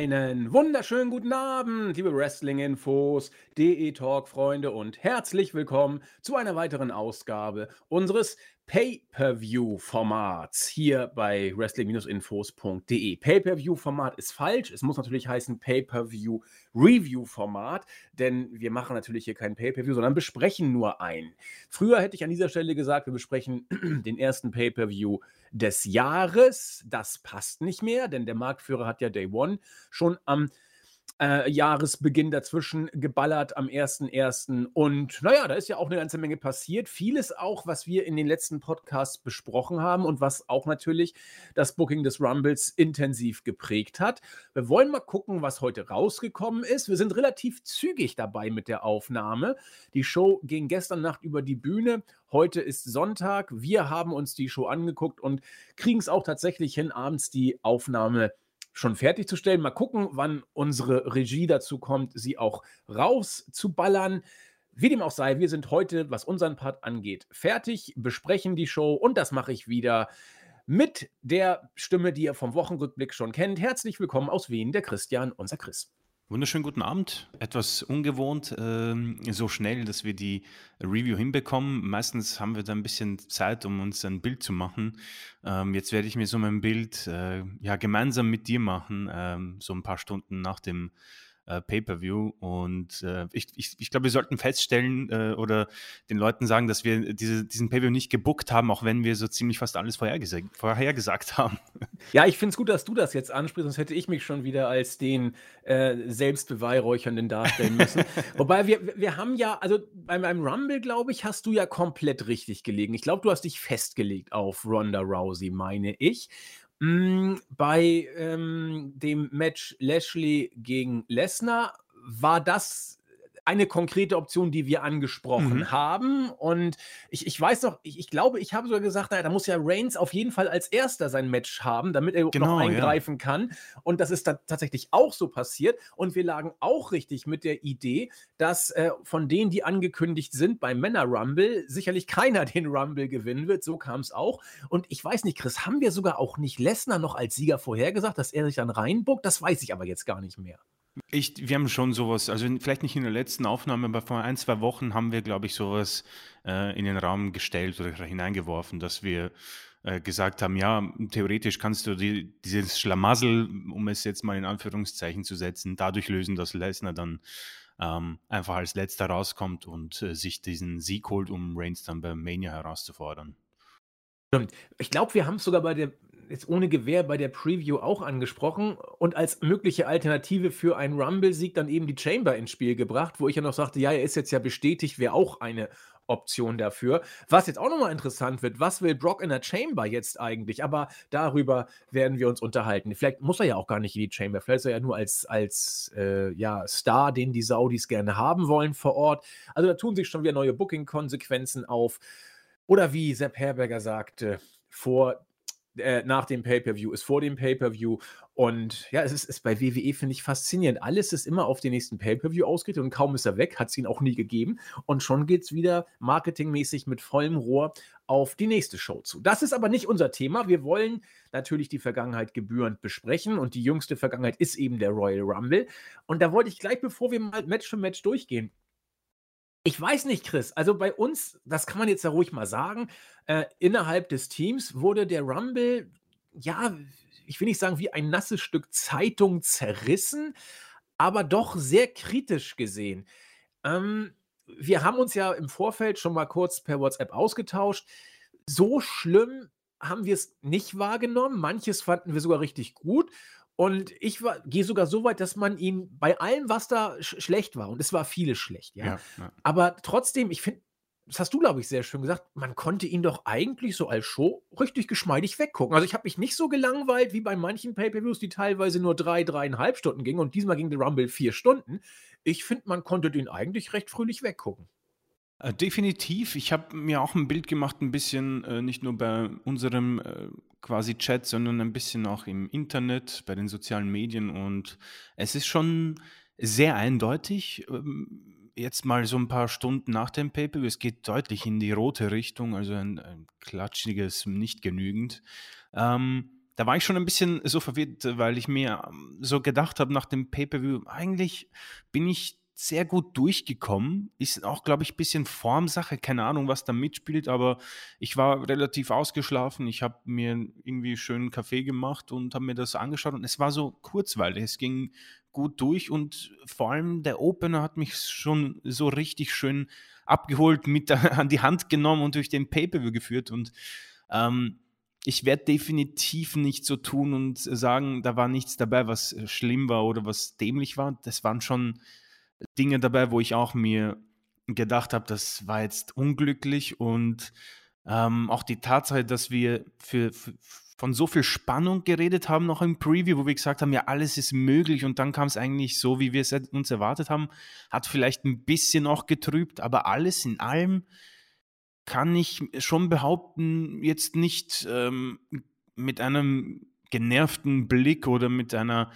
Einen wunderschönen guten Abend, liebe Wrestling-Infos, DE-Talk-Freunde und herzlich willkommen zu einer weiteren Ausgabe unseres Pay-Per-View-Formats hier bei wrestling-infos.de. Pay-Per-View-Format ist falsch. Es muss natürlich heißen Pay-Per-View-Review-Format, denn wir machen natürlich hier kein Pay-Per-View, sondern besprechen nur ein. Früher hätte ich an dieser Stelle gesagt, wir besprechen den ersten Pay-Per-View des Jahres. Das passt nicht mehr, denn der Marktführer hat ja Day One schon am äh, Jahresbeginn dazwischen geballert am 1.1. Und naja, da ist ja auch eine ganze Menge passiert. Vieles auch, was wir in den letzten Podcasts besprochen haben und was auch natürlich das Booking des Rumbles intensiv geprägt hat. Wir wollen mal gucken, was heute rausgekommen ist. Wir sind relativ zügig dabei mit der Aufnahme. Die Show ging gestern Nacht über die Bühne. Heute ist Sonntag. Wir haben uns die Show angeguckt und kriegen es auch tatsächlich hin, abends die Aufnahme zu schon fertigzustellen. Mal gucken, wann unsere Regie dazu kommt, sie auch rauszuballern. Wie dem auch sei, wir sind heute, was unseren Part angeht, fertig, besprechen die Show und das mache ich wieder mit der Stimme, die ihr vom Wochenrückblick schon kennt. Herzlich willkommen aus Wien, der Christian, unser Chris. Wunderschönen guten Abend. Etwas ungewohnt, äh, so schnell, dass wir die Review hinbekommen. Meistens haben wir da ein bisschen Zeit, um uns ein Bild zu machen. Ähm, jetzt werde ich mir so mein Bild äh, ja gemeinsam mit dir machen, ähm, so ein paar Stunden nach dem äh, Pay-per-View. Und äh, ich, ich, ich glaube, wir sollten feststellen äh, oder den Leuten sagen, dass wir diese, diesen Pay-per-View nicht gebuckt haben, auch wenn wir so ziemlich fast alles vorhergesagt, vorhergesagt haben. Ja, ich finde es gut, dass du das jetzt ansprichst, sonst hätte ich mich schon wieder als den äh, Selbstbeweihräuchernden darstellen müssen. Wobei wir, wir haben ja, also beim, beim Rumble, glaube ich, hast du ja komplett richtig gelegen. Ich glaube, du hast dich festgelegt auf Ronda Rousey, meine ich. Hm, bei, ähm, dem Match Lashley gegen Lesnar war das eine konkrete Option, die wir angesprochen mhm. haben. Und ich, ich weiß noch, ich, ich glaube, ich habe sogar gesagt, naja, da muss ja Reigns auf jeden Fall als erster sein Match haben, damit er genau, noch eingreifen ja. kann. Und das ist dann tatsächlich auch so passiert. Und wir lagen auch richtig mit der Idee, dass äh, von denen, die angekündigt sind beim Männer Rumble, sicherlich keiner den Rumble gewinnen wird. So kam es auch. Und ich weiß nicht, Chris, haben wir sogar auch nicht Lesnar noch als Sieger vorhergesagt, dass er sich dann reinbuckt? Das weiß ich aber jetzt gar nicht mehr. Ich, wir haben schon sowas, also vielleicht nicht in der letzten Aufnahme, aber vor ein, zwei Wochen haben wir, glaube ich, sowas äh, in den Raum gestellt oder hineingeworfen, dass wir äh, gesagt haben, ja, theoretisch kannst du die, dieses Schlamassel, um es jetzt mal in Anführungszeichen zu setzen, dadurch lösen, dass Lesnar dann ähm, einfach als letzter rauskommt und äh, sich diesen Sieg holt, um Reigns dann bei Mania herauszufordern. Stimmt. Ich glaube, wir haben es sogar bei der jetzt ohne Gewehr bei der Preview auch angesprochen und als mögliche Alternative für einen Rumble-Sieg dann eben die Chamber ins Spiel gebracht, wo ich ja noch sagte, ja, er ist jetzt ja bestätigt, wäre auch eine Option dafür. Was jetzt auch nochmal interessant wird, was will Brock in der Chamber jetzt eigentlich? Aber darüber werden wir uns unterhalten. Vielleicht muss er ja auch gar nicht in die Chamber, vielleicht ist er ja nur als, als äh, ja, Star, den die Saudis gerne haben wollen vor Ort. Also da tun sich schon wieder neue Booking-Konsequenzen auf. Oder wie Sepp Herberger sagte, vor äh, nach dem Pay-Per-View ist vor dem Pay-Per-View. Und ja, es ist, ist bei WWE, finde ich, faszinierend. Alles ist immer auf den nächsten Pay-Per-View ausgerichtet und kaum ist er weg, hat es ihn auch nie gegeben. Und schon geht es wieder marketingmäßig mit vollem Rohr auf die nächste Show zu. Das ist aber nicht unser Thema. Wir wollen natürlich die Vergangenheit gebührend besprechen und die jüngste Vergangenheit ist eben der Royal Rumble. Und da wollte ich gleich, bevor wir mal Match für Match durchgehen, ich weiß nicht, Chris. Also bei uns, das kann man jetzt ja ruhig mal sagen, äh, innerhalb des Teams wurde der Rumble, ja, ich will nicht sagen wie ein nasses Stück Zeitung zerrissen, aber doch sehr kritisch gesehen. Ähm, wir haben uns ja im Vorfeld schon mal kurz per WhatsApp ausgetauscht. So schlimm haben wir es nicht wahrgenommen. Manches fanden wir sogar richtig gut. Und ich gehe sogar so weit, dass man ihn bei allem, was da sch schlecht war, und es war vieles schlecht, ja. ja, ja. Aber trotzdem, ich finde, das hast du, glaube ich, sehr schön gesagt, man konnte ihn doch eigentlich so als Show richtig geschmeidig weggucken. Also ich habe mich nicht so gelangweilt wie bei manchen Pay-Per-Views, die teilweise nur drei, dreieinhalb Stunden gingen und diesmal ging der Rumble vier Stunden. Ich finde, man konnte den eigentlich recht fröhlich weggucken. Äh, definitiv. Ich habe mir auch ein Bild gemacht, ein bisschen äh, nicht nur bei unserem äh, quasi Chat, sondern ein bisschen auch im Internet, bei den sozialen Medien. Und es ist schon sehr eindeutig. Ähm, jetzt mal so ein paar Stunden nach dem Paper, es geht deutlich in die rote Richtung, also ein, ein klatschiges nicht genügend. Ähm, da war ich schon ein bisschen so verwirrt, weil ich mir ähm, so gedacht habe nach dem Pay-Per-View, eigentlich bin ich sehr gut durchgekommen. Ist auch, glaube ich, ein bisschen Formsache. Keine Ahnung, was da mitspielt, aber ich war relativ ausgeschlafen. Ich habe mir irgendwie schönen Kaffee gemacht und habe mir das angeschaut und es war so kurzweilig. Es ging gut durch und vor allem der Opener hat mich schon so richtig schön abgeholt, mit an die Hand genommen und durch den Pay-Per-View geführt und ähm, ich werde definitiv nicht so tun und sagen, da war nichts dabei, was schlimm war oder was dämlich war. Das waren schon Dinge dabei, wo ich auch mir gedacht habe, das war jetzt unglücklich und ähm, auch die Tatsache, dass wir für, für, von so viel Spannung geredet haben, noch im Preview, wo wir gesagt haben, ja, alles ist möglich und dann kam es eigentlich so, wie wir es uns erwartet haben, hat vielleicht ein bisschen auch getrübt, aber alles in allem kann ich schon behaupten, jetzt nicht ähm, mit einem genervten Blick oder mit einer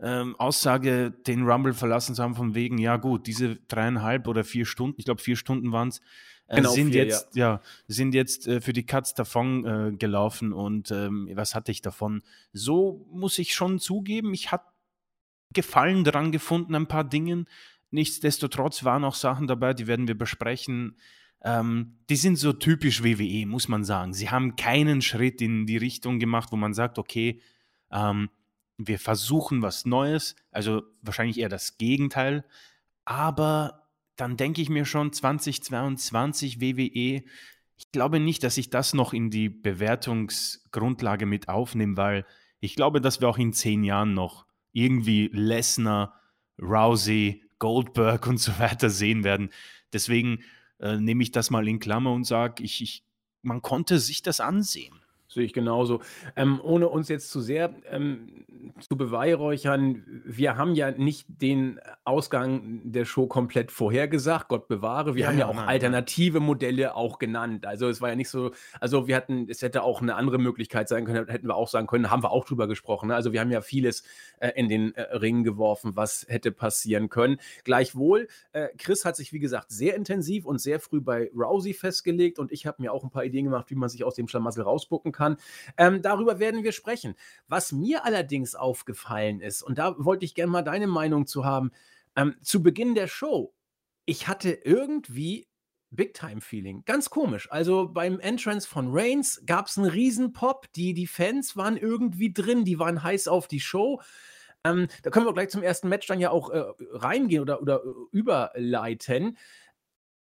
ähm, Aussage, den Rumble verlassen zu haben, von wegen, ja gut, diese dreieinhalb oder vier Stunden, ich glaube vier Stunden waren es, äh, genau, sind, vier, jetzt, ja. ja. sind jetzt äh, für die Cuts davon äh, gelaufen und ähm, was hatte ich davon? So muss ich schon zugeben, ich hatte Gefallen daran gefunden, ein paar Dingen. Nichtsdestotrotz waren auch Sachen dabei, die werden wir besprechen. Ähm, die sind so typisch WWE, muss man sagen. Sie haben keinen Schritt in die Richtung gemacht, wo man sagt, okay, ähm, wir versuchen was Neues, also wahrscheinlich eher das Gegenteil, aber dann denke ich mir schon 2022 WWE, ich glaube nicht, dass ich das noch in die Bewertungsgrundlage mit aufnehme, weil ich glaube, dass wir auch in zehn Jahren noch irgendwie Lesnar, Rousey, Goldberg und so weiter sehen werden. Deswegen äh, nehme ich das mal in Klammer und sage, ich, ich, man konnte sich das ansehen. Sehe ich genauso. Ähm, ohne uns jetzt zu sehr ähm, zu beweihräuchern, wir haben ja nicht den Ausgang der Show komplett vorhergesagt, Gott bewahre. Wir ja, haben ja, ja auch nein, alternative nein. Modelle auch genannt. Also es war ja nicht so, also wir hatten, es hätte auch eine andere Möglichkeit sein können, hätten wir auch sagen können, haben wir auch drüber gesprochen. Ne? Also wir haben ja vieles äh, in den äh, Ring geworfen, was hätte passieren können. Gleichwohl, äh, Chris hat sich, wie gesagt, sehr intensiv und sehr früh bei Rousey festgelegt und ich habe mir auch ein paar Ideen gemacht, wie man sich aus dem Schlamassel rausbucken kann kann. Ähm, darüber werden wir sprechen. Was mir allerdings aufgefallen ist, und da wollte ich gerne mal deine Meinung zu haben, ähm, zu Beginn der Show, ich hatte irgendwie Big-Time-Feeling. Ganz komisch. Also beim Entrance von Reigns gab es einen Riesen-Pop. Die, die Fans waren irgendwie drin, die waren heiß auf die Show. Ähm, da können wir gleich zum ersten Match dann ja auch äh, reingehen oder, oder äh, überleiten.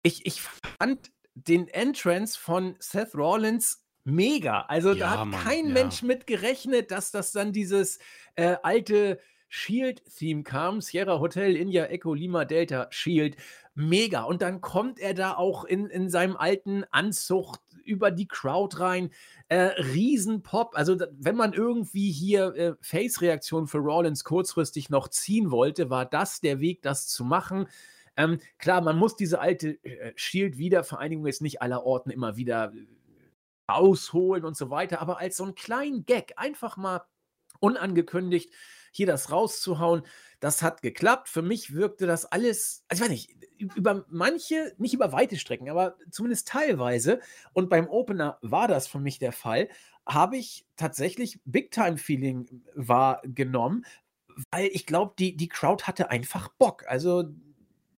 Ich, ich fand den Entrance von Seth Rollins mega. Also da hat Mann, kein ja. Mensch mit gerechnet, dass das dann dieses äh, alte Shield-Theme kam. Sierra Hotel, India, Echo, Lima, Delta, Shield. Mega. Und dann kommt er da auch in, in seinem alten Anzug über die Crowd rein. Äh, Riesenpop. Also, wenn man irgendwie hier äh, Face-Reaktion für Rollins kurzfristig noch ziehen wollte, war das der Weg, das zu machen. Ähm, klar, man muss diese alte äh, Shield-Wiedervereinigung jetzt nicht aller Orten immer wieder äh, rausholen und so weiter, aber als so ein kleinen Gag einfach mal unangekündigt hier das rauszuhauen, das hat geklappt. Für mich wirkte das alles, also ich weiß nicht, über manche, nicht über weite Strecken, aber zumindest teilweise, und beim Opener war das für mich der Fall, habe ich tatsächlich Big-Time-Feeling wahrgenommen, weil ich glaube, die, die Crowd hatte einfach Bock. Also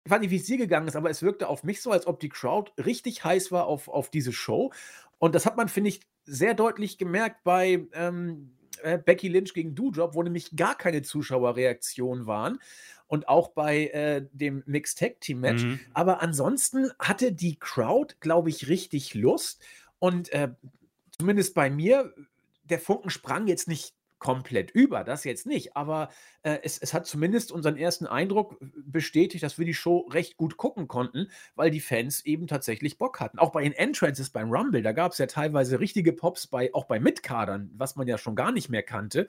ich weiß nicht, wie es dir gegangen ist, aber es wirkte auf mich so, als ob die Crowd richtig heiß war auf, auf diese Show. Und das hat man, finde ich, sehr deutlich gemerkt bei ähm, äh, Becky Lynch gegen Doudrop, wo nämlich gar keine Zuschauerreaktionen waren. Und auch bei äh, dem Mixed Tag Team Match. Mhm. Aber ansonsten hatte die Crowd, glaube ich, richtig Lust. Und äh, zumindest bei mir, der Funken sprang jetzt nicht komplett über, das jetzt nicht, aber äh, es, es hat zumindest unseren ersten Eindruck bestätigt, dass wir die Show recht gut gucken konnten, weil die Fans eben tatsächlich Bock hatten. Auch bei den Entrances beim Rumble, da gab es ja teilweise richtige Pops, bei, auch bei Mitkadern, was man ja schon gar nicht mehr kannte.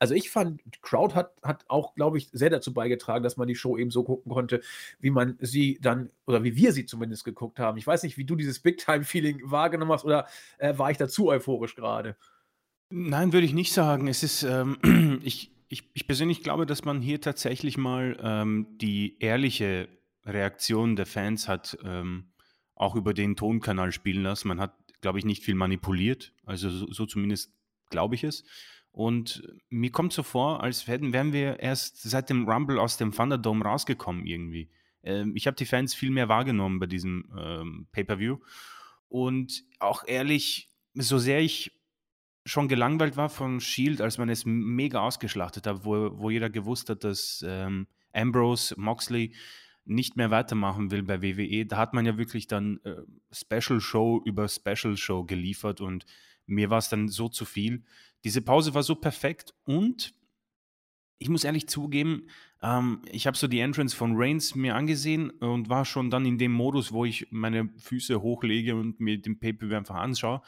Also ich fand, Crowd hat, hat auch, glaube ich, sehr dazu beigetragen, dass man die Show eben so gucken konnte, wie man sie dann, oder wie wir sie zumindest geguckt haben. Ich weiß nicht, wie du dieses Big-Time-Feeling wahrgenommen hast, oder äh, war ich da zu euphorisch gerade? Nein, würde ich nicht sagen. Es ist, ähm, ich, ich, ich persönlich glaube, dass man hier tatsächlich mal ähm, die ehrliche Reaktion der Fans hat ähm, auch über den Tonkanal spielen lassen. Man hat, glaube ich, nicht viel manipuliert. Also so, so zumindest glaube ich es. Und mir kommt so vor, als hätten, wären wir erst seit dem Rumble aus dem Thunderdome rausgekommen irgendwie. Ähm, ich habe die Fans viel mehr wahrgenommen bei diesem ähm, Pay-per-View. Und auch ehrlich, so sehr ich schon gelangweilt war von Shield, als man es mega ausgeschlachtet hat, wo, wo jeder gewusst hat, dass ähm, Ambrose, Moxley nicht mehr weitermachen will bei WWE. Da hat man ja wirklich dann äh, Special Show über Special Show geliefert und mir war es dann so zu viel. Diese Pause war so perfekt und ich muss ehrlich zugeben, ähm, ich habe so die Entrance von Reigns mir angesehen und war schon dann in dem Modus, wo ich meine Füße hochlege und mir den Pay-Per-View einfach anschaue.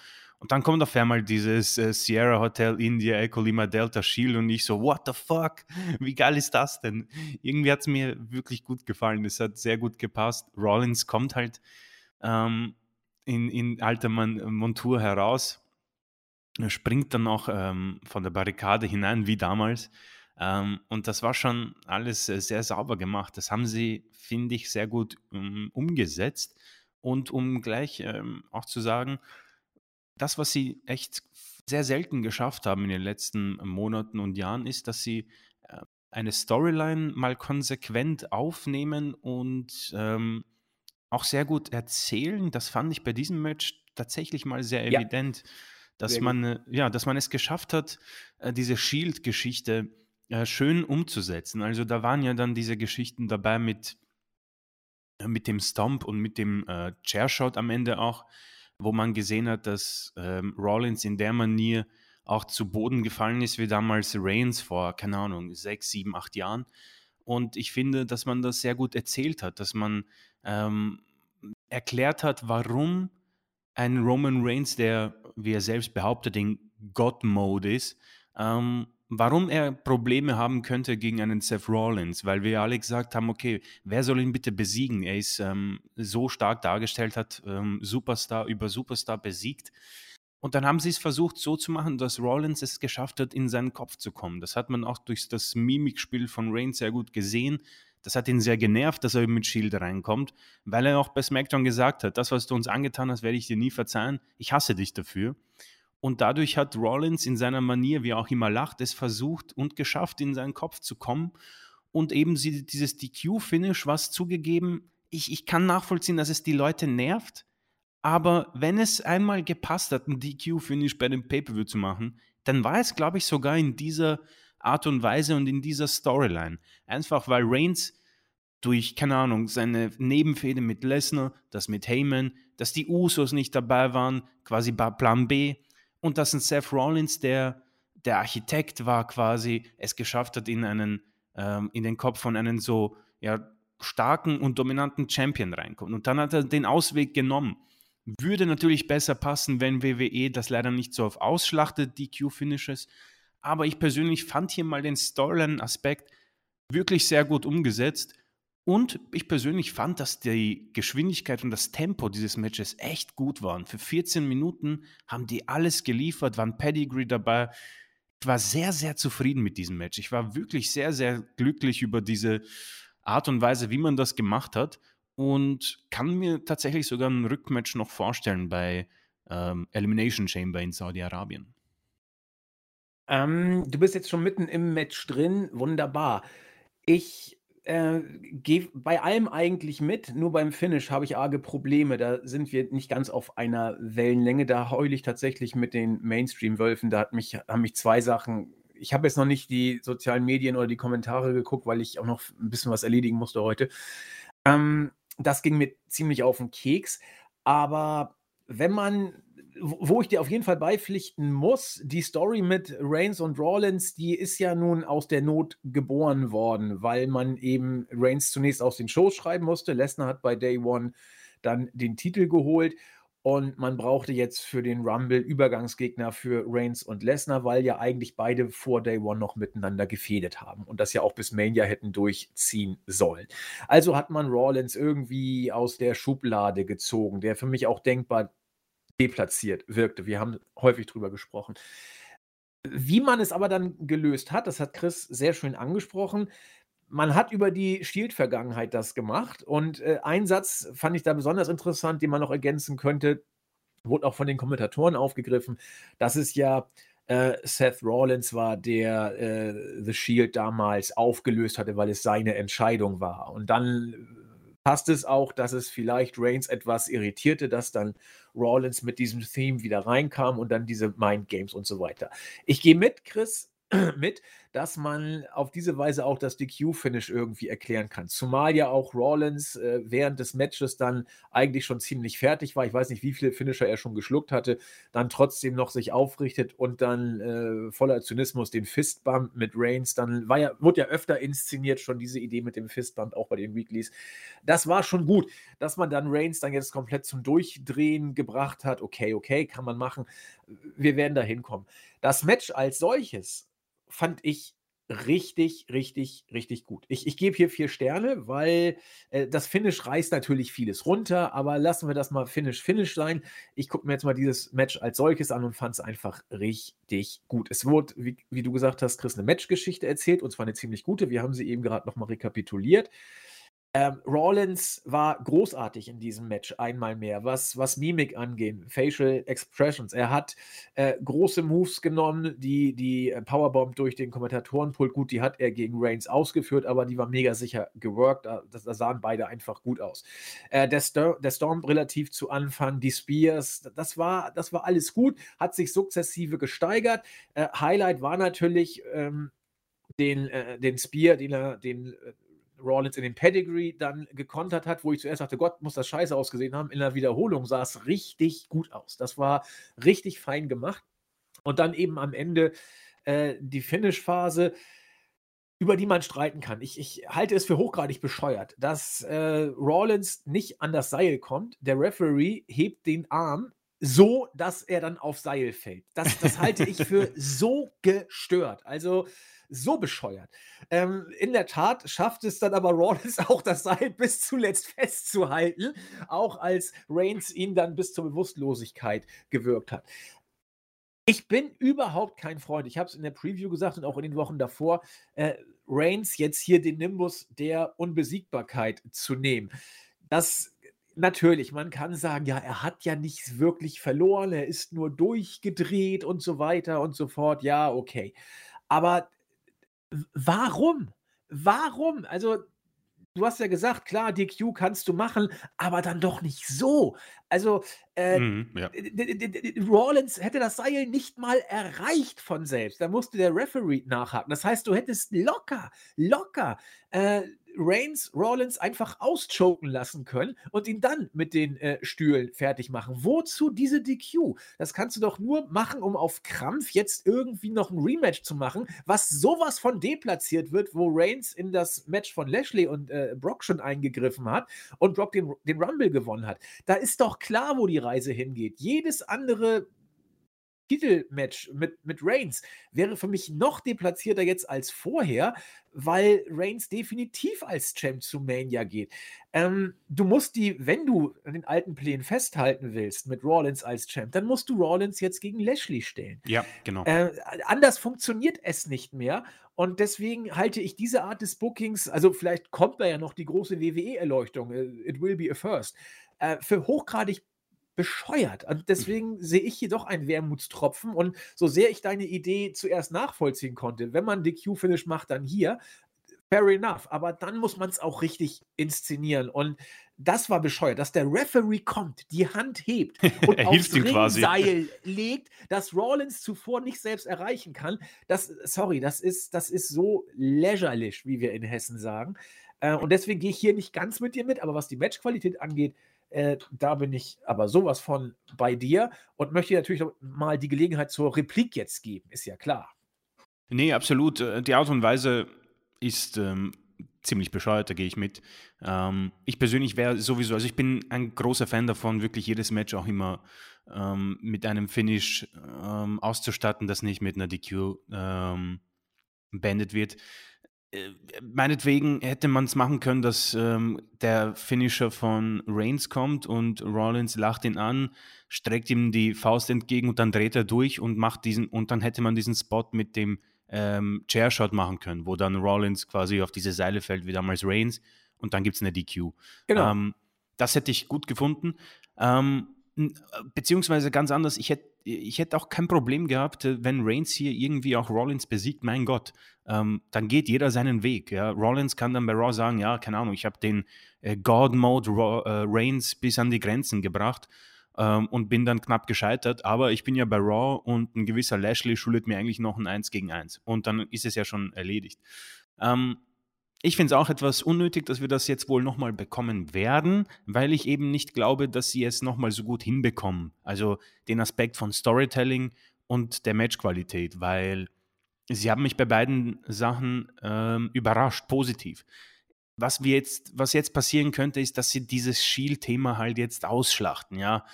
Und dann kommt auf einmal dieses äh, Sierra Hotel India Echo Lima Delta Shield und ich so, what the fuck? Wie geil ist das denn? Irgendwie hat es mir wirklich gut gefallen. Es hat sehr gut gepasst. Rollins kommt halt ähm, in, in alter Montur heraus, er springt dann auch ähm, von der Barrikade hinein, wie damals. Ähm, und das war schon alles äh, sehr sauber gemacht. Das haben sie, finde ich, sehr gut um, umgesetzt. Und um gleich ähm, auch zu sagen, das, was sie echt sehr selten geschafft haben in den letzten Monaten und Jahren, ist, dass sie äh, eine Storyline mal konsequent aufnehmen und ähm, auch sehr gut erzählen. Das fand ich bei diesem Match tatsächlich mal sehr ja. evident, dass man, äh, ja, dass man es geschafft hat, äh, diese Shield-Geschichte schön umzusetzen. Also da waren ja dann diese Geschichten dabei mit, mit dem Stomp und mit dem äh, Chairshot am Ende auch, wo man gesehen hat, dass ähm, Rollins in der Manier auch zu Boden gefallen ist, wie damals Reigns vor, keine Ahnung, sechs, sieben, acht Jahren. Und ich finde, dass man das sehr gut erzählt hat, dass man ähm, erklärt hat, warum ein Roman Reigns, der, wie er selbst behauptet, in God-Mode ist, ähm, warum er Probleme haben könnte gegen einen Seth Rollins, weil wir alle gesagt haben, okay, wer soll ihn bitte besiegen? Er ist ähm, so stark dargestellt, hat ähm, Superstar über Superstar besiegt. Und dann haben sie es versucht so zu machen, dass Rollins es geschafft hat, in seinen Kopf zu kommen. Das hat man auch durch das Mimikspiel von Reigns sehr gut gesehen. Das hat ihn sehr genervt, dass er mit Shield reinkommt, weil er auch bei SmackDown gesagt hat, das, was du uns angetan hast, werde ich dir nie verzeihen. Ich hasse dich dafür. Und dadurch hat Rollins in seiner Manier, wie er auch immer lacht, es versucht und geschafft, in seinen Kopf zu kommen. Und eben dieses DQ-Finish, was zugegeben, ich, ich kann nachvollziehen, dass es die Leute nervt. Aber wenn es einmal gepasst hat, ein DQ-Finish bei dem Pay-Per-View zu machen, dann war es, glaube ich, sogar in dieser Art und Weise und in dieser Storyline. Einfach weil Reigns durch, keine Ahnung, seine Nebenfehde mit Lesnar, das mit Heyman, dass die Usos nicht dabei waren, quasi Plan B, und dass ein Seth Rollins, der der Architekt war, quasi es geschafft hat, in einen ähm, in den Kopf von einem so ja, starken und dominanten Champion reinkommt. Und dann hat er den Ausweg genommen. Würde natürlich besser passen, wenn WWE das leider nicht so auf ausschlachtet, die Q-Finishes. Aber ich persönlich fand hier mal den Storyline-Aspekt wirklich sehr gut umgesetzt. Und ich persönlich fand, dass die Geschwindigkeit und das Tempo dieses Matches echt gut waren. Für 14 Minuten haben die alles geliefert, waren Pedigree dabei. Ich war sehr, sehr zufrieden mit diesem Match. Ich war wirklich sehr, sehr glücklich über diese Art und Weise, wie man das gemacht hat. Und kann mir tatsächlich sogar ein Rückmatch noch vorstellen bei ähm, Elimination Chamber in Saudi-Arabien. Ähm, du bist jetzt schon mitten im Match drin. Wunderbar. Ich äh, gehe bei allem eigentlich mit, nur beim Finish habe ich arge Probleme. Da sind wir nicht ganz auf einer Wellenlänge. Da heule ich tatsächlich mit den Mainstream-Wölfen. Da hat mich, haben mich zwei Sachen. Ich habe jetzt noch nicht die sozialen Medien oder die Kommentare geguckt, weil ich auch noch ein bisschen was erledigen musste heute. Ähm, das ging mir ziemlich auf den Keks. Aber wenn man wo ich dir auf jeden Fall beipflichten muss, die Story mit Reigns und Rawlins, die ist ja nun aus der Not geboren worden, weil man eben Reigns zunächst aus den Shows schreiben musste. Lesnar hat bei Day One dann den Titel geholt und man brauchte jetzt für den Rumble Übergangsgegner für Reigns und Lesnar, weil ja eigentlich beide vor Day One noch miteinander gefädet haben und das ja auch bis Mania hätten durchziehen sollen. Also hat man Rawlins irgendwie aus der Schublade gezogen, der für mich auch denkbar deplatziert wirkte. Wir haben häufig drüber gesprochen. Wie man es aber dann gelöst hat, das hat Chris sehr schön angesprochen. Man hat über die Shield-Vergangenheit das gemacht und äh, ein Satz fand ich da besonders interessant, den man noch ergänzen könnte, wurde auch von den Kommentatoren aufgegriffen, dass es ja Äh, Seth Rollins war, der äh, The Shield damals aufgelöst hatte, weil es seine Entscheidung war. Und dann passt es auch, dass es vielleicht Reigns etwas irritierte, dass dann Rollins mit diesem Theme wieder reinkam und dann diese Mind Games und so weiter. Ich gehe mit, Chris, mit, dass man auf diese Weise auch das DQ-Finish irgendwie erklären kann. Zumal ja auch Rollins äh, während des Matches dann eigentlich schon ziemlich fertig war. Ich weiß nicht, wie viele Finisher er schon geschluckt hatte, dann trotzdem noch sich aufrichtet und dann äh, voller Zynismus den Fistbump mit Reigns. Dann war ja, wurde ja öfter inszeniert, schon diese Idee mit dem Fistbump, auch bei den Weeklies. Das war schon gut, dass man dann Reigns dann jetzt komplett zum Durchdrehen gebracht hat. Okay, okay, kann man machen. Wir werden da hinkommen. Das Match als solches fand ich richtig, richtig, richtig gut. Ich, ich gebe hier vier Sterne, weil äh, das Finish reißt natürlich vieles runter, aber lassen wir das mal Finish, Finish sein. Ich gucke mir jetzt mal dieses Match als solches an und fand es einfach richtig gut. Es wurde, wie, wie, du gesagt hast, Chris, eine Matchgeschichte erzählt und zwar eine ziemlich gute. Wir haben sie eben gerade nochmal rekapituliert. Ähm, Rawlins war großartig in diesem Match einmal mehr, was, was Mimik angeht, Facial Expressions. Er hat äh, große Moves genommen, die, die äh, Powerbomb durch den Kommentatorenpult, gut, die hat er gegen Reigns ausgeführt, aber die war mega sicher geworkt. Da, da sahen beide einfach gut aus. Äh, der, Stor der Storm relativ zu Anfang, die Spears, das war, das war alles gut, hat sich sukzessive gesteigert. Äh, Highlight war natürlich. Ähm, den, äh, den Spear, den er, den Rollins in den Pedigree dann gekontert hat, wo ich zuerst dachte, Gott, muss das scheiße ausgesehen haben. In der Wiederholung sah es richtig gut aus. Das war richtig fein gemacht. Und dann eben am Ende äh, die Finish-Phase, über die man streiten kann. Ich, ich, halte es für hochgradig bescheuert, dass äh, Rollins nicht an das Seil kommt. Der Referee hebt den Arm so, dass er dann auf Seil fällt. Das, das halte ich für so gestört. Also so bescheuert. Ähm, in der Tat schafft es dann aber Rollins auch das Seil bis zuletzt festzuhalten, auch als Reigns ihn dann bis zur Bewusstlosigkeit gewirkt hat. Ich bin überhaupt kein Freund. Ich habe es in der Preview gesagt und auch in den Wochen davor. Äh, Reigns jetzt hier den Nimbus der Unbesiegbarkeit zu nehmen. Das natürlich, man kann sagen, ja, er hat ja nichts wirklich verloren, er ist nur durchgedreht und so weiter und so fort. Ja, okay. Aber warum? Warum? Also, du hast ja gesagt, klar, DQ kannst du machen, aber dann doch nicht so. Also, äh, mhm, ja. Rollins hätte das Seil nicht mal erreicht von selbst. Da musste der Referee nachhaken. Das heißt, du hättest locker, locker äh, Reigns Rollins einfach auschoken lassen können und ihn dann mit den äh, Stühlen fertig machen. Wozu diese DQ? Das kannst du doch nur machen, um auf Krampf jetzt irgendwie noch ein Rematch zu machen, was sowas von deplatziert wird, wo Reigns in das Match von Lashley und äh, Brock schon eingegriffen hat und Brock den, den Rumble gewonnen hat. Da ist doch klar, wo die Reise hingeht. Jedes andere Titelmatch mit, mit Reigns wäre für mich noch deplatzierter jetzt als vorher, weil Reigns definitiv als Champ zu Mania geht. Ähm, du musst die, wenn du an den alten Plänen festhalten willst mit Rollins als Champ, dann musst du Rollins jetzt gegen Lashley stellen. Ja, genau. Äh, anders funktioniert es nicht mehr. Und deswegen halte ich diese Art des Bookings, also vielleicht kommt da ja noch die große WWE-Erleuchtung, äh, it will be a first, äh, für hochgradig bescheuert. Und deswegen sehe ich hier doch einen Wermutstropfen. Und so sehr ich deine Idee zuerst nachvollziehen konnte, wenn man die Q-Finish macht, dann hier, fair enough. Aber dann muss man es auch richtig inszenieren. Und das war bescheuert, dass der Referee kommt, die Hand hebt und aufs Ringseil legt, das Rollins zuvor nicht selbst erreichen kann. Das, sorry, das ist, das ist so lächerlich, wie wir in Hessen sagen. Äh, und deswegen gehe ich hier nicht ganz mit dir mit, aber was die Matchqualität angeht, äh, da bin ich aber sowas von bei dir und möchte natürlich mal die Gelegenheit zur Replik jetzt geben, ist ja klar. Nee, absolut. Äh, die Art und Weise ist ähm, ziemlich bescheuert, da gehe ich mit. Ähm, ich persönlich wäre sowieso, also ich bin ein großer Fan davon, wirklich jedes Match auch immer ähm, mit einem Finish ähm, auszustatten, das nicht mit einer DQ ähm, beendet wird. Äh, meinetwegen hätte man es machen können, dass ähm, der Finisher von Reigns kommt und Rollins lacht ihn an, streckt ihm die Faust entgegen und dann dreht er durch und macht diesen und dann hätte man diesen Spot mit dem ähm, Chairshot machen können, wo dann Rollins quasi auf diese Seile fällt wie damals Reigns und dann gibt es eine DQ. Genau. Ähm, das hätte ich gut gefunden. Ähm, beziehungsweise ganz anders, ich hätte ich hätte auch kein Problem gehabt, äh, wenn Reigns hier irgendwie auch Rollins besiegt, mein Gott. Ähm, dann geht jeder seinen Weg. Ja? Rollins kann dann bei Raw sagen, ja, keine Ahnung, ich habe den äh, God-Mode äh, Reigns bis an die Grenzen gebracht ähm, und bin dann knapp gescheitert. Aber ich bin ja bei Raw und ein gewisser Lashley schuldet mir eigentlich noch ein 1 gegen 1. Und dann ist es ja schon erledigt. Ähm, ich finde es auch etwas unnötig, dass wir das jetzt wohl nochmal bekommen werden, weil ich eben nicht glaube, dass sie es nochmal so gut hinbekommen. Also den Aspekt von Storytelling und der Matchqualität, weil sie haben mich bei beiden Sachen ähm, überrascht, positiv. Was wir jetzt, was jetzt passieren könnte, ist, dass sie dieses Shield-Thema halt jetzt ausschlachten, ja.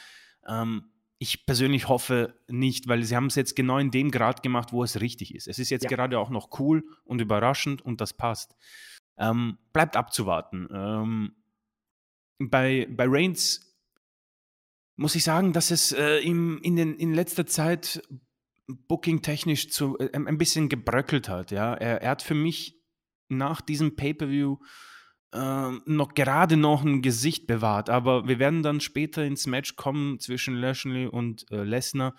Ähm, ich persönlich hoffe nicht, weil sie haben es jetzt genau in dem Grad gemacht, wo es richtig ist. Es ist jetzt ja. gerade auch noch cool und überraschend und das passt. Ähm, bleibt abzuwarten. Ähm, bei, bei Reigns muss ich sagen, dass es äh, ihm in, den, in letzter Zeit booking-technisch äh, ein bisschen gebröckelt hat. Ja? Er, er hat für mich nach diesem Pay-Per-View äh, noch gerade noch ein Gesicht bewahrt. Aber wir werden dann später ins Match kommen zwischen Lashley und äh, Lesnar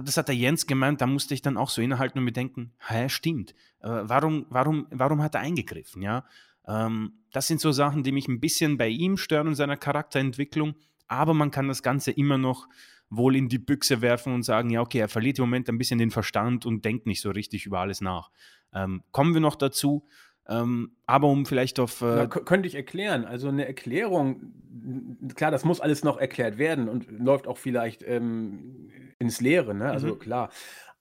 das hat der Jens gemeint, da musste ich dann auch so innehalten und mir denken, hä, stimmt, äh, warum, warum, warum hat er eingegriffen, ja? Ähm, das sind so Sachen, die mich ein bisschen bei ihm stören und seiner Charakterentwicklung, aber man kann das Ganze immer noch wohl in die Büchse werfen und sagen, ja, okay, er verliert im Moment ein bisschen den Verstand und denkt nicht so richtig über alles nach. Ähm, kommen wir noch dazu. Ähm, aber um vielleicht auf. Äh Na, könnte ich erklären. Also eine Erklärung, klar, das muss alles noch erklärt werden und läuft auch vielleicht ähm, ins Leere, ne? Also mhm. klar.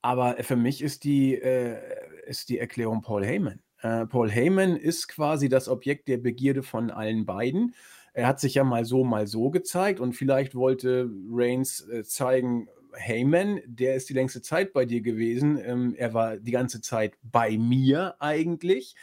Aber für mich ist die, äh, ist die Erklärung Paul Heyman. Äh, Paul Heyman ist quasi das Objekt der Begierde von allen beiden. Er hat sich ja mal so, mal so gezeigt und vielleicht wollte Reigns äh, zeigen, Heyman, der ist die längste Zeit bei dir gewesen. Ähm, er war die ganze Zeit bei mir eigentlich.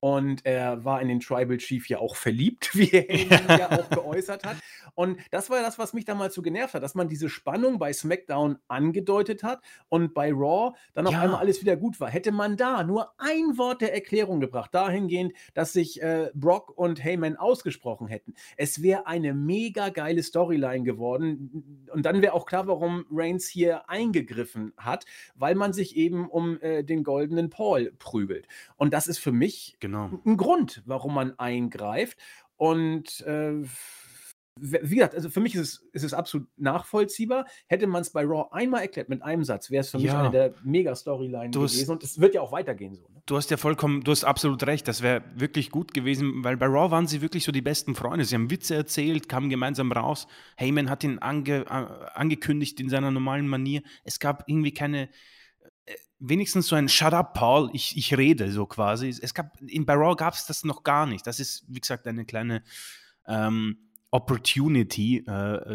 Und er war in den Tribal Chief ja auch verliebt, wie er ja auch geäußert hat. Und das war das, was mich damals so genervt hat, dass man diese Spannung bei SmackDown angedeutet hat und bei Raw dann auf ja. einmal alles wieder gut war. Hätte man da nur ein Wort der Erklärung gebracht, dahingehend, dass sich äh, Brock und Heyman ausgesprochen hätten, es wäre eine mega geile Storyline geworden. Und dann wäre auch klar, warum Reigns hier eingegriffen hat, weil man sich eben um äh, den goldenen Paul prügelt. Und das ist für mich genau. ein Grund, warum man eingreift. Und äh, wie gesagt, also für mich ist es, ist es absolut nachvollziehbar. Hätte man es bei Raw einmal erklärt mit einem Satz, wäre es für mich eine der Mega-Storyline gewesen. Und es wird ja auch weitergehen so. Ne? Du hast ja vollkommen, du hast absolut recht. Das wäre wirklich gut gewesen, weil bei Raw waren sie wirklich so die besten Freunde. Sie haben Witze erzählt, kamen gemeinsam raus. Heyman hat ihn ange, angekündigt in seiner normalen Manier. Es gab irgendwie keine wenigstens so ein Shut up, Paul, ich, ich rede so quasi. Es gab, in bei gab es das noch gar nicht. Das ist, wie gesagt, eine kleine ähm, Opportunity, äh,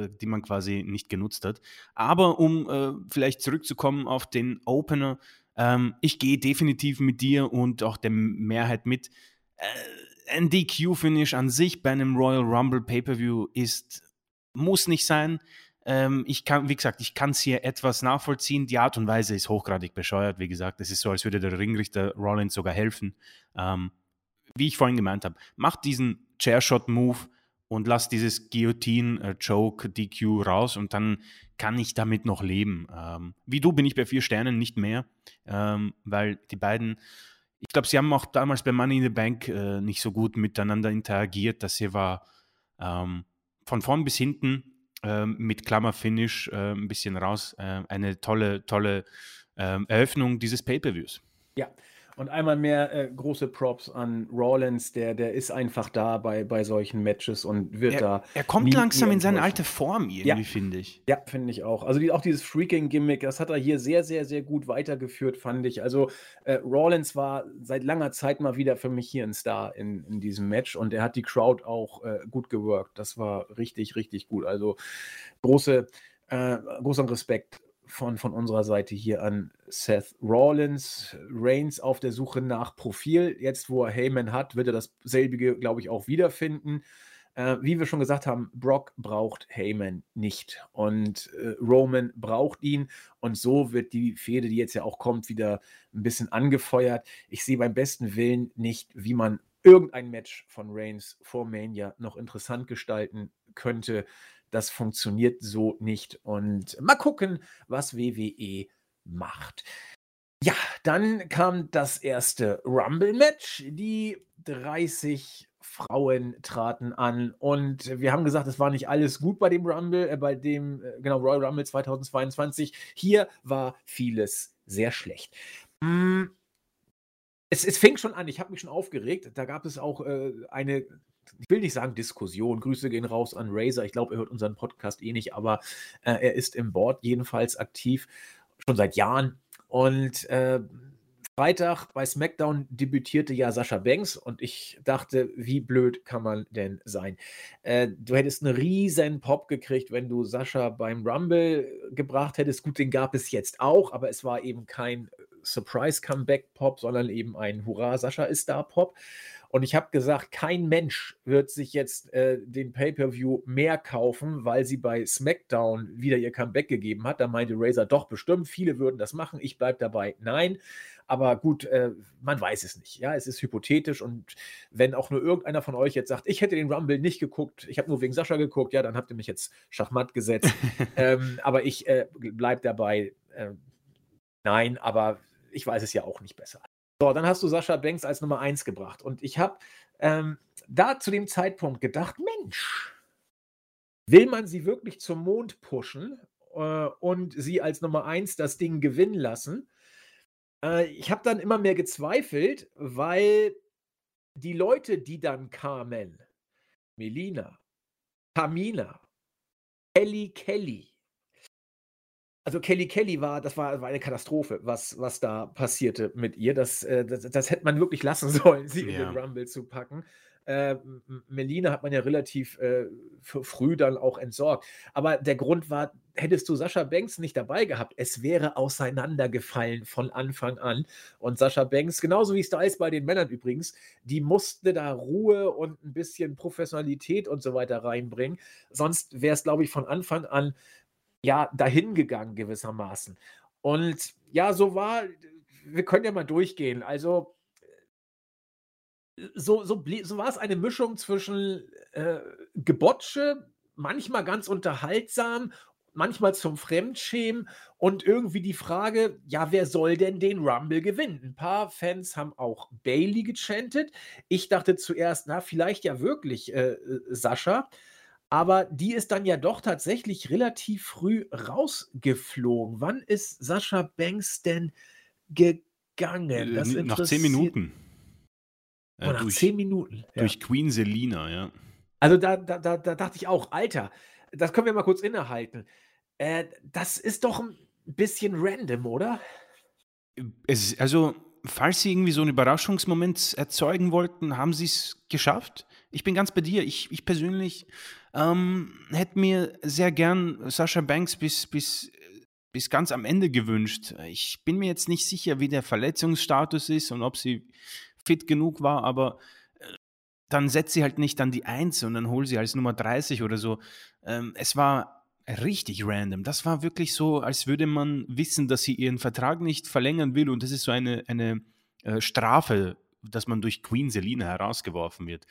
äh, die man quasi nicht genutzt hat. Aber um äh, vielleicht zurückzukommen auf den Opener, ähm, ich gehe definitiv mit dir und auch der Mehrheit mit. Äh, ein DQ-Finish an sich bei einem Royal Rumble Pay-Per-View ist, muss nicht sein. Ähm, ich kann, wie gesagt, ich kann es hier etwas nachvollziehen. Die Art und Weise ist hochgradig bescheuert. Wie gesagt, es ist so, als würde der Ringrichter Rollins sogar helfen. Ähm, wie ich vorhin gemeint habe, macht diesen Chairshot-Move und lass dieses Guillotine-Choke äh, raus und dann kann ich damit noch leben. Ähm, wie du bin ich bei vier Sternen nicht mehr, ähm, weil die beiden, ich glaube, sie haben auch damals bei Money in the Bank äh, nicht so gut miteinander interagiert. Das hier war ähm, von vorn bis hinten mit Klammerfinish äh, ein bisschen raus. Äh, eine tolle, tolle ähm, Eröffnung dieses Pay-Per-Views. Ja, und einmal mehr äh, große Props an Rollins, der, der ist einfach da bei, bei solchen Matches und wird er, da. Er kommt langsam in seine alte Form irgendwie, ja. finde ich. Ja, finde ich auch. Also die, auch dieses Freaking-Gimmick, das hat er hier sehr, sehr, sehr gut weitergeführt, fand ich. Also äh, Rollins war seit langer Zeit mal wieder für mich hier ein Star in, in diesem Match und er hat die Crowd auch äh, gut geworkt. Das war richtig, richtig gut. Also große, äh, großen Respekt von, von unserer Seite hier an Seth Rollins. Reigns auf der Suche nach Profil. Jetzt, wo er Heyman hat, wird er dasselbige, glaube ich, auch wiederfinden. Äh, wie wir schon gesagt haben, Brock braucht Heyman nicht und äh, Roman braucht ihn und so wird die Fehde, die jetzt ja auch kommt, wieder ein bisschen angefeuert. Ich sehe beim besten Willen nicht, wie man irgendein Match von Reigns vor Mania noch interessant gestalten könnte. Das funktioniert so nicht. Und mal gucken, was WWE macht. Ja, dann kam das erste Rumble-Match. Die 30 Frauen traten an und wir haben gesagt, es war nicht alles gut bei dem Rumble, äh, bei dem, äh, genau, Royal Rumble 2022. Hier war vieles sehr schlecht. Mm, es, es fing schon an, ich habe mich schon aufgeregt. Da gab es auch äh, eine, ich will nicht sagen Diskussion. Grüße gehen raus an Razer. Ich glaube, er hört unseren Podcast eh nicht, aber äh, er ist im Board jedenfalls aktiv, schon seit Jahren. Und äh, Freitag bei SmackDown debütierte ja Sascha Banks und ich dachte, wie blöd kann man denn sein? Äh, du hättest einen riesen Pop gekriegt, wenn du Sascha beim Rumble gebracht hättest. Gut, den gab es jetzt auch, aber es war eben kein Surprise-Comeback-Pop, sondern eben ein Hurra, Sascha ist da Pop. Und ich habe gesagt, kein Mensch wird sich jetzt äh, den Pay-Per-View mehr kaufen, weil sie bei SmackDown wieder ihr Comeback gegeben hat. Da meinte Razer doch bestimmt, viele würden das machen. Ich bleibe dabei. Nein. Aber gut, äh, man weiß es nicht. Ja, es ist hypothetisch und wenn auch nur irgendeiner von euch jetzt sagt, ich hätte den Rumble nicht geguckt, ich habe nur wegen Sascha geguckt, ja, dann habt ihr mich jetzt schachmatt gesetzt. ähm, aber ich äh, bleibe dabei. Äh, nein, aber ich weiß es ja auch nicht besser. So, dann hast du Sascha Banks als Nummer 1 gebracht. Und ich habe ähm, da zu dem Zeitpunkt gedacht, Mensch, will man sie wirklich zum Mond pushen äh, und sie als Nummer 1 das Ding gewinnen lassen? Äh, ich habe dann immer mehr gezweifelt, weil die Leute, die dann kamen, Melina, Tamina, Kelly Kelly, also Kelly Kelly war das war war eine Katastrophe, was was da passierte mit ihr. Das äh, das das hätte man wirklich lassen sollen, sie in den Rumble zu packen. Äh, Melina hat man ja relativ, äh, früh dann auch entsorgt. Aber der Grund war, hättest du Sascha Banks nicht dabei gehabt, es wäre auseinandergefallen von Anfang an. Und Sascha Banks, genauso wie Styles bei den Männern übrigens, die musste da Ruhe und ein bisschen Professionalität und so weiter reinbringen. Sonst wäre es, glaube ich, von Anfang an ja, dahin gegangen gewissermaßen. Und ja, so war, wir können ja mal durchgehen. Also, so, so, so war es eine Mischung zwischen äh, Gebotsche, manchmal ganz unterhaltsam, manchmal zum Fremdschämen und irgendwie die Frage, ja, wer soll denn den Rumble gewinnen? Ein paar Fans haben auch Bailey gechantet. Ich dachte zuerst, na, vielleicht ja wirklich äh, äh Sascha. Aber die ist dann ja doch tatsächlich relativ früh rausgeflogen. Wann ist Sascha Banks denn gegangen? Das äh, nach zehn Minuten. Oh, äh, nach durch, zehn Minuten. Ja. Durch Queen Selina, ja. Also da, da, da, da, dachte ich auch, Alter, das können wir mal kurz innehalten. Äh, das ist doch ein bisschen random, oder? Es, also, falls sie irgendwie so einen Überraschungsmoment erzeugen wollten, haben sie es geschafft. Ich bin ganz bei dir. Ich, ich persönlich ähm, hätte mir sehr gern Sascha Banks bis, bis, bis ganz am Ende gewünscht. Ich bin mir jetzt nicht sicher, wie der Verletzungsstatus ist und ob sie fit genug war, aber äh, dann setzt sie halt nicht an die Eins und dann hol sie als Nummer 30 oder so. Ähm, es war richtig random. Das war wirklich so, als würde man wissen, dass sie ihren Vertrag nicht verlängern will und das ist so eine, eine äh, Strafe, dass man durch Queen Selina herausgeworfen wird.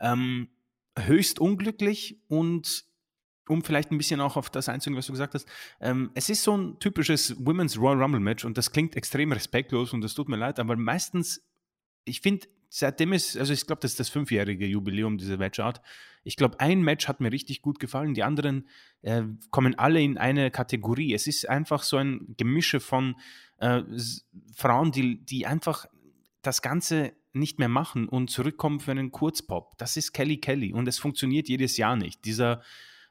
Ähm, höchst unglücklich und um vielleicht ein bisschen auch auf das einzugehen, was du gesagt hast, ähm, es ist so ein typisches Women's Royal Rumble Match und das klingt extrem respektlos und das tut mir leid, aber meistens, ich finde, seitdem ist, also ich glaube, das ist das fünfjährige Jubiläum dieser Matchart. Ich glaube, ein Match hat mir richtig gut gefallen, die anderen äh, kommen alle in eine Kategorie. Es ist einfach so ein Gemische von äh, Frauen, die, die einfach das Ganze nicht mehr machen und zurückkommen für einen Kurzpop. Das ist Kelly Kelly und es funktioniert jedes Jahr nicht. Dieser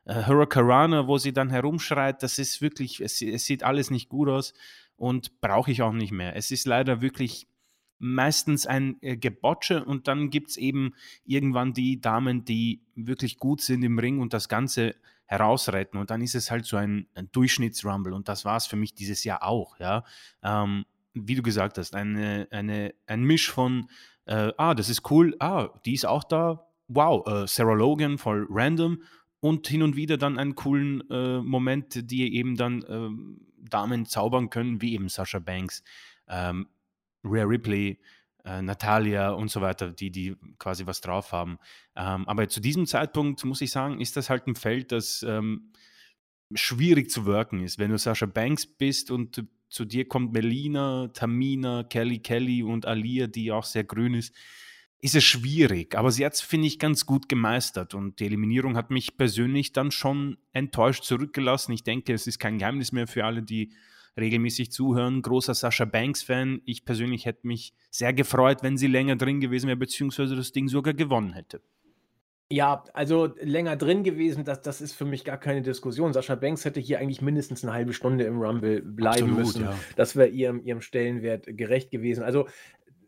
äh, Hurricanrana, wo sie dann herumschreit, das ist wirklich, es, es sieht alles nicht gut aus und brauche ich auch nicht mehr. Es ist leider wirklich meistens ein äh, Gebotsche und dann gibt es eben irgendwann die Damen, die wirklich gut sind im Ring und das Ganze herausretten und dann ist es halt so ein, ein Durchschnittsrumble und das war es für mich dieses Jahr auch, ja. Ähm, wie du gesagt hast, eine, eine, ein Misch von äh, ah, das ist cool, ah, die ist auch da, wow, äh, Sarah Logan, voll random und hin und wieder dann einen coolen äh, Moment, die eben dann ähm, Damen zaubern können, wie eben Sasha Banks, ähm, Rhea Ripley, äh, Natalia und so weiter, die, die quasi was drauf haben. Ähm, aber zu diesem Zeitpunkt, muss ich sagen, ist das halt ein Feld, das ähm, schwierig zu wirken ist. Wenn du Sascha Banks bist und zu dir kommt Melina, Tamina, Kelly Kelly und Alia, die auch sehr grün ist, ist es schwierig. Aber sie hat es, finde ich, ganz gut gemeistert. Und die Eliminierung hat mich persönlich dann schon enttäuscht zurückgelassen. Ich denke, es ist kein Geheimnis mehr für alle, die regelmäßig zuhören. Großer Sascha Banks-Fan. Ich persönlich hätte mich sehr gefreut, wenn sie länger drin gewesen wäre, beziehungsweise das Ding sogar gewonnen hätte. Ja, also länger drin gewesen, das, das ist für mich gar keine Diskussion. Sascha Banks hätte hier eigentlich mindestens eine halbe Stunde im Rumble bleiben Absolut, müssen. Ja. Das wäre ihrem, ihrem Stellenwert gerecht gewesen. Also,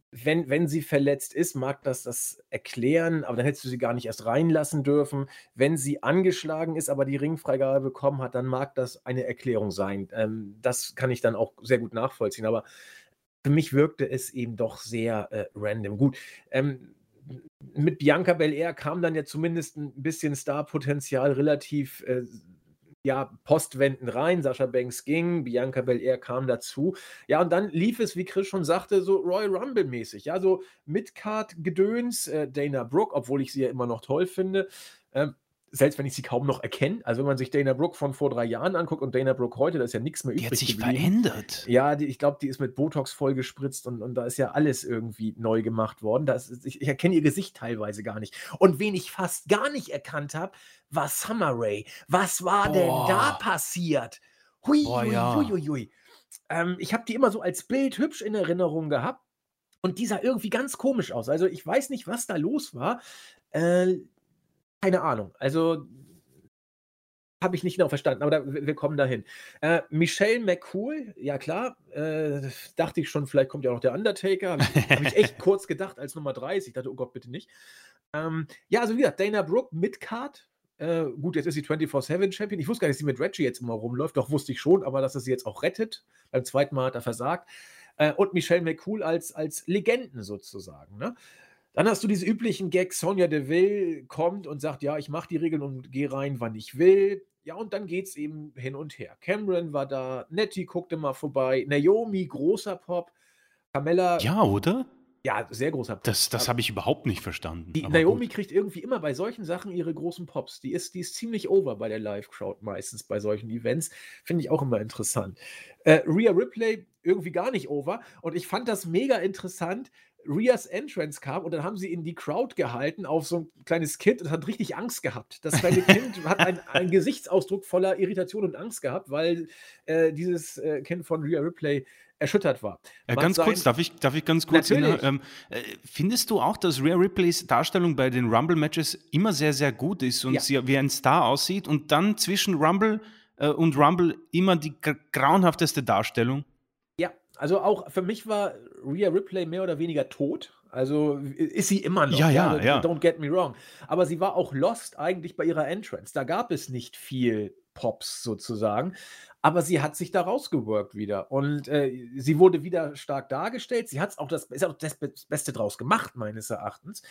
wenn, wenn sie verletzt ist, mag das das erklären, aber dann hättest du sie gar nicht erst reinlassen dürfen. Wenn sie angeschlagen ist, aber die Ringfreigabe bekommen hat, dann mag das eine Erklärung sein. Ähm, das kann ich dann auch sehr gut nachvollziehen. Aber für mich wirkte es eben doch sehr äh, random. Gut, ähm, mit Bianca Belair kam dann ja zumindest ein bisschen Starpotenzial relativ äh, ja, postwendend rein. Sascha Banks ging, Bianca Belair kam dazu. Ja, und dann lief es, wie Chris schon sagte, so Royal Rumble-mäßig. Ja, so Midcard-Gedöns, äh, Dana Brooke, obwohl ich sie ja immer noch toll finde. Ähm, selbst wenn ich sie kaum noch erkenne. Also wenn man sich Dana Brooke von vor drei Jahren anguckt und Dana Brooke heute, da ist ja nichts mehr übrig. Die hat sich geblieben. verändert. Ja, die, ich glaube, die ist mit Botox vollgespritzt und, und da ist ja alles irgendwie neu gemacht worden. Das ich, ich erkenne ihr Gesicht teilweise gar nicht. Und wen ich fast gar nicht erkannt habe, war Summer Ray. Was war Boah. denn da passiert? Hui, Boah, hui, ja. hui, hui, hui. Ähm, ich habe die immer so als Bild hübsch in Erinnerung gehabt. Und die sah irgendwie ganz komisch aus. Also ich weiß nicht, was da los war. Äh, keine Ahnung. Also habe ich nicht genau verstanden, aber da, wir kommen dahin. Äh, Michelle McCool, ja klar, äh, dachte ich schon, vielleicht kommt ja auch noch der Undertaker. Habe ich, hab ich, echt kurz gedacht als Nummer 30. Ich dachte, oh Gott, bitte nicht. Ähm, ja, also wie gesagt, Dana Brooke mit Card. Äh, gut, jetzt ist sie 24-7 Champion. Ich wusste gar nicht, dass sie mit Reggie jetzt immer rumläuft. Doch wusste ich schon, aber dass er sie jetzt auch rettet. Beim zweiten Mal hat er versagt. Äh, und Michelle McCool als, als Legenden sozusagen. Ne? Dann hast du diese üblichen Gags, Sonja Deville kommt und sagt, ja, ich mache die Regeln und gehe rein, wann ich will. Ja, und dann geht es eben hin und her. Cameron war da, Nettie guckte mal vorbei, Naomi, großer Pop, Carmella. Ja, oder? Ja, sehr großer Pop. Das, das habe ich überhaupt nicht verstanden. Die, Naomi gut. kriegt irgendwie immer bei solchen Sachen ihre großen Pops. Die ist, die ist ziemlich over bei der Live-Crowd meistens bei solchen Events. Finde ich auch immer interessant. Äh, Rhea Ripley irgendwie gar nicht over. Und ich fand das mega interessant, Rias Entrance kam und dann haben sie in die Crowd gehalten auf so ein kleines Kind und hat richtig Angst gehabt. Das kleine Kind hat einen Gesichtsausdruck voller Irritation und Angst gehabt, weil äh, dieses äh, Kind von Rhea Ripley erschüttert war. Äh, ganz sein, kurz, darf ich, darf ich ganz kurz ähm, äh, Findest du auch, dass Rhea Ripleys Darstellung bei den Rumble-Matches immer sehr, sehr gut ist und ja. sie wie ein Star aussieht und dann zwischen Rumble äh, und Rumble immer die grauenhafteste Darstellung? Also auch für mich war Rhea Ripley mehr oder weniger tot. Also ist sie immer noch. Ja, ja, ja. Don't get me wrong. Aber sie war auch lost eigentlich bei ihrer Entrance. Da gab es nicht viel Pops sozusagen. Aber sie hat sich da rausgeworkt wieder. Und äh, sie wurde wieder stark dargestellt. Sie hat auch das, ist auch das Beste draus gemacht, meines Erachtens.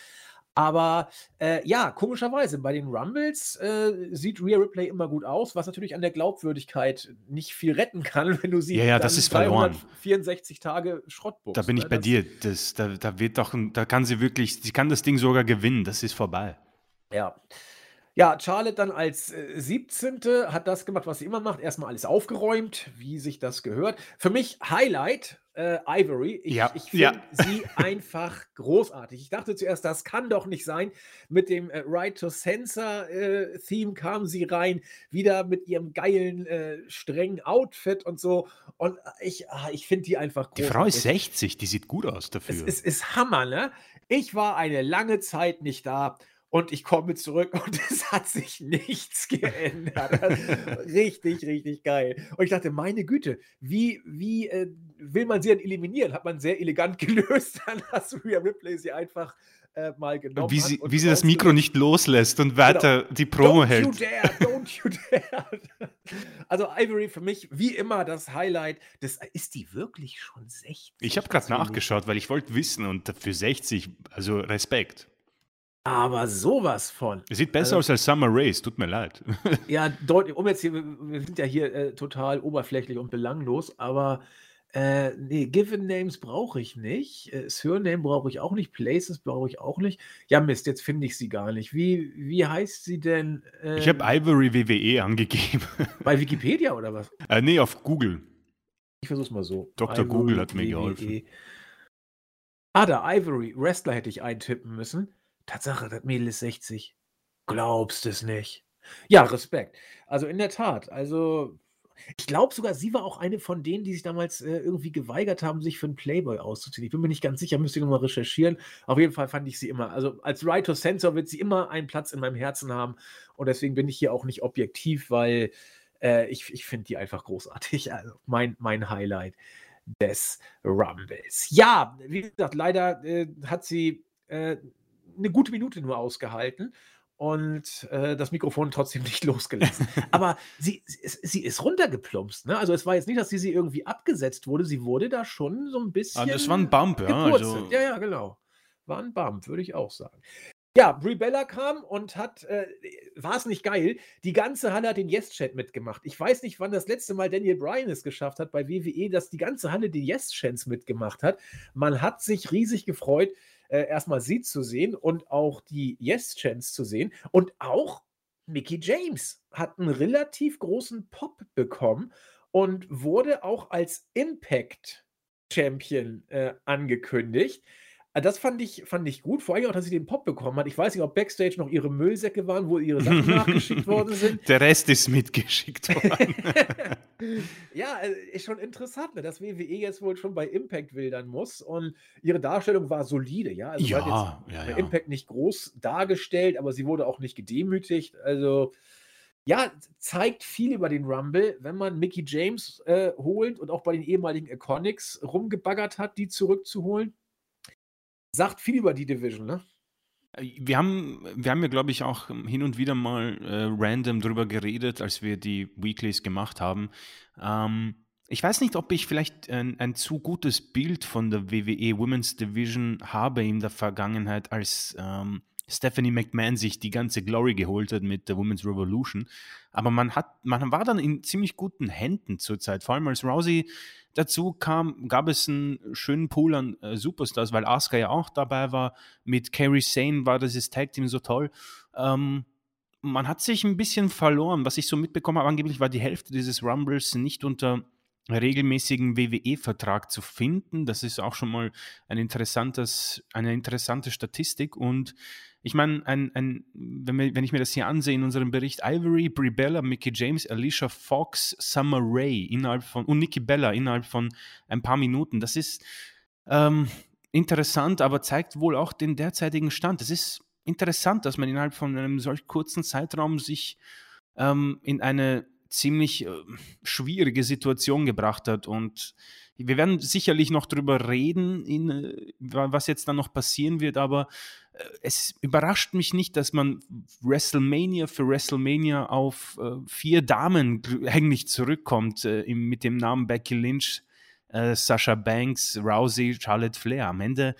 Aber äh, ja, komischerweise, bei den Rumbles äh, sieht Rhea Ripley immer gut aus, was natürlich an der Glaubwürdigkeit nicht viel retten kann, wenn du sie ja, ja, das ist 364 Tage Schrottbuchst. Da bin ich ne? bei das, dir. Das, da, da wird doch, da kann sie wirklich, sie kann das Ding sogar gewinnen. Das ist vorbei. Ja. Ja, Charlotte dann als äh, 17. hat das gemacht, was sie immer macht. Erstmal alles aufgeräumt, wie sich das gehört. Für mich Highlight äh, Ivory. Ich, ja, ich finde ja. sie einfach großartig. Ich dachte zuerst, das kann doch nicht sein. Mit dem äh, Right to Censor äh, Theme kam sie rein, wieder mit ihrem geilen, äh, strengen Outfit und so. Und ich, ah, ich finde die einfach großartig. Die Frau ist 60, die sieht gut aus dafür. Es, es ist Hammer, ne? Ich war eine lange Zeit nicht da und ich komme zurück und es hat sich nichts geändert. richtig, richtig geil. Und ich dachte, meine Güte, wie, wie äh, will man sie denn eliminieren? Hat man sehr elegant gelöst. Dann hast du Rhea Ripley sie einfach äh, mal genommen. Wie sie, wie sie das Mikro nicht loslässt und weiter genau. die Promo don't hält. You dare, don't you dare. Also Ivory für mich wie immer das Highlight. Das, ist die wirklich schon 60? Ich habe gerade nachgeschaut, weil ich wollte wissen und für 60, also Respekt. Aber sowas von. Sieht besser also, aus als Summer Race, tut mir leid. ja, deutlich. Um jetzt hier, wir sind ja hier äh, total oberflächlich und belanglos, aber Äh, ne, Given Names brauche ich nicht. Äh, Surname brauche ich auch nicht. Places brauche ich auch nicht. Ja, Mist, jetzt finde ich sie gar nicht. Wie, wie heißt sie denn? ich habe Ähm, Ivory WWE angegeben. bei Wikipedia oder was? äh, nee, auf Google. Ich versuch's mal so. Dr. Google Ivory hat mir geholfen. WWE. Ah, da, Ivory. Wrestler hätte ich eintippen müssen. Tatsache, das Mädel ist 60. Glaubst es nicht. Ja, Respekt. Also in der Tat. Also, ich glaube sogar, sie war auch eine von denen, die sich damals äh, irgendwie geweigert haben, sich für einen Playboy auszuziehen. Ich bin mir nicht ganz sicher, müsste ich nochmal recherchieren. Auf jeden Fall fand ich sie immer, also als to Sensor wird sie immer einen Platz in meinem Herzen haben. Und deswegen bin ich hier auch nicht objektiv, weil äh, ich, ich finde die einfach großartig. Also mein, mein Highlight des Rumbles. Ja, wie gesagt, leider äh, hat sie äh, eine gute Minute nur ausgehalten und äh, das Mikrofon trotzdem nicht losgelassen. Aber sie, sie, ist, sie ist runtergeplumpst. Ne? Also es war jetzt nicht, dass sie, sie irgendwie abgesetzt wurde. Sie wurde da schon so ein bisschen. Ah, das war ein Bump, ja. Also, Ja, ja, genau. War ein Bump, würde ich auch sagen. Ja, Brie Bella kam und hat, äh, war es nicht geil? Die ganze Halle hat den Yes-Chat mitgemacht. Ich weiß nicht, wann das letzte Mal Daniel Bryan es geschafft hat bei WWE, dass die ganze Halle die Yes-Chants mitgemacht hat. Man hat sich riesig gefreut, äh, erstmal sie zu sehen und auch die Yes-Chants zu sehen. Und auch Mickey James hat einen relativ großen Pop bekommen und wurde auch als Impact-Champion äh, angekündigt. Äh, Das fand ich, fand ich gut, vor allem auch, dass sie den Pop bekommen hat. Ich weiß nicht, ob Backstage noch ihre Müllsäcke waren, wo ihre Sachen nachgeschickt worden sind. Der Rest ist mitgeschickt worden. ja, äh, ist schon interessant, ne, dass WWE jetzt wohl schon bei Impact wildern muss und ihre Darstellung war solide, ja. Also sie hat ja, jetzt ja, bei ja. Impact nicht groß dargestellt, aber sie wurde auch nicht gedemütigt. Also ja, zeigt viel über den Rumble, wenn man Mickey James äh, holt und auch bei den ehemaligen Iconics rumgebaggert hat, die zurückzuholen. Sagt viel über die Division, ne? Wir haben, wir haben ja, glaube ich, auch hin und wieder mal äh, random drüber geredet, als wir die Weeklies gemacht haben. Ähm, ich weiß nicht, ob ich vielleicht ein, ein zu gutes Bild von der WWE Women's Division habe in der Vergangenheit, als ähm, Stephanie McMahon sich die ganze Glory geholt hat mit der Women's Revolution. Aber man hat, man war dann in ziemlich guten Händen zurzeit. Vor allem als Rousey dazu kam, gab es einen schönen Pool an äh, Superstars, weil Asuka ja auch dabei war. Mit Kerry Sane war dieses Tag Team so toll. Ähm, man hat sich ein bisschen verloren. Was ich so mitbekommen habe, angeblich war die Hälfte dieses Rumbles nicht unter regelmäßigen WWE-Vertrag zu finden. Das ist auch schon mal ein interessantes, eine interessante Statistik. Und ich meine, ein, ein, wenn, wenn ich mir das hier ansehe in unserem Bericht, Ivory, Brie Bella, Mickey James, Alicia Fox, Summer Rae innerhalb von und Nikki Bella innerhalb von ein paar Minuten, das ist ähm, interessant, aber zeigt wohl auch den derzeitigen Stand. Es ist interessant, dass man innerhalb von einem solch kurzen Zeitraum sich ähm, in eine ziemlich äh, schwierige Situation gebracht hat. Und wir werden sicherlich noch drüber reden, in, äh, was jetzt dann noch passieren wird, aber äh, es überrascht mich nicht, dass man WrestleMania für WrestleMania auf äh, vier Damen eigentlich zurückkommt, äh, mit dem Namen Becky Lynch, äh, Sasha Banks, Rousey, Charlotte Flair. Am Ende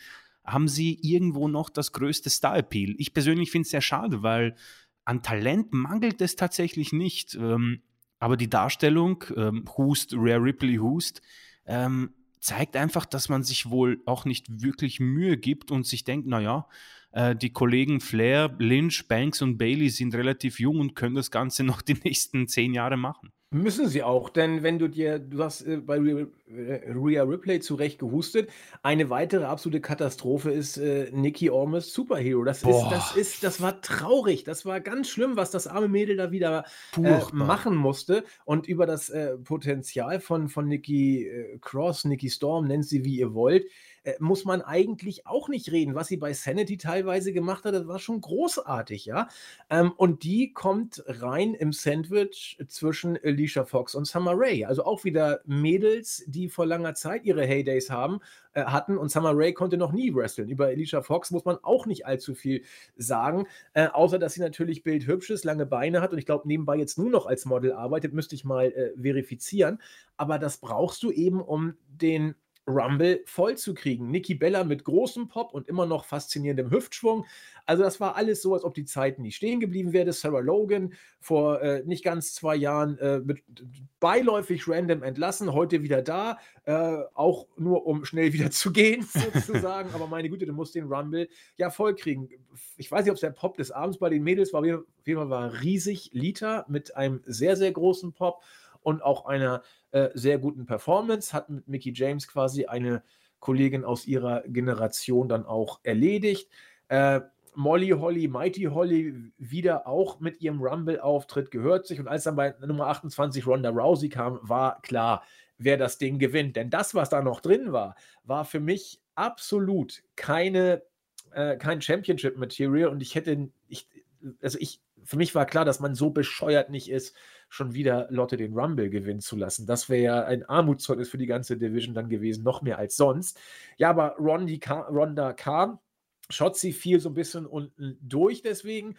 haben sie irgendwo noch das größte Star-Appeal. Ich persönlich finde es sehr schade, weil an Talent mangelt es tatsächlich nicht. Ähm, aber die Darstellung, ähm, Hust, Rare Ripley Hust, ähm, zeigt einfach, dass man sich wohl auch nicht wirklich Mühe gibt und sich denkt, naja, äh, die Kollegen Flair, Lynch, Banks und Bailey sind relativ jung und können das Ganze noch die nächsten zehn Jahre machen. Müssen sie auch, denn wenn du dir, du hast äh, bei Rhea, äh, Rhea Ripley zu Recht gehustet, eine weitere absolute Katastrophe ist äh, Nikki Ormes Superhero. Das ist, Boah. das ist, das war traurig, das war ganz schlimm, was das arme Mädel da wieder äh, machen musste und über das äh, Potenzial von, von Nikki äh, Cross, Nikki Storm, nennt sie wie ihr wollt, äh, muss man eigentlich auch nicht reden. Was sie bei Sanity teilweise gemacht hat, das war schon großartig, ja. Ähm, und die kommt rein im Sandwich zwischen Alicia Fox und Summer Rae. Also auch wieder Mädels, die vor langer Zeit ihre Heydays haben, äh, hatten und Summer Rae konnte noch nie wresteln. Über Alicia Fox muss man auch nicht allzu viel sagen, äh, außer dass sie natürlich bildhübsch ist, lange Beine hat und ich glaube nebenbei jetzt nur noch als Model arbeitet, müsste ich mal äh, verifizieren. Aber das brauchst du eben, um den Rumble voll zu kriegen. Nikki Bella mit großem Pop und immer noch faszinierendem Hüftschwung. Also das war alles so, als ob die Zeiten nie stehen geblieben wären. Sarah Logan vor äh, nicht ganz zwei Jahren äh, mit, beiläufig random entlassen, heute wieder da, äh, auch nur um schnell wieder zu gehen sozusagen. Aber meine Güte, du musst den Rumble ja voll kriegen. Ich weiß nicht, ob es der Pop des Abends bei den Mädels war. Auf jeden Fall war riesig. Lita mit einem sehr, sehr großen Pop und auch einer äh, sehr guten Performance, hat mit Mickey James quasi eine Kollegin aus ihrer Generation dann auch erledigt. Äh, Molly Holly, Mighty Holly wieder auch mit ihrem Rumble-Auftritt gehört sich. Und als dann bei Nummer 28 Ronda Rousey kam, war klar, wer das Ding gewinnt. Denn das, was da noch drin war, war für mich absolut keine, äh, kein Championship-Material. Und ich hätte, ich, also ich, für mich war klar, dass man so bescheuert nicht ist, schon wieder Lotte den Rumble gewinnen zu lassen. Das wäre ja ein Armutszeugnis für die ganze Division dann gewesen, noch mehr als sonst. Ja, aber Ronda kam, Shotzi fiel so ein bisschen unten durch, deswegen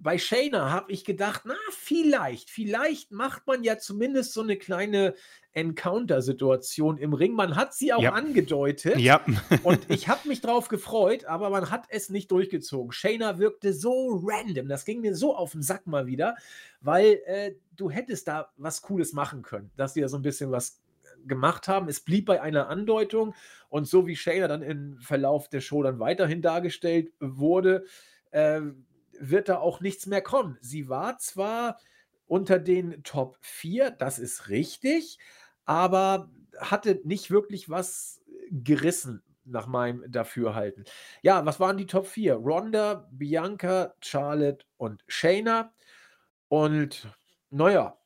bei Shayna habe ich gedacht, na, vielleicht, vielleicht macht man ja zumindest so eine kleine Encounter-Situation im Ring. Man hat sie auch ja. angedeutet. Ja. und ich habe mich drauf gefreut, aber man hat es nicht durchgezogen. Shayna wirkte so random. Das ging mir so auf den Sack mal wieder, weil äh, du hättest da was Cooles machen können, dass die da so ein bisschen was gemacht haben. Es blieb bei einer Andeutung und so wie Shayna dann im Verlauf der Show dann weiterhin dargestellt wurde, äh, wird da auch nichts mehr kommen. Sie war zwar unter den Top 4, das ist richtig, aber hatte nicht wirklich was gerissen nach meinem Dafürhalten. Ja, was waren die Top 4? Ronda, Bianca, Charlotte und Shayna. Und naja,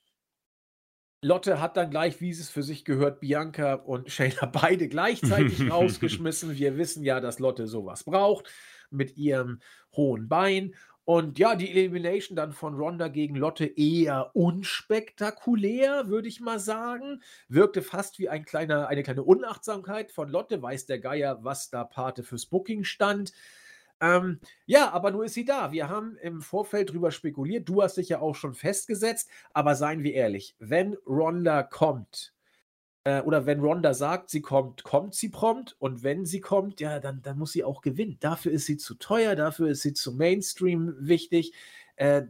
Lotte hat dann gleich, wie es für sich gehört, Bianca und Shayna beide gleichzeitig rausgeschmissen. Wir wissen ja, dass Lotte sowas braucht mit ihrem hohen Bein. Und ja, die Elimination dann von Ronda gegen Lotte eher unspektakulär, würde ich mal sagen. Wirkte fast wie ein kleiner, eine kleine Unachtsamkeit von Lotte. Weiß der Geier, was da Pate fürs Booking stand. Ähm, ja, aber nur ist sie da. Wir haben im Vorfeld drüber spekuliert. Du hast dich ja auch schon festgesetzt. Aber seien wir ehrlich, wenn Ronda kommt, äh, oder wenn Ronda sagt, sie kommt, kommt sie prompt. Und wenn sie kommt, ja, dann, dann muss sie auch gewinnen. Dafür ist sie zu teuer, dafür ist sie zu Mainstream wichtig. Äh,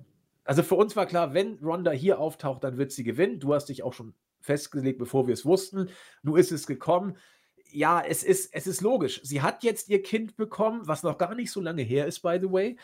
also für uns war klar, wenn Ronda hier auftaucht, dann wird sie gewinnen. Du hast dich auch schon festgelegt, bevor wir es wussten. Nun ist es gekommen. Ja, es ist, es ist logisch. Sie hat jetzt ihr Kind bekommen, was noch gar nicht so lange her ist, by the way.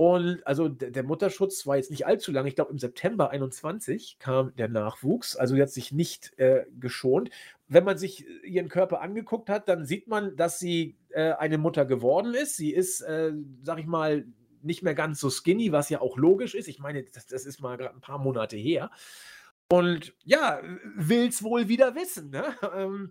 Und also der Mutterschutz war jetzt nicht allzu lang. Ich glaube, im September 21 kam der Nachwuchs. Also sie hat sich nicht äh, geschont. Wenn man sich äh, ihren Körper angeguckt hat, dann sieht man, dass sie äh, eine Mutter geworden ist. Sie ist, äh, sag ich mal, nicht mehr ganz so skinny, was ja auch logisch ist. Ich meine, das, das ist mal gerade ein paar Monate her. Und ja, will es wohl wieder wissen. Ne? Ähm,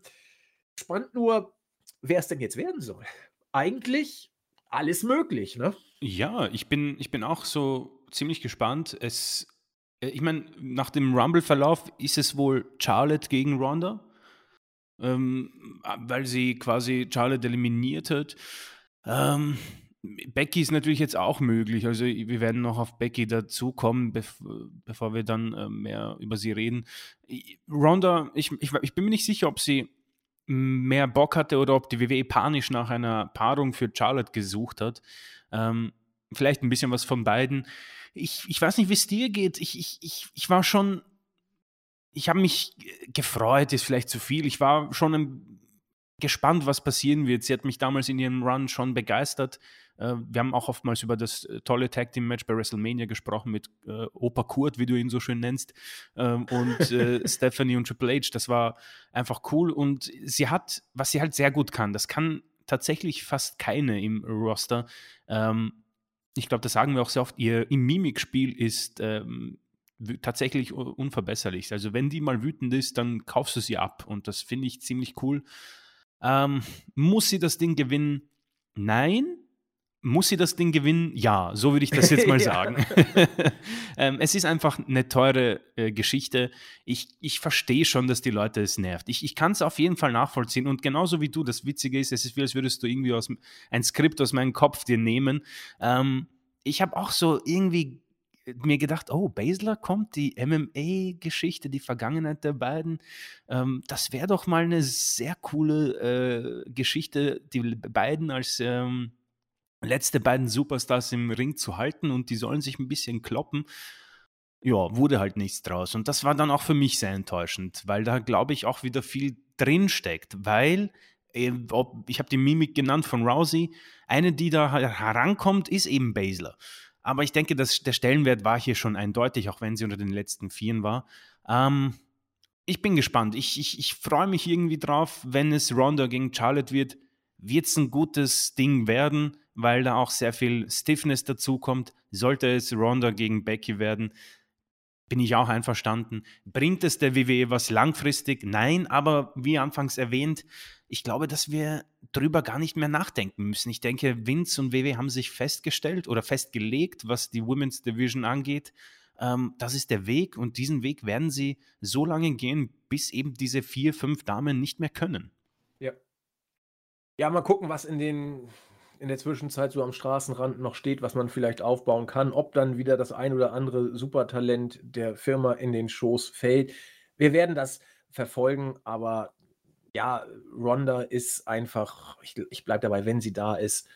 spannend nur, wer es denn jetzt werden soll. Eigentlich alles möglich, ne? Ja, ich bin, ich bin auch so ziemlich gespannt. Es, äh, ich meine, nach dem Rumble-Verlauf ist es wohl Charlotte gegen Ronda, ähm, weil sie quasi Charlotte eliminiert hat. Ähm, Becky ist natürlich jetzt auch möglich. Also wir werden noch auf Becky dazukommen, bev bevor wir dann äh, mehr über sie reden. Ronda, ich, ich, ich bin mir nicht sicher, ob sie mehr Bock hatte oder ob die WWE panisch nach einer Paarung für Charlotte gesucht hat. Ähm, vielleicht ein bisschen was von beiden. Ich, ich weiß nicht, wie es dir geht. Ich, ich, ich, ich war schon, ich habe mich gefreut, ist vielleicht zu viel. Ich war schon gespannt, was passieren wird. Sie hat mich damals in ihrem Run schon begeistert. Äh, wir haben auch oftmals über das äh, tolle Tag Team Match bei WrestleMania gesprochen mit äh, Opa Kurt, wie du ihn so schön nennst, ähm, und äh, Stephanie und Triple H. Das war einfach cool und sie hat, was sie halt sehr gut kann, das kann tatsächlich fast keine im Roster. Ähm, ich glaube, das sagen wir auch sehr oft, ihr im Mimikspiel ist ähm, tatsächlich unverbesserlich. Also wenn die mal wütend ist, dann kaufst du sie ab und das finde ich ziemlich cool. Ähm, muss sie das Ding gewinnen? Nein, muss sie das Ding gewinnen? Ja, so würde ich das jetzt mal sagen. ähm, es ist einfach eine teure äh, Geschichte. Ich, ich verstehe schon, dass die Leute es nervt. Ich, ich kann es auf jeden Fall nachvollziehen. Und genauso wie du, das Witzige ist, es ist wie, als würdest du irgendwie aus, ein Skript aus meinem Kopf dir nehmen. Ähm, ich habe auch so irgendwie mir gedacht, oh, Basler kommt, die MMA-Geschichte, die Vergangenheit der beiden. Ähm, das wäre doch mal eine sehr coole äh, Geschichte, die beiden als ähm, letzte beiden Superstars im Ring zu halten und die sollen sich ein bisschen kloppen. Ja, wurde halt nichts draus. Und das war dann auch für mich sehr enttäuschend, weil da, glaube ich, auch wieder viel drinsteckt, weil äh, ich habe die Mimik genannt von Rousey. Eine, die da herankommt, ist eben Basler. Aber ich denke, dass der Stellenwert war hier schon eindeutig, auch wenn sie unter den letzten Vieren war. Ähm, ich bin gespannt. Ich, ich, ich freue mich irgendwie drauf, wenn es Ronda gegen Charlotte wird. Wird es ein gutes Ding werden, weil da auch sehr viel Stiffness dazukommt. Sollte es Ronda gegen Becky werden, bin ich auch einverstanden. Bringt es der WWE was langfristig? Nein, aber wie anfangs erwähnt, ich glaube, dass wir drüber gar nicht mehr nachdenken müssen. Ich denke, Vince und WWE haben sich festgestellt oder festgelegt, was die Women's Division angeht. Ähm, das ist der Weg und diesen Weg werden sie so lange gehen, bis eben diese vier, fünf Damen nicht mehr können. Ja. Mal gucken, was in den in der Zwischenzeit so am Straßenrand noch steht, was man vielleicht aufbauen kann, ob dann wieder das ein oder andere Supertalent der Firma in den Schoß fällt. Wir werden das verfolgen, aber ja, Ronda ist einfach, ich, ich bleibe dabei, wenn sie da ist,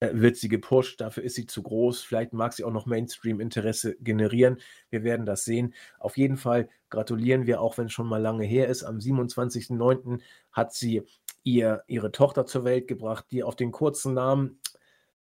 äh, wird sie gepusht, dafür ist sie zu groß. Vielleicht mag sie auch noch Mainstream-Interesse generieren. Wir werden das sehen. Auf jeden Fall gratulieren wir, auch wenn es schon mal lange her ist. Am 27.09. hat sie ihr, ihre Tochter zur Welt gebracht, die auf den kurzen Namen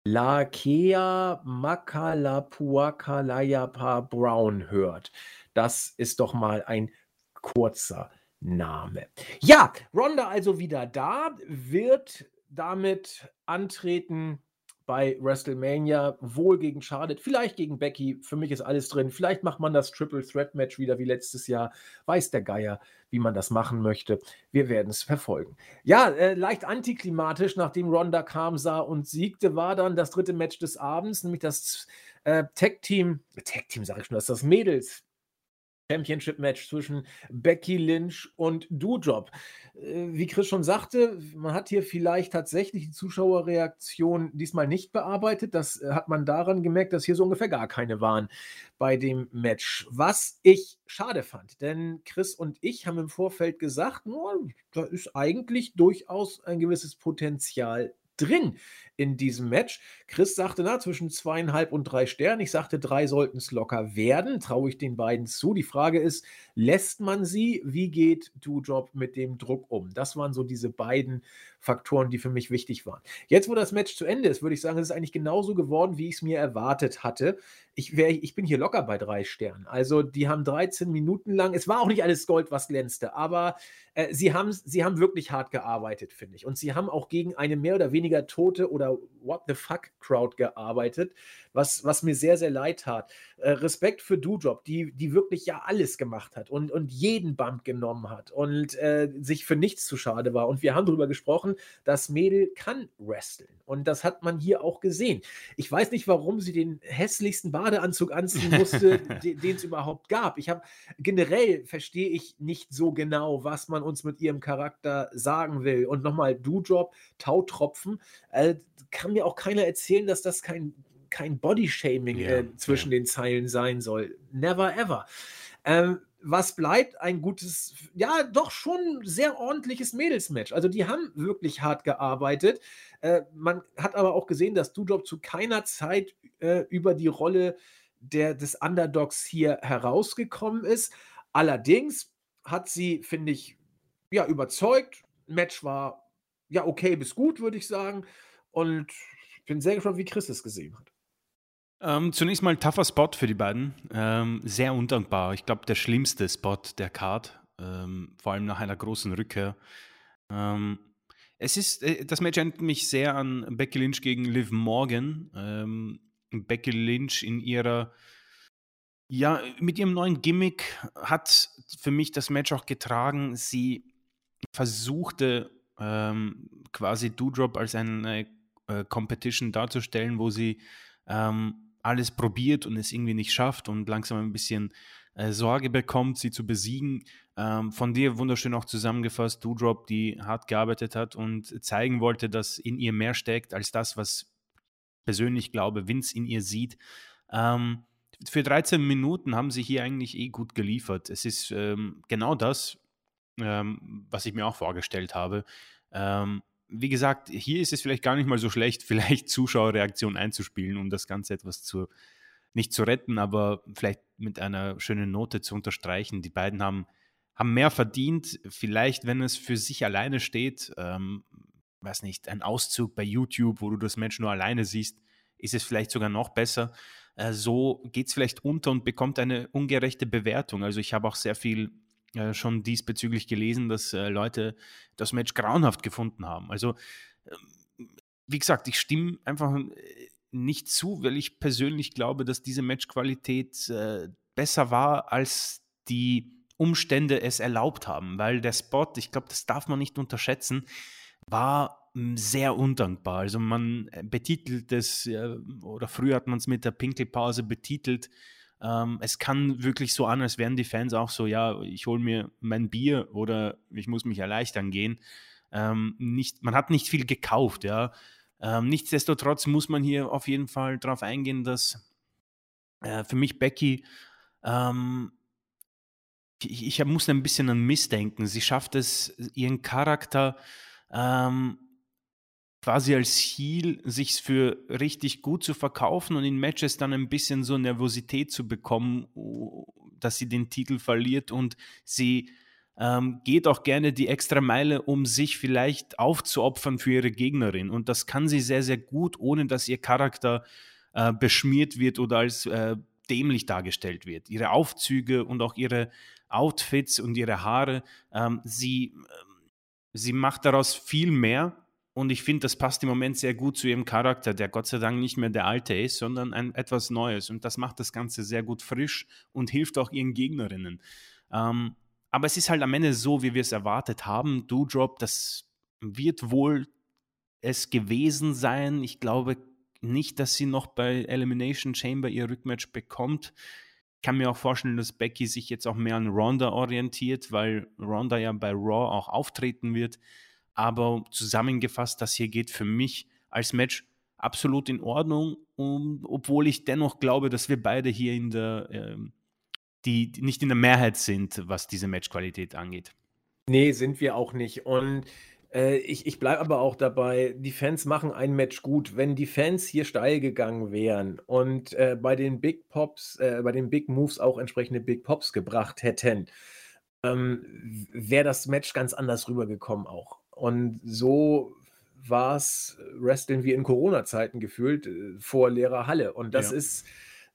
Lakea Makalapuakalayapa Brown hört. Das ist doch mal ein kurzer Name. Ja, Ronda also wieder da, wird damit antreten bei WrestleMania, wohl gegen Charlotte, vielleicht gegen Becky. Für mich ist alles drin. Vielleicht macht man das Triple Threat Match wieder wie letztes Jahr. Weiß der Geier, wie man das machen möchte. Wir werden es verfolgen. Ja, äh, leicht antiklimatisch, nachdem Ronda kam, sah und siegte, war dann das dritte Match des Abends, nämlich das äh, Tag Team, Tag Team sage ich schon, das ist das Mädels Championship-Match zwischen Becky Lynch und Doudrop. Äh, wie Chris schon sagte, man hat hier vielleicht tatsächlich die Zuschauerreaktion diesmal nicht bearbeitet. Das äh, hat man daran gemerkt, dass hier so ungefähr gar keine waren bei dem Match. Was ich schade fand, denn Chris und ich haben im Vorfeld gesagt, oh, da ist eigentlich durchaus ein gewisses Potenzial drin in diesem Match. Chris sagte, na, zwischen zweieinhalb und drei Sternen. Ich sagte, drei sollten es locker werden. Traue ich den beiden zu. Die Frage ist, lässt man sie? Wie geht Doudrop mit dem Druck um? Das waren so diese beiden Faktoren, die für mich wichtig waren. Jetzt, wo das Match zu Ende ist, würde ich sagen, es ist eigentlich genauso geworden, wie ich es mir erwartet hatte. Ich, wär, ich bin hier locker bei drei Sternen. Also, die haben 13 Minuten lang, es war auch nicht alles Gold, was glänzte, aber äh, sie, haben, sie haben wirklich hart gearbeitet, finde ich. Und sie haben auch gegen eine mehr oder weniger tote oder What the fuck Crowd gearbeitet, was, was mir sehr, sehr leid tat. Äh, Respekt für Doudrop, die, die wirklich ja alles gemacht hat und, und jeden Bump genommen hat und äh, sich für nichts zu schade war. Und wir haben darüber gesprochen, das Mädel kann wresteln. Und das hat man hier auch gesehen. Ich weiß nicht, warum sie den hässlichsten Badeanzug anziehen musste, den es überhaupt gab. Ich habe generell verstehe ich nicht so genau, was man uns mit ihrem Charakter sagen will. Und nochmal, Doudrop, Tautropfen, äh, kann mir auch keiner erzählen, dass das kein, kein Bodyshaming yeah, äh, zwischen yeah. den Zeilen sein soll. Never ever. Ähm, was bleibt? Ein gutes, ja, doch schon sehr ordentliches Mädelsmatch. Also die haben wirklich hart gearbeitet. Äh, man hat aber auch gesehen, dass Dudop zu keiner Zeit äh, über die Rolle der, des Underdogs hier herausgekommen ist. Allerdings hat sie, finde ich, ja, überzeugt. Match war ja okay bis gut, würde ich sagen. Und ich bin sehr gespannt, wie Chris es gesehen hat. Ähm, zunächst mal tougher Spot für die beiden. Ähm, sehr undankbar. Ich glaube, der schlimmste Spot der Card. Ähm, vor allem nach einer großen Rückkehr. Ähm, es ist, äh, das Match erinnert mich sehr an Becky Lynch gegen Liv Morgan. Ähm, Becky Lynch in ihrer, ja, mit ihrem neuen Gimmick hat für mich das Match auch getragen. Sie versuchte ähm, quasi Doodrop als eine äh, Competition darzustellen, wo sie ähm, alles probiert und es irgendwie nicht schafft und langsam ein bisschen äh, Sorge bekommt, sie zu besiegen. Ähm, von dir wunderschön auch zusammengefasst, Doodrop, die hart gearbeitet hat und zeigen wollte, dass in ihr mehr steckt als das, was persönlich glaube, Vince in ihr sieht. Ähm, für 13 Minuten haben sie hier eigentlich eh gut geliefert. Es ist ähm, genau das, ähm, was ich mir auch vorgestellt habe. Ähm, wie gesagt, hier ist es vielleicht gar nicht mal so schlecht, vielleicht Zuschauerreaktion einzuspielen, um das Ganze etwas zu, nicht zu retten, aber vielleicht mit einer schönen Note zu unterstreichen. Die beiden haben, haben mehr verdient. Vielleicht, wenn es für sich alleine steht, ähm, weiß nicht, ein Auszug bei YouTube, wo du das Match nur alleine siehst, ist es vielleicht sogar noch besser. Äh, so geht es vielleicht unter und bekommt eine ungerechte Bewertung. Also ich habe auch sehr viel äh, schon diesbezüglich gelesen, dass äh, Leute das Match grauenhaft gefunden haben. Also, ähm, wie gesagt, ich stimme einfach äh, nicht zu, weil ich persönlich glaube, dass diese Matchqualität äh, besser war, als die Umstände es erlaubt haben, weil der Spot, ich glaube, das darf man nicht unterschätzen, war hm, sehr undankbar. Also man betitelt es, oder früher hat man es mit der Pinkelpause betitelt, ähm, es kann wirklich so an, als wären die Fans auch so, ja, ich hole mir mein Bier oder ich muss mich erleichtern gehen. Ähm, nicht, man hat nicht viel gekauft, ja. Ähm, nichtsdestotrotz muss man hier auf jeden Fall darauf eingehen, dass äh, für mich Becky, ähm, ich, ich muss ein bisschen an Miss denken. Sie schafft es, ihren Charakter ähm, quasi als Heel sich für richtig gut zu verkaufen und in Matches dann ein bisschen so Nervosität zu bekommen, dass sie den Titel verliert und sie ähm, geht auch gerne die extra Meile, um sich vielleicht aufzuopfern für ihre Gegnerin. Und das kann sie sehr, sehr gut, ohne dass ihr Charakter äh, beschmiert wird oder als äh, dämlich dargestellt wird. Ihre Aufzüge und auch ihre Outfits und ihre Haare, ähm, sie, äh, sie macht daraus viel mehr und ich finde, das passt im Moment sehr gut zu ihrem Charakter, der Gott sei Dank nicht mehr der alte ist, sondern ein, etwas Neues. Und das macht das Ganze sehr gut frisch und hilft auch ihren Gegnerinnen. Ähm, aber es ist halt am Ende so, wie wir es erwartet haben. Doudrop, das wird wohl es gewesen sein. Ich glaube nicht, dass sie noch bei Elimination Chamber ihr Rückmatch bekommt. Ich kann mir auch vorstellen, dass Becky sich jetzt auch mehr an Ronda orientiert, weil Ronda ja bei Raw auch auftreten wird. Aber zusammengefasst, das hier geht für mich als Match absolut in Ordnung, um, obwohl ich dennoch glaube, dass wir beide hier in der, äh, die, die nicht in der Mehrheit sind, was diese Matchqualität angeht. Nee, sind wir auch nicht. Und äh, ich, ich bleibe aber auch dabei, die Fans machen ein Match gut. Wenn die Fans hier steil gegangen wären und äh, bei den Big Pops, äh, bei den Big Moves auch entsprechende Big Pops gebracht hätten, ähm, wäre das Match ganz anders rübergekommen auch. Und so war es Wrestling wie in Corona-Zeiten gefühlt äh, vor leerer Halle. Und das ja. ist,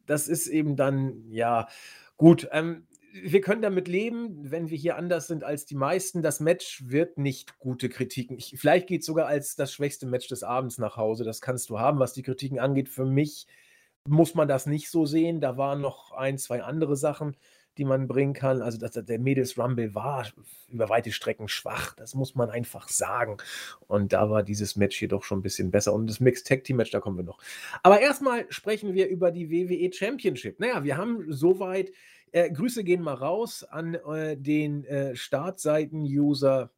das ist eben dann, ja, gut. Ähm, wir können damit leben, wenn wir hier anders sind als die meisten. Das Match wird nicht gute Kritiken. Ich, vielleicht geht es sogar als das schwächste Match des Abends nach Hause. Das kannst du haben, was die Kritiken angeht. Für mich muss man das nicht so sehen. Da waren noch ein, zwei andere Sachen die man bringen kann. Also das, der Mädels Rumble war über weite Strecken schwach, das muss man einfach sagen. Und da war dieses Match hier doch schon ein bisschen besser. Und das Mixed Tag Team Match, da kommen wir noch. Aber erstmal sprechen wir über die WWE Championship. Naja, wir haben soweit, äh, Grüße gehen mal raus an äh, den äh, Startseiten-User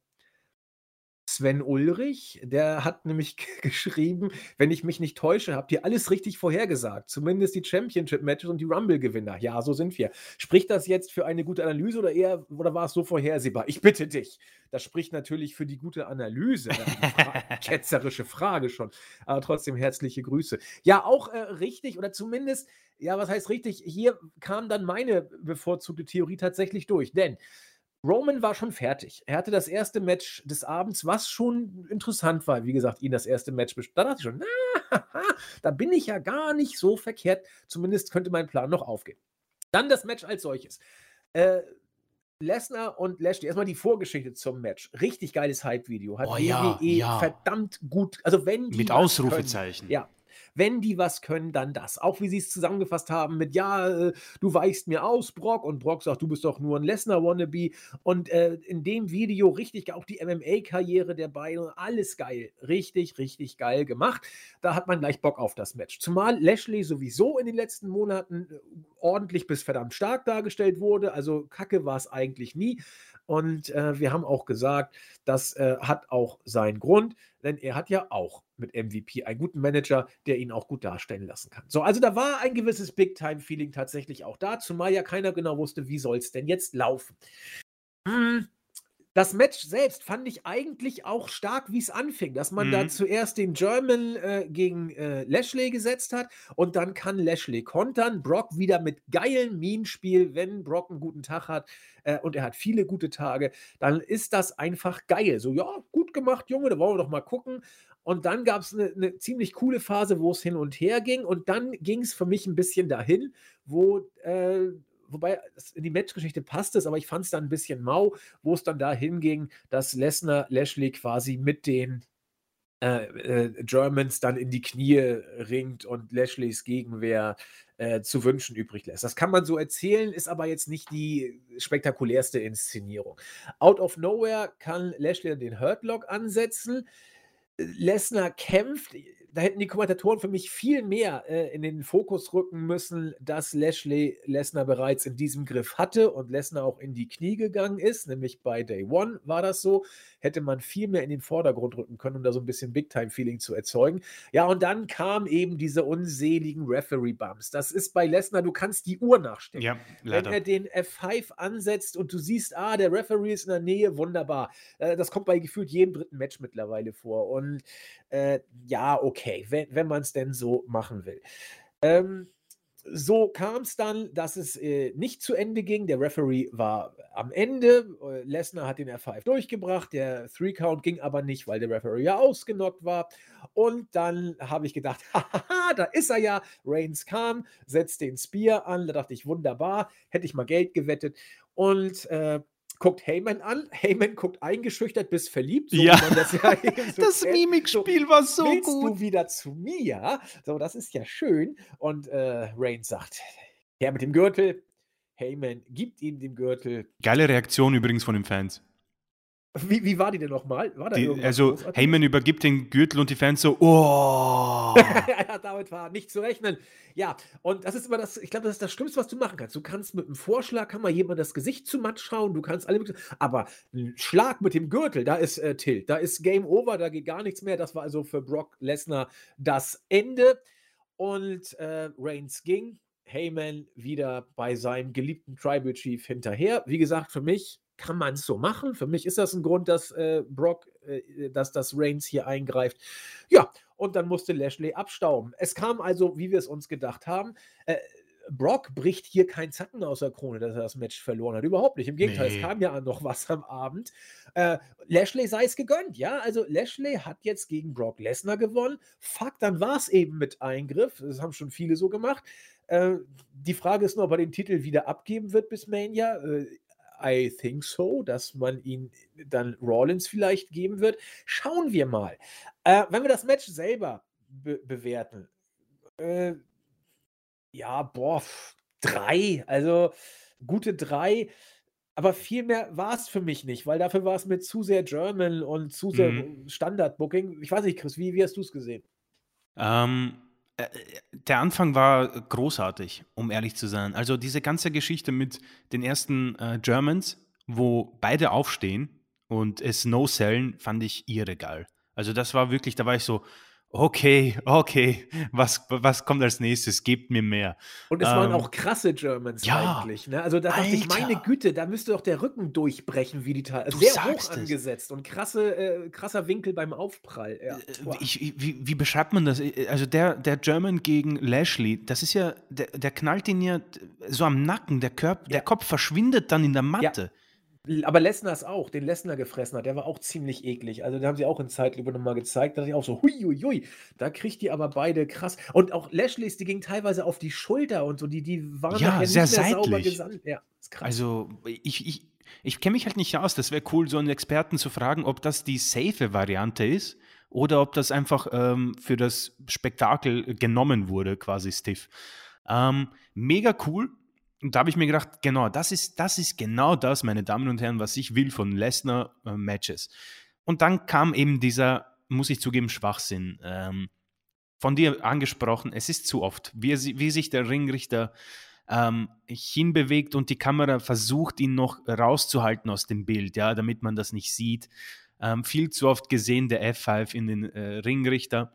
Sven Ulrich, der hat nämlich geschrieben, wenn ich mich nicht täusche, habt ihr alles richtig vorhergesagt. Zumindest die Championship-Matches und die Rumble-Gewinner. Ja, so sind wir. Spricht das jetzt für eine gute Analyse oder eher, oder war es so vorhersehbar? Ich bitte dich. Das spricht natürlich für die gute Analyse. Ketzerische Frage schon. Aber trotzdem herzliche Grüße. Ja, auch äh, richtig, oder zumindest, ja, was heißt richtig? Hier kam dann meine bevorzugte Theorie tatsächlich durch. Denn Roman war schon fertig. Er hatte das erste Match des Abends, was schon interessant war. Wie gesagt, ihn das erste Match. Da dachte ich schon, na, da bin ich ja gar nicht so verkehrt. Zumindest könnte mein Plan noch aufgehen. Dann das Match als solches. Äh, Lesnar und Lashley, erstmal die Vorgeschichte zum Match. Richtig geiles Hype-Video. Hat oh, ja, WWE ja. verdammt gut. Also wenn Mit Ausrufezeichen. Können, ja, wenn die was können, dann das. Auch wie sie es zusammengefasst haben mit, ja, äh, du weichst mir aus, Brock. Und Brock sagt, du bist doch nur ein Lesnar-Wannabe. Und äh, in dem Video richtig, auch die MMA-Karriere der beiden, alles geil. Richtig, richtig geil gemacht. Da hat man gleich Bock auf das Match. Zumal Lashley sowieso in den letzten Monaten äh, ordentlich bis verdammt stark dargestellt wurde. Also Kacke war es eigentlich nie. Und äh, wir haben auch gesagt, das äh, hat auch seinen Grund, denn er hat ja auch mit MVP einen guten Manager, der ihn auch gut darstellen lassen kann. So, also da war ein gewisses Big-Time-Feeling tatsächlich auch da, zumal ja keiner genau wusste, wie soll es denn jetzt laufen. Hm, das Match selbst fand ich eigentlich auch stark, wie es anfing, dass man da Mhm. zuerst den German äh, gegen äh, Lashley gesetzt hat und dann kann Lashley kontern. Brock wieder mit geilem Minenspiel, wenn Brock einen guten Tag hat äh, und er hat viele gute Tage, dann ist das einfach geil. So, ja, gut gemacht, Junge, da wollen wir doch mal gucken. Und dann gab es eine ne ziemlich coole Phase, wo es hin und her ging. Und dann ging es für mich ein bisschen dahin, wo, äh, wobei in die Matchgeschichte passt es, aber ich fand es dann ein bisschen mau, wo es dann dahin ging, dass Lesnar Lashley quasi mit den äh, äh, Germans dann in die Knie ringt und Lashleys Gegenwehr äh, zu wünschen übrig lässt. Das kann man so erzählen, ist aber jetzt nicht die spektakulärste Inszenierung. Out of nowhere kann Lashley den Hurtlock ansetzen. Lesnar kämpft. Da hätten die Kommentatoren für mich viel mehr äh, in den Fokus rücken müssen, dass Lashley Lesnar bereits in diesem Griff hatte und Lesnar auch in die Knie gegangen ist, nämlich bei Day One war das so. Hätte man viel mehr in den Vordergrund rücken können, um da so ein bisschen Big-Time-Feeling zu erzeugen. Ja, und dann kam eben diese unseligen Referee-Bumps. Das ist bei Lesnar, du kannst die Uhr nachstellen. Ja, Wenn er den F5 ansetzt und du siehst, ah, der Referee ist in der Nähe, wunderbar. Äh, das kommt bei gefühlt jedem dritten Match mittlerweile vor. Und äh, ja, okay, wenn, wenn man es denn so machen will. Ähm, so kam es dann, dass es äh, nicht zu Ende ging. Der Referee war am Ende. Äh, Lesnar hat den F5 durchgebracht. Der Three-Count ging aber nicht, weil der Referee ja ausgenockt war. Und dann habe ich gedacht, haha, da ist er ja. Reigns kam, setzt den Spear an. Da dachte ich, wunderbar, hätte ich mal Geld gewettet. Und äh, guckt Heyman an. Heyman guckt eingeschüchtert bis verliebt. So Ja. das, ja so Das. Mimikspiel war so Willst gut. du wieder zu mir? So, das ist ja schön. Und äh, Reigns sagt, ja, mit dem Gürtel. Heyman gibt ihm den Gürtel. Geile Reaktion übrigens von den Fans. Wie, wie war die denn nochmal? War da Die, irgendwas also Großartiges? Heyman übergibt den Gürtel und die Fans so, oh. ja, damit war nicht zu rechnen. Ja, und das ist immer das, ich glaube, das ist das Schlimmste, was du machen kannst. Du kannst mit einem Vorschlag, kann mal jemand das Gesicht zu matt schauen, du kannst alle, aber ein Schlag mit dem Gürtel, da ist äh, Tilt, da ist Game Over, da geht gar nichts mehr. Das war also für Brock Lesnar das Ende. Und äh, Reigns ging, Heyman wieder bei seinem geliebten Tribal Chief hinterher. Wie gesagt, für mich kann man es so machen. Für mich ist das ein Grund, dass äh, Brock, äh, dass das Reigns hier eingreift. Ja, und dann musste Lashley abstauben. Es kam also, wie wir es uns gedacht haben. Äh, Brock bricht hier kein Zacken aus der Krone, dass er das Match verloren hat. Überhaupt nicht. Im Gegenteil, Nee. es kam ja noch was am Abend. Äh, Lashley sei es gegönnt, ja. Also Lashley hat jetzt gegen Brock Lesnar gewonnen. Fuck, dann war es eben mit Eingriff. Das haben schon viele so gemacht. Äh, die Frage ist nur, ob er den Titel wieder abgeben wird bis Mania. Äh, I think so, dass man ihn dann Rollins vielleicht geben wird. Schauen wir mal. Äh, wenn wir das Match selber be bewerten, äh, ja, boah, drei, also gute drei, aber viel mehr war es für mich nicht, weil dafür war es mir zu sehr German und zu sehr Mhm. Standard-Booking. Ich weiß nicht, Chris, wie, wie hast du es gesehen? Ähm, äh, der Anfang war großartig, um ehrlich zu sein. Also diese ganze Geschichte mit den ersten äh, Germans, wo beide aufstehen und es no-sellen, fand ich irre geil. Also das war wirklich, da war ich so, okay, okay, was, was kommt als nächstes? Gebt mir mehr. Und es waren Ähm, auch krasse Germans ja, eigentlich. Ne? Also da dachte ich, meine. Güte, da müsste doch der Rücken durchbrechen, wie die Teil. Also sehr hoch es. angesetzt und krasse, äh, krasser Winkel beim Aufprall. Ja. Äh, Boah. Ich, ich- wie, wie beschreibt man das? Äh, Also der, der German gegen Lashley, das ist ja, der, der knallt ihn ja so am Nacken, der, Körper, Ja. der Kopf verschwindet dann in der Matte. Aber Lesners auch, den Lesnar gefressen hat, der war auch ziemlich eklig. Also, den haben sie auch in Zeitlupe nochmal gezeigt. Da dachte ich auch so, hui, hui, hui. Da kriegt die aber beide krass. Und auch Lashleys, die gingen teilweise auf die Schulter und so. Die, die waren Ja, nachher nicht sehr mehr sauber seitlich. gesandt. Ja, ist krass. Also ich, ich, ich kenne mich halt nicht aus. Das wäre cool, so einen Experten zu fragen, ob das die safe Variante ist oder ob das einfach ähm, für das Spektakel genommen wurde, quasi stiff. Ähm, mega cool. Und da habe ich mir gedacht, genau, das ist, das ist genau das, meine Damen und Herren, was ich will von Lesnar-Matches. Und dann kam eben dieser, muss ich zugeben, Schwachsinn. Ähm, von dir angesprochen, es ist zu oft, wie, wie sich der Ringrichter ähm, hinbewegt und die Kamera versucht, ihn noch rauszuhalten aus dem Bild, ja, damit man das nicht sieht. Ähm, viel zu oft gesehen, der F5 in den äh, Ringrichter.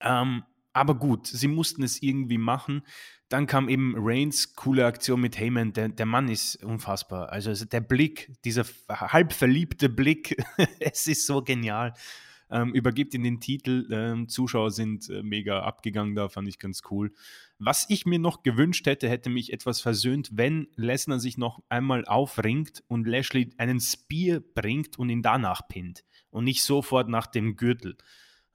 Ähm, aber gut, sie mussten es irgendwie machen. Dann kam eben Reigns, coole Aktion mit Heyman. Der, der Mann ist unfassbar. Also der Blick, dieser halb verliebte Blick, es ist so genial. Ähm, übergibt ihm den Titel. Ähm, Zuschauer sind äh, mega abgegangen da, fand ich ganz cool. Was ich mir noch gewünscht hätte, hätte mich etwas versöhnt, wenn Lesnar sich noch einmal aufringt und Lashley einen Spear bringt und ihn danach pinnt und nicht sofort nach dem Gürtel.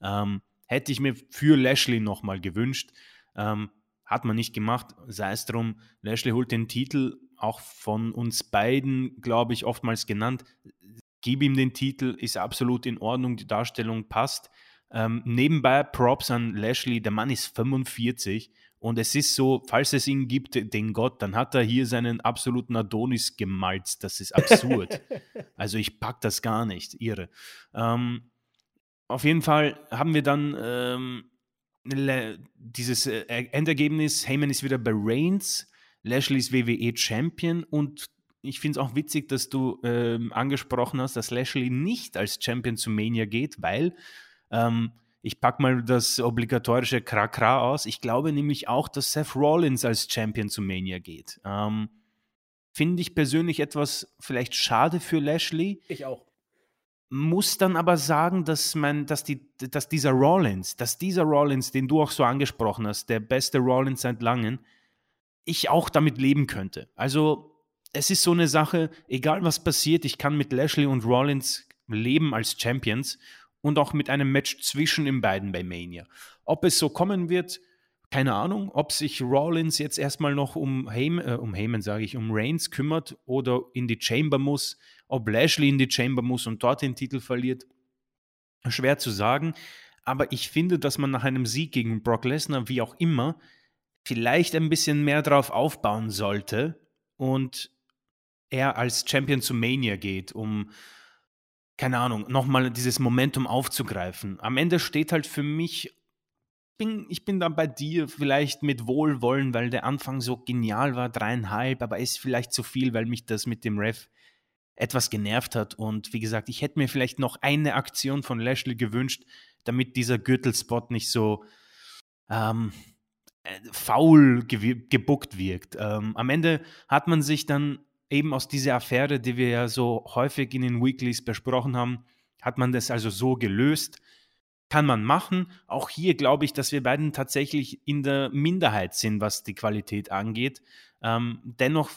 Ähm, hätte ich mir für Lashley nochmal gewünscht. Ähm, hat man nicht gemacht, sei es drum. Lashley holt den Titel, auch von uns beiden, glaube ich, oftmals genannt. Gib ihm den Titel, ist absolut in Ordnung, die Darstellung passt. Ähm, nebenbei Props an Lashley, der Mann ist 45 und es ist so, falls es ihn gibt, den Gott, dann hat er hier seinen absoluten Adonis gemalzt. Das ist absurd. also ich pack das gar nicht, irre. Ähm, auf jeden Fall haben wir dann ähm, dieses äh, Endergebnis, Heyman ist wieder bei Reigns, Lashley ist WWE Champion und ich finde es auch witzig, dass du ähm, angesprochen hast, dass Lashley nicht als Champion zu Mania geht, weil ähm, ich packe mal das obligatorische Kra-Kra aus. Ich glaube nämlich auch, dass Seth Rollins als Champion zu Mania geht. Ähm, finde ich persönlich etwas vielleicht schade für Lashley. Ich auch muss dann aber sagen, dass man, dass die, dass dieser Rollins, dass dieser Rollins, den du auch so angesprochen hast, der beste Rollins seit langem, ich auch damit leben könnte. Also es ist so eine Sache, egal was passiert, ich kann mit Lashley und Rollins leben als Champions und auch mit einem Match zwischen den beiden bei Mania. Ob es so kommen wird, keine Ahnung, ob sich Rollins jetzt erstmal noch um Heyman, äh, um Heyman sage ich, um Reigns kümmert oder in die Chamber muss ob Lashley in die Chamber muss und dort den Titel verliert, schwer zu sagen. Aber ich finde, dass man nach einem Sieg gegen Brock Lesnar, wie auch immer, vielleicht ein bisschen mehr drauf aufbauen sollte und er als Champion zu Mania geht, um, keine Ahnung, nochmal dieses Momentum aufzugreifen. Am Ende steht halt für mich, bin, ich bin da bei dir vielleicht mit Wohlwollen, weil der Anfang so genial war, dreieinhalb, aber ist vielleicht zu viel, weil mich das mit dem Ref etwas genervt hat. Und wie gesagt, ich hätte mir vielleicht noch eine Aktion von Lashley gewünscht, damit dieser Gürtelspot nicht so ähm, äh, faul ge gebuckt wirkt. Ähm, am Ende hat man sich dann eben aus dieser Affäre, die wir ja so häufig in den Weeklies besprochen haben, hat man das also so gelöst. Kann man machen. Auch hier glaube ich, dass wir beiden tatsächlich in der Minderheit sind, was die Qualität angeht. Ähm, dennoch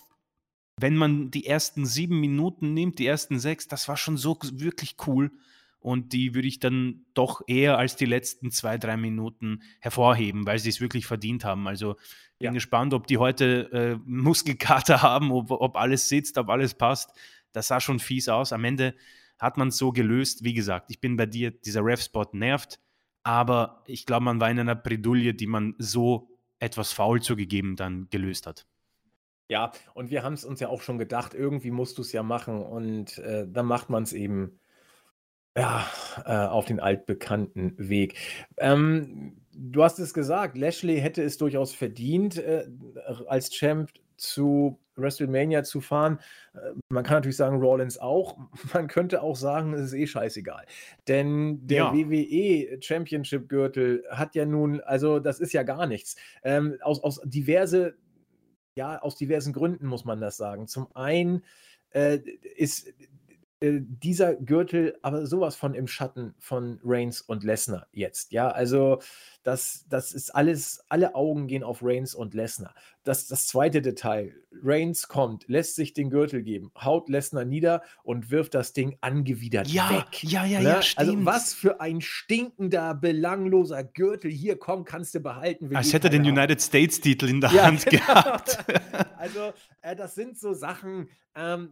wenn man die ersten sieben Minuten nimmt, die ersten sechs, das war schon so wirklich cool. Und die würde ich dann doch eher als die letzten zwei, drei Minuten hervorheben, weil sie es wirklich verdient haben. Also bin ja. gespannt, ob die heute äh, Muskelkater haben, ob, ob alles sitzt, ob alles passt. Das sah schon fies aus. Am Ende hat man es so gelöst. Wie gesagt, ich bin bei dir, dieser Ref-Spot nervt, aber ich glaube, man war in einer Bredouille, die man so etwas faul zugegeben dann gelöst hat. Ja, und wir haben es uns ja auch schon gedacht, irgendwie musst du es ja machen und, äh, dann macht man es eben, ja, äh, auf den altbekannten Weg. Ähm, du hast es gesagt, Lashley hätte es durchaus verdient, äh, als Champ zu WrestleMania zu fahren. Äh, man kann natürlich sagen, Rollins auch. Man könnte auch sagen, es ist eh scheißegal. Denn der Ja. WWE Championship Gürtel hat ja nun also, das ist ja gar nichts. Ähm, aus aus diverse ja, aus diversen Gründen muss man das sagen. Zum einen äh, ist äh, dieser Gürtel aber sowas von im Schatten von Reigns und Lesnar jetzt. Ja, also das, das ist alles, alle Augen gehen auf Reigns und Lesnar. Das, das zweite Detail: Reigns kommt, lässt sich den Gürtel geben, haut Lesnar nieder und wirft das Ding angewidert ja, weg. Ja, ja, ne? ja, stimmt. Also, was für ein stinkender, belangloser Gürtel. Hier, komm, kannst du behalten. Als hätte er den United States-Titel in der ja, Hand genau. gehabt. also, äh, das sind so Sachen. Ähm,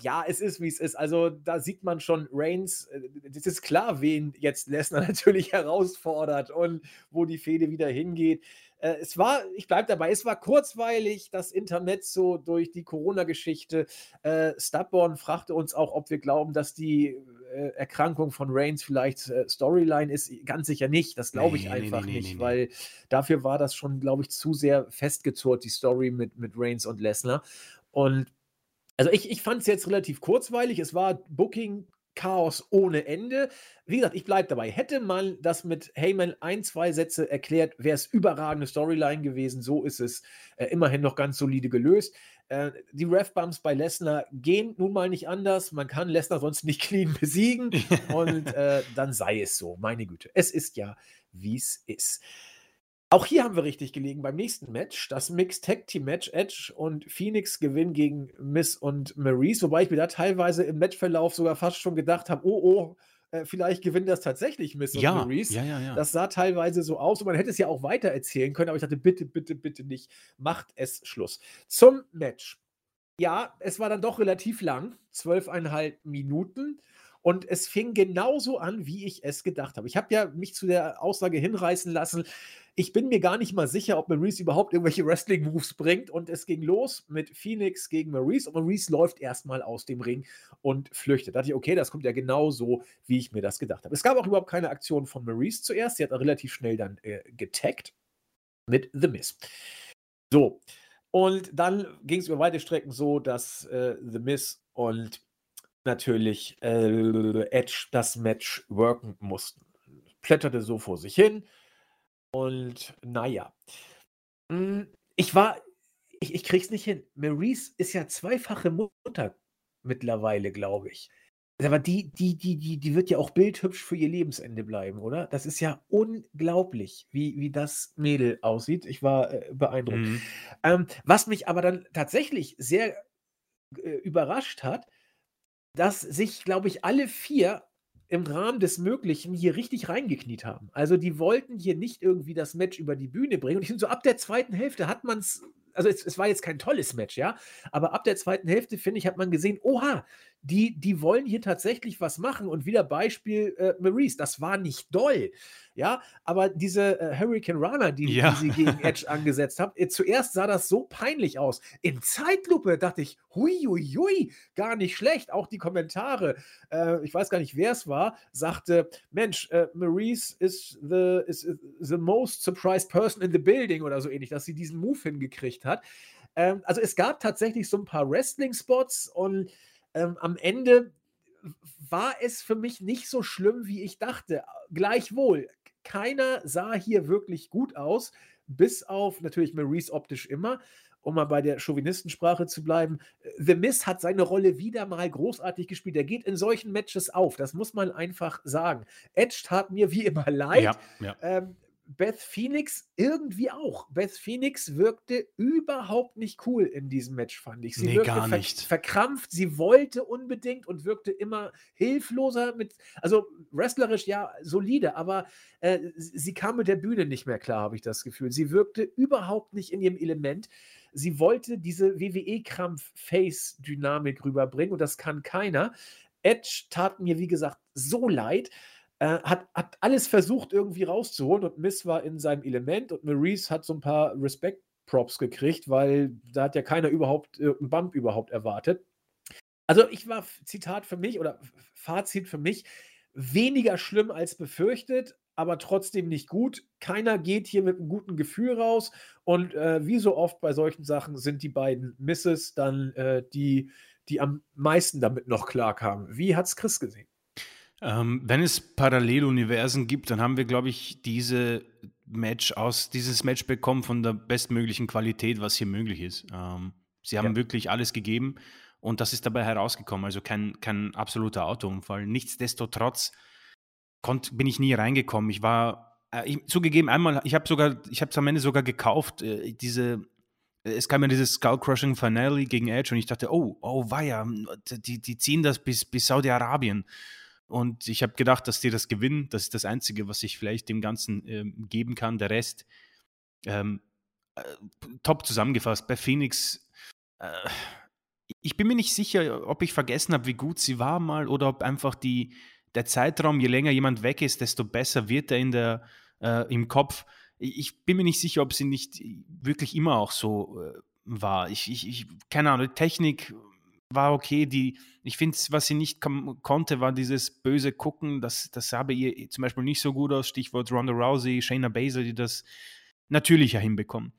ja, es ist, wie es ist. Also da sieht man schon Reigns, es äh, ist klar, wen jetzt Lesnar natürlich herausfordert und wo die Fehde wieder hingeht. Äh, es war, ich bleibe dabei, es war kurzweilig, das Internet so durch die Corona-Geschichte. Äh, Stubborn fragte uns auch, ob wir glauben, dass die äh, Erkrankung von Reigns vielleicht äh, Storyline ist. Ganz sicher nicht, das glaube ich nee, einfach nee, nee, nicht, weil dafür war das schon, glaube ich, zu sehr festgezurrt, die Story mit, mit Reigns und Lesnar. Und also ich, ich fand es jetzt relativ kurzweilig. Es war Booking Chaos ohne Ende. Wie gesagt, ich bleibe dabei. Hätte man das mit Heyman ein, zwei Sätze erklärt, wäre es überragende Storyline gewesen. So ist es äh, immerhin noch ganz solide gelöst. Äh, die Ref-Bumps bei Lesnar gehen nun mal nicht anders. Man kann Lesnar sonst nicht clean besiegen. und äh, dann sei es so. Meine Güte. Es ist ja, wie es ist. Auch hier haben wir richtig gelegen beim nächsten Match. Das Mixed Tag Team Match. Edge und Phoenix gewinnen gegen Miss und Maurice. Wobei ich mir da teilweise im Matchverlauf sogar fast schon gedacht habe: oh, oh, äh, vielleicht gewinnt das tatsächlich Miss ja, und Maurice. Ja, ja, ja. Das sah teilweise so aus und man hätte es ja auch weiter erzählen können, aber ich dachte, bitte, bitte, bitte nicht. Macht es Schluss. Zum Match. Ja, es war dann doch relativ lang, zwölfeinhalb Minuten. Und es fing genauso an, wie ich es gedacht habe. Ich habe ja mich zu der Aussage hinreißen lassen, ich bin mir gar nicht mal sicher, ob Maurice überhaupt irgendwelche Wrestling-Moves bringt. Und es ging los mit Phoenix gegen Maurice. Und Maurice läuft erstmal aus dem Ring und flüchtet. Da dachte ich, okay, das kommt ja genau so, wie ich mir das gedacht habe. Es gab auch überhaupt keine Aktion von Maurice zuerst. Sie hat relativ schnell dann äh, getaggt mit The Miz. So. Und dann ging es über weite Strecken so, dass äh, The Miz und natürlich äh, Edge das Match worken mussten. Plätterte so vor sich hin. Und naja. Hm, ich war, ich, ich krieg's nicht hin. Maurice ist ja zweifache Mutter mittlerweile, glaube ich. Aber die, die, die, die, die wird ja auch bildhübsch für ihr Lebensende bleiben, oder? Das ist ja unglaublich, wie, wie das Mädel aussieht. Ich war äh, beeindruckt. Mhm. Ähm, was mich aber dann tatsächlich sehr äh, überrascht hat, dass sich, glaube ich, alle vier im Rahmen des Möglichen hier richtig reingekniet haben. Also die wollten hier nicht irgendwie das Match über die Bühne bringen. Und ich finde, so ab der zweiten Hälfte hat man es, also es, es, war jetzt kein tolles Match, ja, aber ab der zweiten Hälfte, finde ich, hat man gesehen, oha, die, die wollen hier tatsächlich was machen. Und wieder Beispiel äh, Maurice, das war nicht doll. Ja, aber diese äh, Hurricane Runner, die, ja. die, sie gegen Edge angesetzt haben, äh, zuerst sah das so peinlich aus. In Zeitlupe dachte ich, hui, hui, hui, gar nicht schlecht. Auch die Kommentare, äh, ich weiß gar nicht, wer es war, sagte: Mensch, äh, Maurice is the, is the most surprised person in the building oder so ähnlich, dass sie diesen Move hingekriegt hat. Ähm, also es gab tatsächlich so ein paar Wrestling-Spots und ähm, am Ende war es für mich nicht so schlimm, wie ich dachte. Gleichwohl, keiner sah hier wirklich gut aus, bis auf natürlich Maurice optisch immer. Um mal bei der Chauvinistensprache zu bleiben, The Miz hat seine Rolle wieder mal großartig gespielt. Er geht in solchen Matches auf, das muss man einfach sagen. Edge tat mir wie immer leid. Ja, ja. Ähm, Beth Phoenix irgendwie auch. Beth Phoenix wirkte überhaupt nicht cool in diesem Match, fand ich. Sie nee, wirkte gar nicht. Ver verkrampft, sie wollte unbedingt und wirkte immer hilfloser mit, also wrestlerisch ja solide, aber äh, sie kam mit der Bühne nicht mehr klar, habe ich das Gefühl. Sie wirkte überhaupt nicht in ihrem Element. Sie wollte diese WWE-Krampf-Face-Dynamik rüberbringen und das kann keiner. Edge tat mir, wie gesagt, so leid. Äh, hat, hat alles versucht irgendwie rauszuholen und Miss war in seinem Element und Maurice hat so ein paar Respect-Props gekriegt, weil da hat ja keiner überhaupt äh, einen Bump überhaupt erwartet. Also ich war, Zitat für mich oder Fazit für mich, weniger schlimm als befürchtet, aber trotzdem nicht gut. Keiner geht hier mit einem guten Gefühl raus. Und äh, wie so oft bei solchen Sachen sind die beiden Misses dann äh, die, die am meisten damit noch klarkamen. Wie hat es Chris gesehen? Ähm, wenn es Paralleluniversen gibt, dann haben wir, glaube ich, diese Match aus, dieses Match bekommen von der bestmöglichen Qualität, was hier möglich ist. Ähm, sie haben ja. wirklich alles gegeben und das ist dabei herausgekommen. Also kein, kein absoluter Autounfall. Nichtsdestotrotz konnt, bin ich nie reingekommen. Ich war, äh, ich, zugegeben, einmal, ich habe sogar, ich habe es am Ende sogar gekauft, äh, diese es kam ja dieses Skull-Crushing Finale gegen Edge und ich dachte, oh, oh, weia, die, die ziehen das bis, bis Saudi-Arabien. Und ich habe gedacht, dass die das gewinnen. Das ist das Einzige, was ich vielleicht dem Ganzen ähm, geben kann. Der Rest, ähm, äh, top zusammengefasst. Bei Phoenix, äh, ich bin mir nicht sicher, ob ich vergessen habe, wie gut sie war mal oder ob einfach die, der Zeitraum, je länger jemand weg ist, desto besser wird er in der, äh, im Kopf. Ich bin mir nicht sicher, ob sie nicht wirklich immer auch so äh, war. Ich, ich, ich, keine Ahnung, Technik war okay. Die, ich finde, was sie nicht konnte, war dieses böse Gucken. Das, das habe ihr zum Beispiel nicht so gut aus. Stichwort Ronda Rousey, Shayna Baszler, die das natürlicher hinbekommen.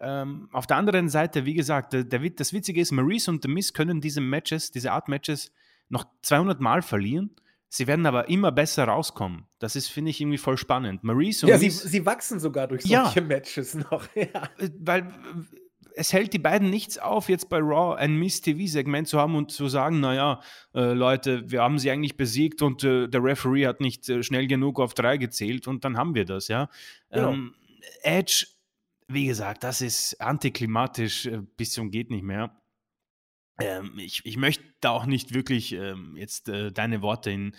Ähm, auf der anderen Seite, wie gesagt, der, der, das Witzige ist, Maurice und The Miz können diese Matches, diese Art Matches noch 200 Mal verlieren. Sie werden aber immer besser rauskommen. Das ist, finde ich, irgendwie voll spannend. Maurice und Ja, sie, sie wachsen sogar durch solche ja, Matches noch. Ja. Äh, weil es hält die beiden nichts auf, jetzt bei Raw ein Miss-TV-Segment zu haben und zu sagen, naja, äh, Leute, wir haben sie eigentlich besiegt und äh, der Referee hat nicht äh, schnell genug auf drei gezählt und dann haben wir das, ja. Genau. Ähm, Edge, wie gesagt, das ist antiklimatisch äh, bis zum geht nicht mehr. Ähm, ich, ich möchte da auch nicht wirklich ähm, jetzt äh, deine Worte in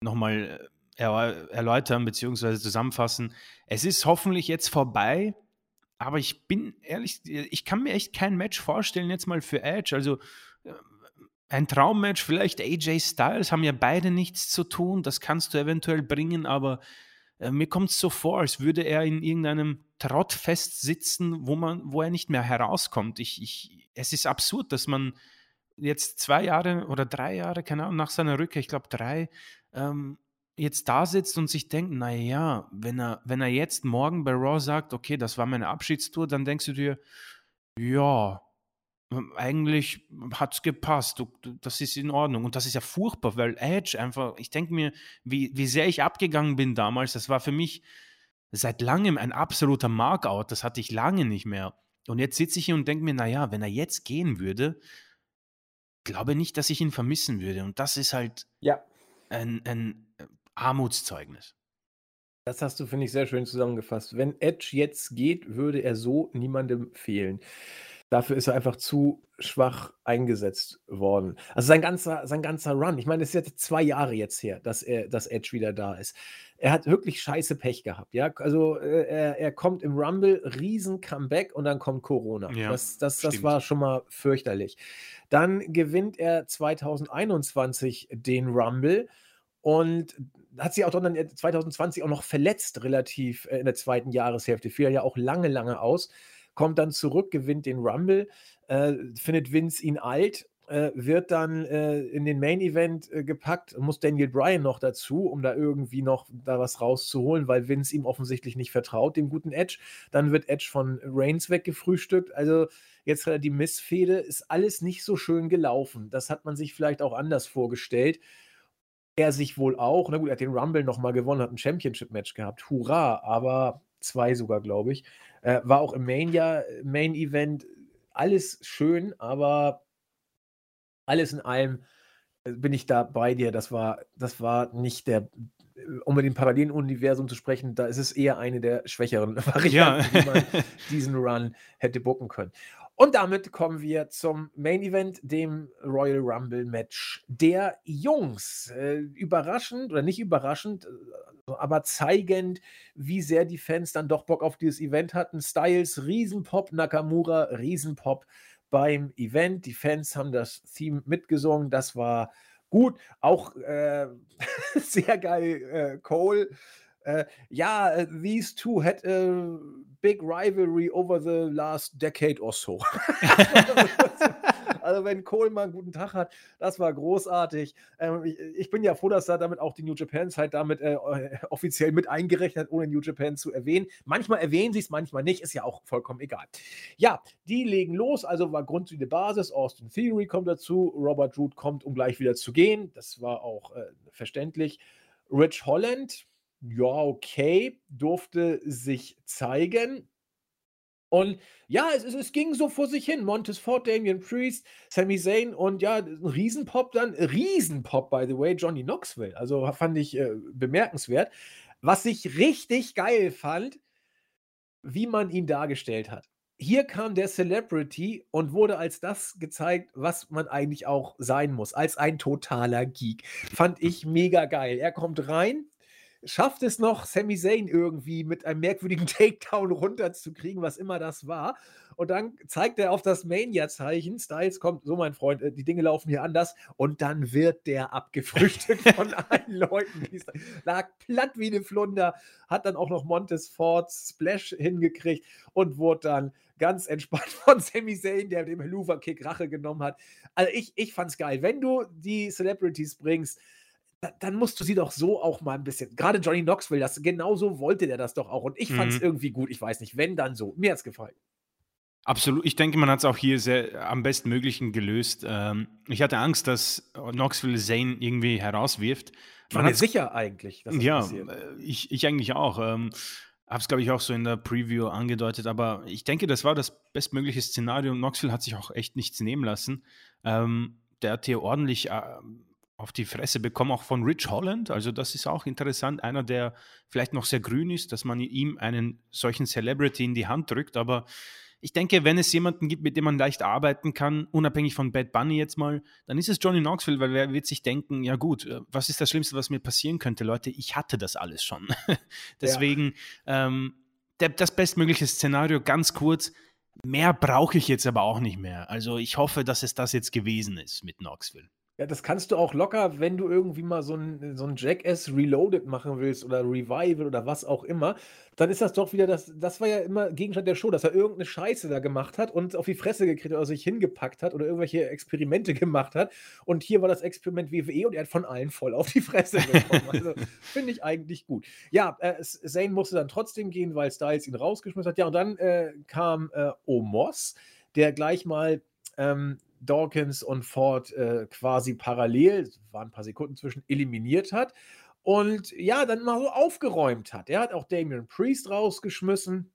nochmal äh, er, erläutern bzw. zusammenfassen. Es ist hoffentlich jetzt vorbei aber ich bin ehrlich, ich kann mir echt kein Match vorstellen, jetzt mal für Edge. Also äh, ein Traummatch, vielleicht AJ Styles, haben ja beide nichts zu tun. Das kannst du eventuell bringen, aber äh, mir kommt es so vor, als würde er in irgendeinem Trott festsitzen, wo, man, wo er nicht mehr herauskommt. Ich, ich, es ist absurd, dass man jetzt zwei Jahre oder drei Jahre, keine Ahnung, nach seiner Rückkehr, ich glaube drei, ähm, jetzt da sitzt und sich denkt, naja, wenn er, wenn er jetzt morgen bei Raw sagt, okay, das war meine Abschiedstour, dann denkst du dir, ja, eigentlich hat es gepasst, du, du, das ist in Ordnung. Und das ist ja furchtbar, weil Edge einfach, ich denke mir, wie, wie sehr ich abgegangen bin damals, das war für mich seit langem ein absoluter Markout, das hatte ich lange nicht mehr. Und jetzt sitze ich hier und denke mir, naja, wenn er jetzt gehen würde, glaube nicht, dass ich ihn vermissen würde. Und das ist halt ja. ein, ein Armutszeugnis. Das hast du, finde ich, sehr schön zusammengefasst. Wenn Edge jetzt geht, würde er so niemandem fehlen. Dafür ist er einfach zu schwach eingesetzt worden. Also sein ganzer, sein ganzer Run, ich meine, es ist jetzt zwei Jahre jetzt her, dass, er, dass Edge wieder da ist. Er hat wirklich scheiße Pech gehabt, ja. Also äh, er, er kommt im Rumble, riesen Comeback und dann kommt Corona. Ja, das, das, das war schon mal fürchterlich. Dann gewinnt er 2021 den Rumble und hat sich auch dann 2020 auch noch verletzt, relativ äh, in der zweiten Jahreshälfte. Fiel ja auch lange, lange aus. Kommt dann zurück, gewinnt den Rumble, äh, findet Vince ihn alt, äh, wird dann äh, in den Main Event äh, gepackt, muss Daniel Bryan noch dazu, um da irgendwie noch da was rauszuholen, weil Vince ihm offensichtlich nicht vertraut, dem guten Edge. Dann wird Edge von Reigns weggefrühstückt. Also jetzt die Missfehde, ist alles nicht so schön gelaufen. Das hat man sich vielleicht auch anders vorgestellt er sich wohl auch, na gut, er hat den Rumble nochmal gewonnen, hat ein Championship-Match gehabt, hurra, aber zwei sogar, glaube ich. Äh, war auch im Mania, Main Event, alles schön, aber alles in allem äh, bin ich da bei dir. Das war, das war nicht der, um mit dem Paralleluniversum zu sprechen, da ist es eher eine der schwächeren Varianten, ja. wie man diesen Run hätte bucken können. Und damit kommen wir zum Main Event, dem Royal Rumble Match der Jungs. Äh, überraschend oder nicht überraschend, äh, aber zeigend, wie sehr die Fans dann doch Bock auf dieses Event hatten. Styles, Riesenpop, Nakamura, Riesenpop beim Event. Die Fans haben das Theme mitgesungen, das war gut. Auch äh, sehr geil, äh, Cole äh, ja, äh, these two had a big rivalry over the last decade or so. also, wenn Cole mal einen guten Tag hat, das war großartig. Ähm, ich, ich, bin ja froh, dass er damit auch die New Japan Zeit damit äh, offiziell mit eingerechnet hat, ohne New Japan zu erwähnen. Manchmal erwähnen sie es, manchmal nicht, ist ja auch vollkommen egal. Ja, die legen los, also war grundsätzliche Basis. Austin Theory kommt dazu, Robert Root kommt, um gleich wieder zu gehen. Das war auch äh, verständlich. Rich Holland, ja, okay, durfte sich zeigen. Und ja, es, es, ging so vor sich hin. Montes Ford, Damian Priest, Sami Zayn und ja, ein Riesenpop dann, Riesenpop, by the way, Johnny Knoxville. Also fand ich äh, bemerkenswert. Was ich richtig geil fand, wie man ihn dargestellt hat. Hier kam der Celebrity und wurde als das gezeigt, was man eigentlich auch sein muss, als ein totaler Geek. Fand ich mega geil. Er kommt rein, schafft es noch, Sami Zayn irgendwie mit einem merkwürdigen Takedown runterzukriegen, was immer das war. Und dann zeigt er auf das Mania-Zeichen. Styles kommt, so mein Freund, äh, die Dinge laufen hier anders. Und dann wird der abgefrühstückt von allen Leuten. Lag platt wie eine Flunder, hat dann auch noch Montes Ford Splash hingekriegt und wurde dann ganz entspannt von Sami Zayn, der dem Helluva-Kick Rache genommen hat. Also ich, ich fand's geil. Wenn du die Celebrities bringst, dann musst du sie doch so auch mal ein bisschen. Gerade Johnny Knoxville, das genauso wollte der das doch auch. Und ich fand es mhm. irgendwie gut. Ich weiß nicht, wenn dann so. Mir hat es gefallen. Absolut. Ich denke, man hat es auch hier sehr am bestmöglichen gelöst. Ähm, ich hatte Angst, dass Knoxville Zane irgendwie herauswirft. War mir sicher eigentlich, ja, passiert. Äh, ich, ich eigentlich auch. Ähm, habe es, glaube ich, auch so in der Preview angedeutet, aber ich denke, das war das bestmögliche Szenario und Knoxville hat sich auch echt nichts nehmen lassen. Ähm, der hat hier ordentlich äh, auf die Fresse bekommen, auch von Rich Holland. Also, das ist auch interessant. Einer, der vielleicht noch sehr grün ist, dass man ihm einen solchen Celebrity in die Hand drückt, aber ich denke, wenn es jemanden gibt, mit dem man leicht arbeiten kann, unabhängig von Bad Bunny jetzt mal, dann ist es Johnny Knoxville, weil wer wird sich denken, ja gut, äh, was ist das Schlimmste, was mir passieren könnte, Leute? Ich hatte das alles schon. Deswegen ja. ähm, der, das bestmögliche Szenario, ganz kurz, mehr brauche ich jetzt aber auch nicht mehr. Also ich hoffe, dass es das jetzt gewesen ist mit Knoxville. Ja, das kannst du auch locker, wenn du irgendwie mal so ein so 'n Jackass Reloaded machen willst oder Revival oder was auch immer, dann ist das doch wieder das das war ja immer Gegenstand der Show, dass er irgendeine Scheiße da gemacht hat und auf die Fresse gekriegt oder sich hingepackt hat oder irgendwelche Experimente gemacht hat. Und hier war das Experiment WWE und er hat von allen voll auf die Fresse bekommen. Also, finde ich eigentlich gut. Ja, äh, Zayn musste dann trotzdem gehen, weil Styles ihn rausgeschmissen hat. Ja, und dann, äh, kam, äh, Omos, der gleich mal, ähm Dawkins und Ford äh, quasi parallel, waren ein paar Sekunden zwischen, eliminiert hat. Und ja, dann mal so aufgeräumt hat. Er hat auch Damian Priest rausgeschmissen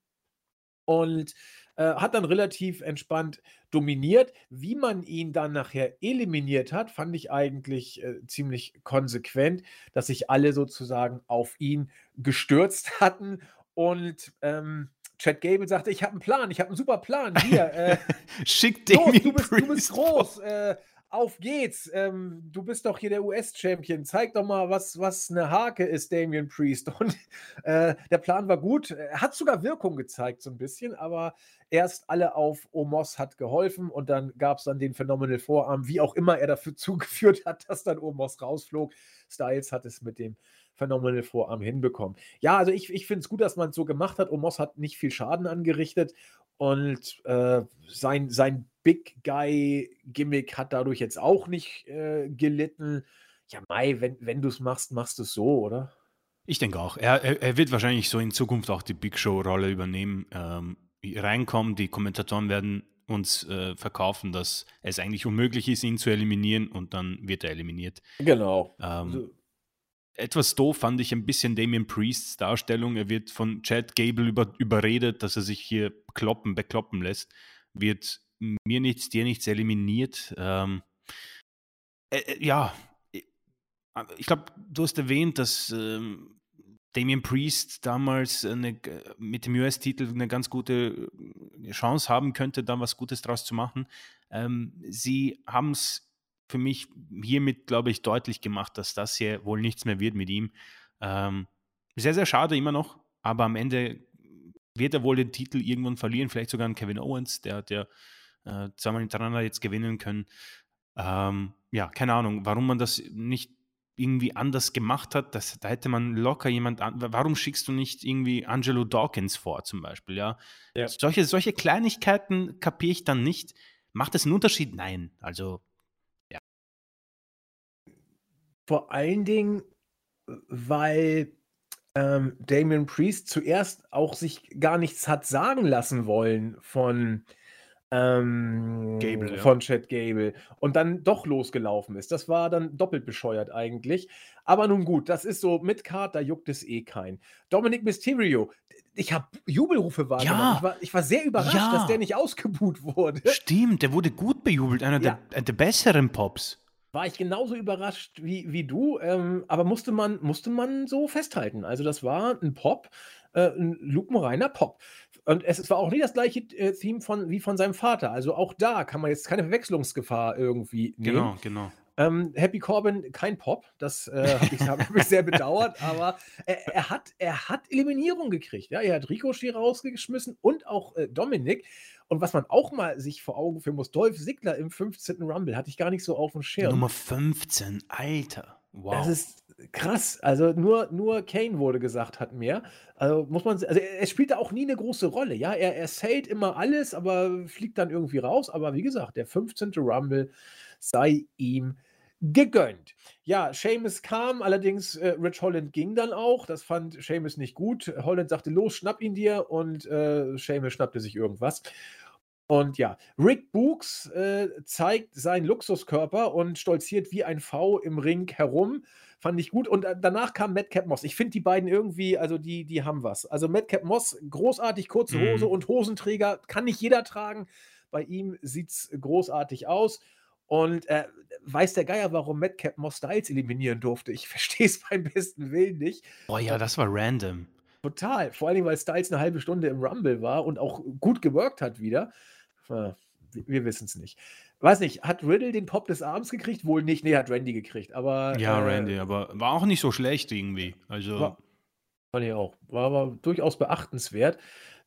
und äh, hat dann relativ entspannt dominiert. Wie man ihn dann nachher eliminiert hat, fand ich eigentlich äh, ziemlich konsequent, dass sich alle sozusagen auf ihn gestürzt hatten und ähm, Chad Gable sagte, ich habe einen Plan, ich habe einen super Plan. Hier, äh, Schick den du bist, du bist groß, äh, auf geht's. Ähm, du bist doch hier der US-Champion. Zeig doch mal, was, was eine Hake ist, Damian Priest. Und äh, der Plan war gut. Er hat sogar Wirkung gezeigt, so ein bisschen, aber erst alle auf Omos hat geholfen und dann gab es dann den Phenomenal Vorarm, wie auch immer er dafür zugeführt hat, dass dann Omos rausflog. Styles hat es mit dem Phenomenal Vorarm hinbekommen. Ja, also ich, ich finde es gut, dass man es so gemacht hat. Omos hat nicht viel Schaden angerichtet und äh, sein, sein Big Guy-Gimmick hat dadurch jetzt auch nicht äh, gelitten. Ja, Mai, wenn, wenn du es machst, machst du es so, oder? Ich denke auch. Er, er, er, wird wahrscheinlich so in Zukunft auch die Big Show-Rolle übernehmen. Ähm, reinkommen, die Kommentatoren werden uns äh, verkaufen, dass es eigentlich unmöglich ist, ihn zu eliminieren und dann wird er eliminiert. Genau. Ähm, also etwas doof fand ich ein bisschen Damien Priests Darstellung. Er wird von Chad Gable über, überredet, dass er sich hier kloppen, bekloppen lässt. Wird mir nichts, dir nichts eliminiert. Ähm, äh, äh ja, ich glaube, du hast erwähnt, dass ähm, Damien Priest damals eine, mit dem US-Titel eine ganz gute Chance haben könnte, da was Gutes draus zu machen. Ähm, sie haben es für mich hiermit, glaube ich, deutlich gemacht, dass das hier wohl nichts mehr wird mit ihm. Ähm, sehr, sehr schade immer noch, aber am Ende wird er wohl den Titel irgendwann verlieren, vielleicht sogar an Kevin Owens, der hat ja äh, zweimal hintereinander jetzt gewinnen können. Ähm, ja, keine Ahnung, warum man das nicht irgendwie anders gemacht hat, das, da hätte man locker jemand an. Warum schickst du nicht irgendwie Angelo Dawkins vor, zum Beispiel? Ja, ja. Solche, solche Kleinigkeiten kapiere ich dann nicht. Macht es einen Unterschied? Nein. Also vor allen Dingen, weil ähm, Damien Priest zuerst auch sich gar nichts hat sagen lassen wollen von ähm, Gable, von Chad Gable und dann doch losgelaufen ist. Das war dann doppelt bescheuert eigentlich. Aber nun gut, das ist so mit Card, da juckt es eh kein. Dominic Mysterio, ich habe Jubelrufe wahrgenommen. Ja. Ich, war, ich war sehr überrascht, ja. dass der nicht ausgebuht wurde. Stimmt, der wurde gut bejubelt, einer ja. der, der besseren Pops war ich genauso überrascht wie, wie du, ähm, aber musste man, musste man so festhalten. Also das war ein Pop, äh, ein lupenreiner Pop. Und es, es war auch nicht das gleiche äh, Theme von, wie von seinem Vater. Also auch da kann man jetzt keine Verwechslungsgefahr irgendwie nehmen. Genau, genau. Ähm, Happy Corbin, kein Pop, das äh, habe ich, hab ich, sehr bedauert, aber er, er, hat, er hat Eliminierung gekriegt. Ja? Er hat Ricochet rausgeschmissen und auch äh, Dominik. Und was man auch mal sich vor Augen führen muss, Dolph Ziggler im 15. Rumble hatte ich gar nicht so auf dem Schirm. Nummer 15, Alter. Wow. Das ist krass. Also nur, nur Kane wurde gesagt, hat mehr. Also muss man, also er, spielt da auch nie eine große Rolle. Ja, er, er zählt immer alles, aber fliegt dann irgendwie raus. Aber wie gesagt, der 15. Rumble sei ihm gegönnt. Ja, Seamus kam, allerdings äh, Rich Holland ging dann auch. Das fand Seamus nicht gut. Holland sagte, los, schnapp ihn dir und äh, Seamus schnappte sich irgendwas. Und ja, Rick Books äh, zeigt seinen Luxuskörper und stolziert wie ein V im Ring herum. Fand ich gut. Und äh, danach kam Madcap Moss. Ich finde die beiden irgendwie, also die, die haben was. Also Madcap Moss, großartig, kurze Hose Mhm. und Hosenträger, kann nicht jeder tragen. Bei ihm sieht es großartig aus. Und äh, weiß der Geier, warum Madcap Moss Styles eliminieren durfte. Ich verstehe es beim besten Willen nicht. Boah, ja, das war random. Total. Vor allem, weil Styles eine halbe Stunde im Rumble war und auch gut geworkt hat wieder. Äh, Wir, wir wissen es nicht. Weiß nicht, hat Riddle den Pop des Arms gekriegt? Wohl nicht. Nee, hat Randy gekriegt. Aber. Ja, äh, Randy, aber war auch nicht so schlecht irgendwie. Also, War, fand ich auch. War aber durchaus beachtenswert.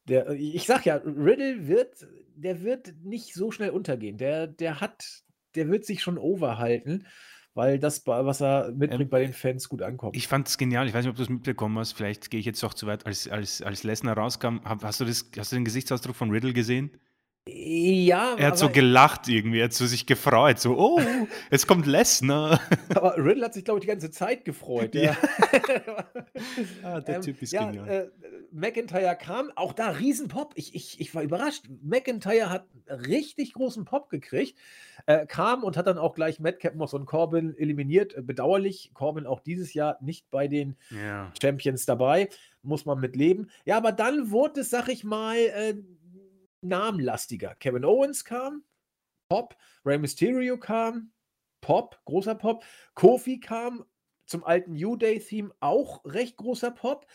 Der, ich sag ja, Riddle wird, der wird nicht so schnell untergehen. Der, der hat, der wird sich schon overhalten, weil das, was er mitbringt, Ähm, bei den Fans gut ankommt. ich fand es genial. Ich weiß nicht, ob du es mitbekommen hast. Vielleicht gehe ich jetzt doch zu weit. Als, als, als Lesnar rauskam, hast, du das, hast du den Gesichtsausdruck von Riddle gesehen? Ja, Er hat so gelacht irgendwie, er hat so sich gefreut. So, oh, jetzt kommt Lesnar. Aber Riddle hat sich, glaube ich, die ganze Zeit gefreut. Ja. Ah, der Typ ist ja, genial. Äh, McIntyre kam, auch da Riesenpop. Ich, ich, ich war überrascht. McIntyre hat richtig großen Pop gekriegt, äh, kam und hat dann auch gleich Madcap Moss und Corbin eliminiert. Äh, Bedauerlich, Corbin auch dieses Jahr nicht bei den Ja. Champions dabei. Muss man mit leben. Ja, aber dann wurde es, sag ich mal, äh, namenlastiger. Kevin Owens kam, Pop. Rey Mysterio kam, Pop, großer Pop. Kofi kam zum alten New Day-Theme, auch recht großer Pop.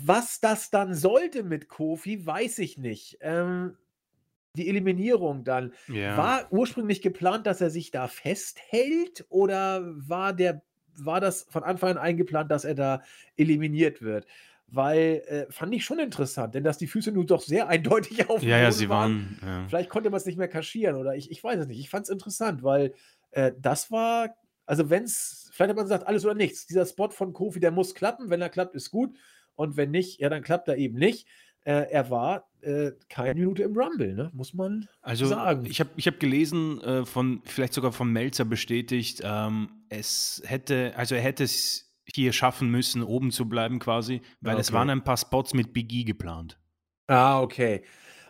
Was das dann sollte mit Kofi, weiß ich nicht. Ähm, die Eliminierung dann. Ja. War ursprünglich geplant, dass er sich da festhält oder war, der, war das von Anfang an eingeplant, dass er da eliminiert wird? Weil äh, fand ich schon interessant, denn dass die Füße nun doch sehr eindeutig auf ja, ja, sie waren. Ja. Vielleicht konnte man es nicht mehr kaschieren oder ich, ich weiß es nicht. Ich fand es interessant, weil äh, das war, also wenn es, vielleicht hat man gesagt, alles oder nichts. Dieser Spot von Kofi, der muss klappen. Wenn er klappt, ist gut. Und wenn nicht, ja, dann klappt er eben nicht. Äh, er war äh, keine Minute im Rumble, ne? muss man Also sagen. ich habe ich hab gelesen, äh, von, vielleicht sogar von Melzer bestätigt, ähm, es hätte, also er hätte es hier schaffen müssen, oben zu bleiben quasi, weil es Okay. waren ein paar Spots mit Big E geplant. Ah, okay.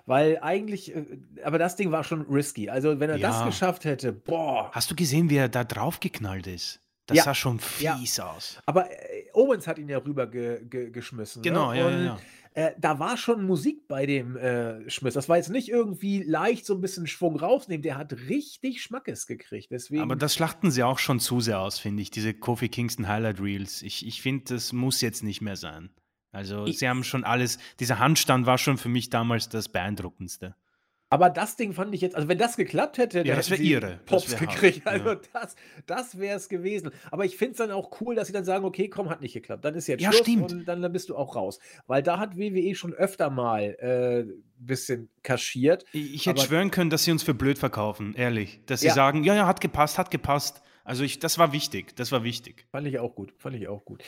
Weil eigentlich, äh, aber das Ding war schon risky. Also, wenn er das Ja. geschafft hätte, boah. Hast du gesehen, wie er da draufgeknallt ist? Das Ja. sah schon Ja. fies aus. Aber äh, Owens hat ihn ja rüber ge, ge, geschmissen. Genau, ne? ja, ja, Und ja. Äh, da war schon Musik bei dem äh, Schmiss. Das war jetzt nicht irgendwie leicht so ein bisschen Schwung rausnehmen. Der hat richtig Schmackes gekriegt. Deswegen. Aber das schlachten sie auch schon zu sehr aus, finde ich, diese Kofi Kingston Highlight Reels. Ich, ich finde, das muss jetzt nicht mehr sein. Also, Ich- sie haben schon alles, dieser Handstand war schon für mich damals das Beeindruckendste. Aber das Ding fand ich jetzt, also wenn das geklappt hätte, Ja, dann das hätten wär sie ihre. Das Pops wär hart, gekriegt. ja. Also das, das wäre es gewesen. Aber ich finde es dann auch cool, dass sie dann sagen, okay, komm, hat nicht geklappt. Dann ist jetzt Ja, Schluss stimmt. und dann, dann bist du auch raus. Weil da hat WWE schon öfter mal ein äh, bisschen kaschiert. Ich, ich hätte schwören können, dass sie uns für blöd verkaufen, ehrlich. Dass sie Ja. sagen, ja, ja, hat gepasst, hat gepasst. Also ich, das war wichtig, das war wichtig. Fand ich auch gut. Fand ich auch gut.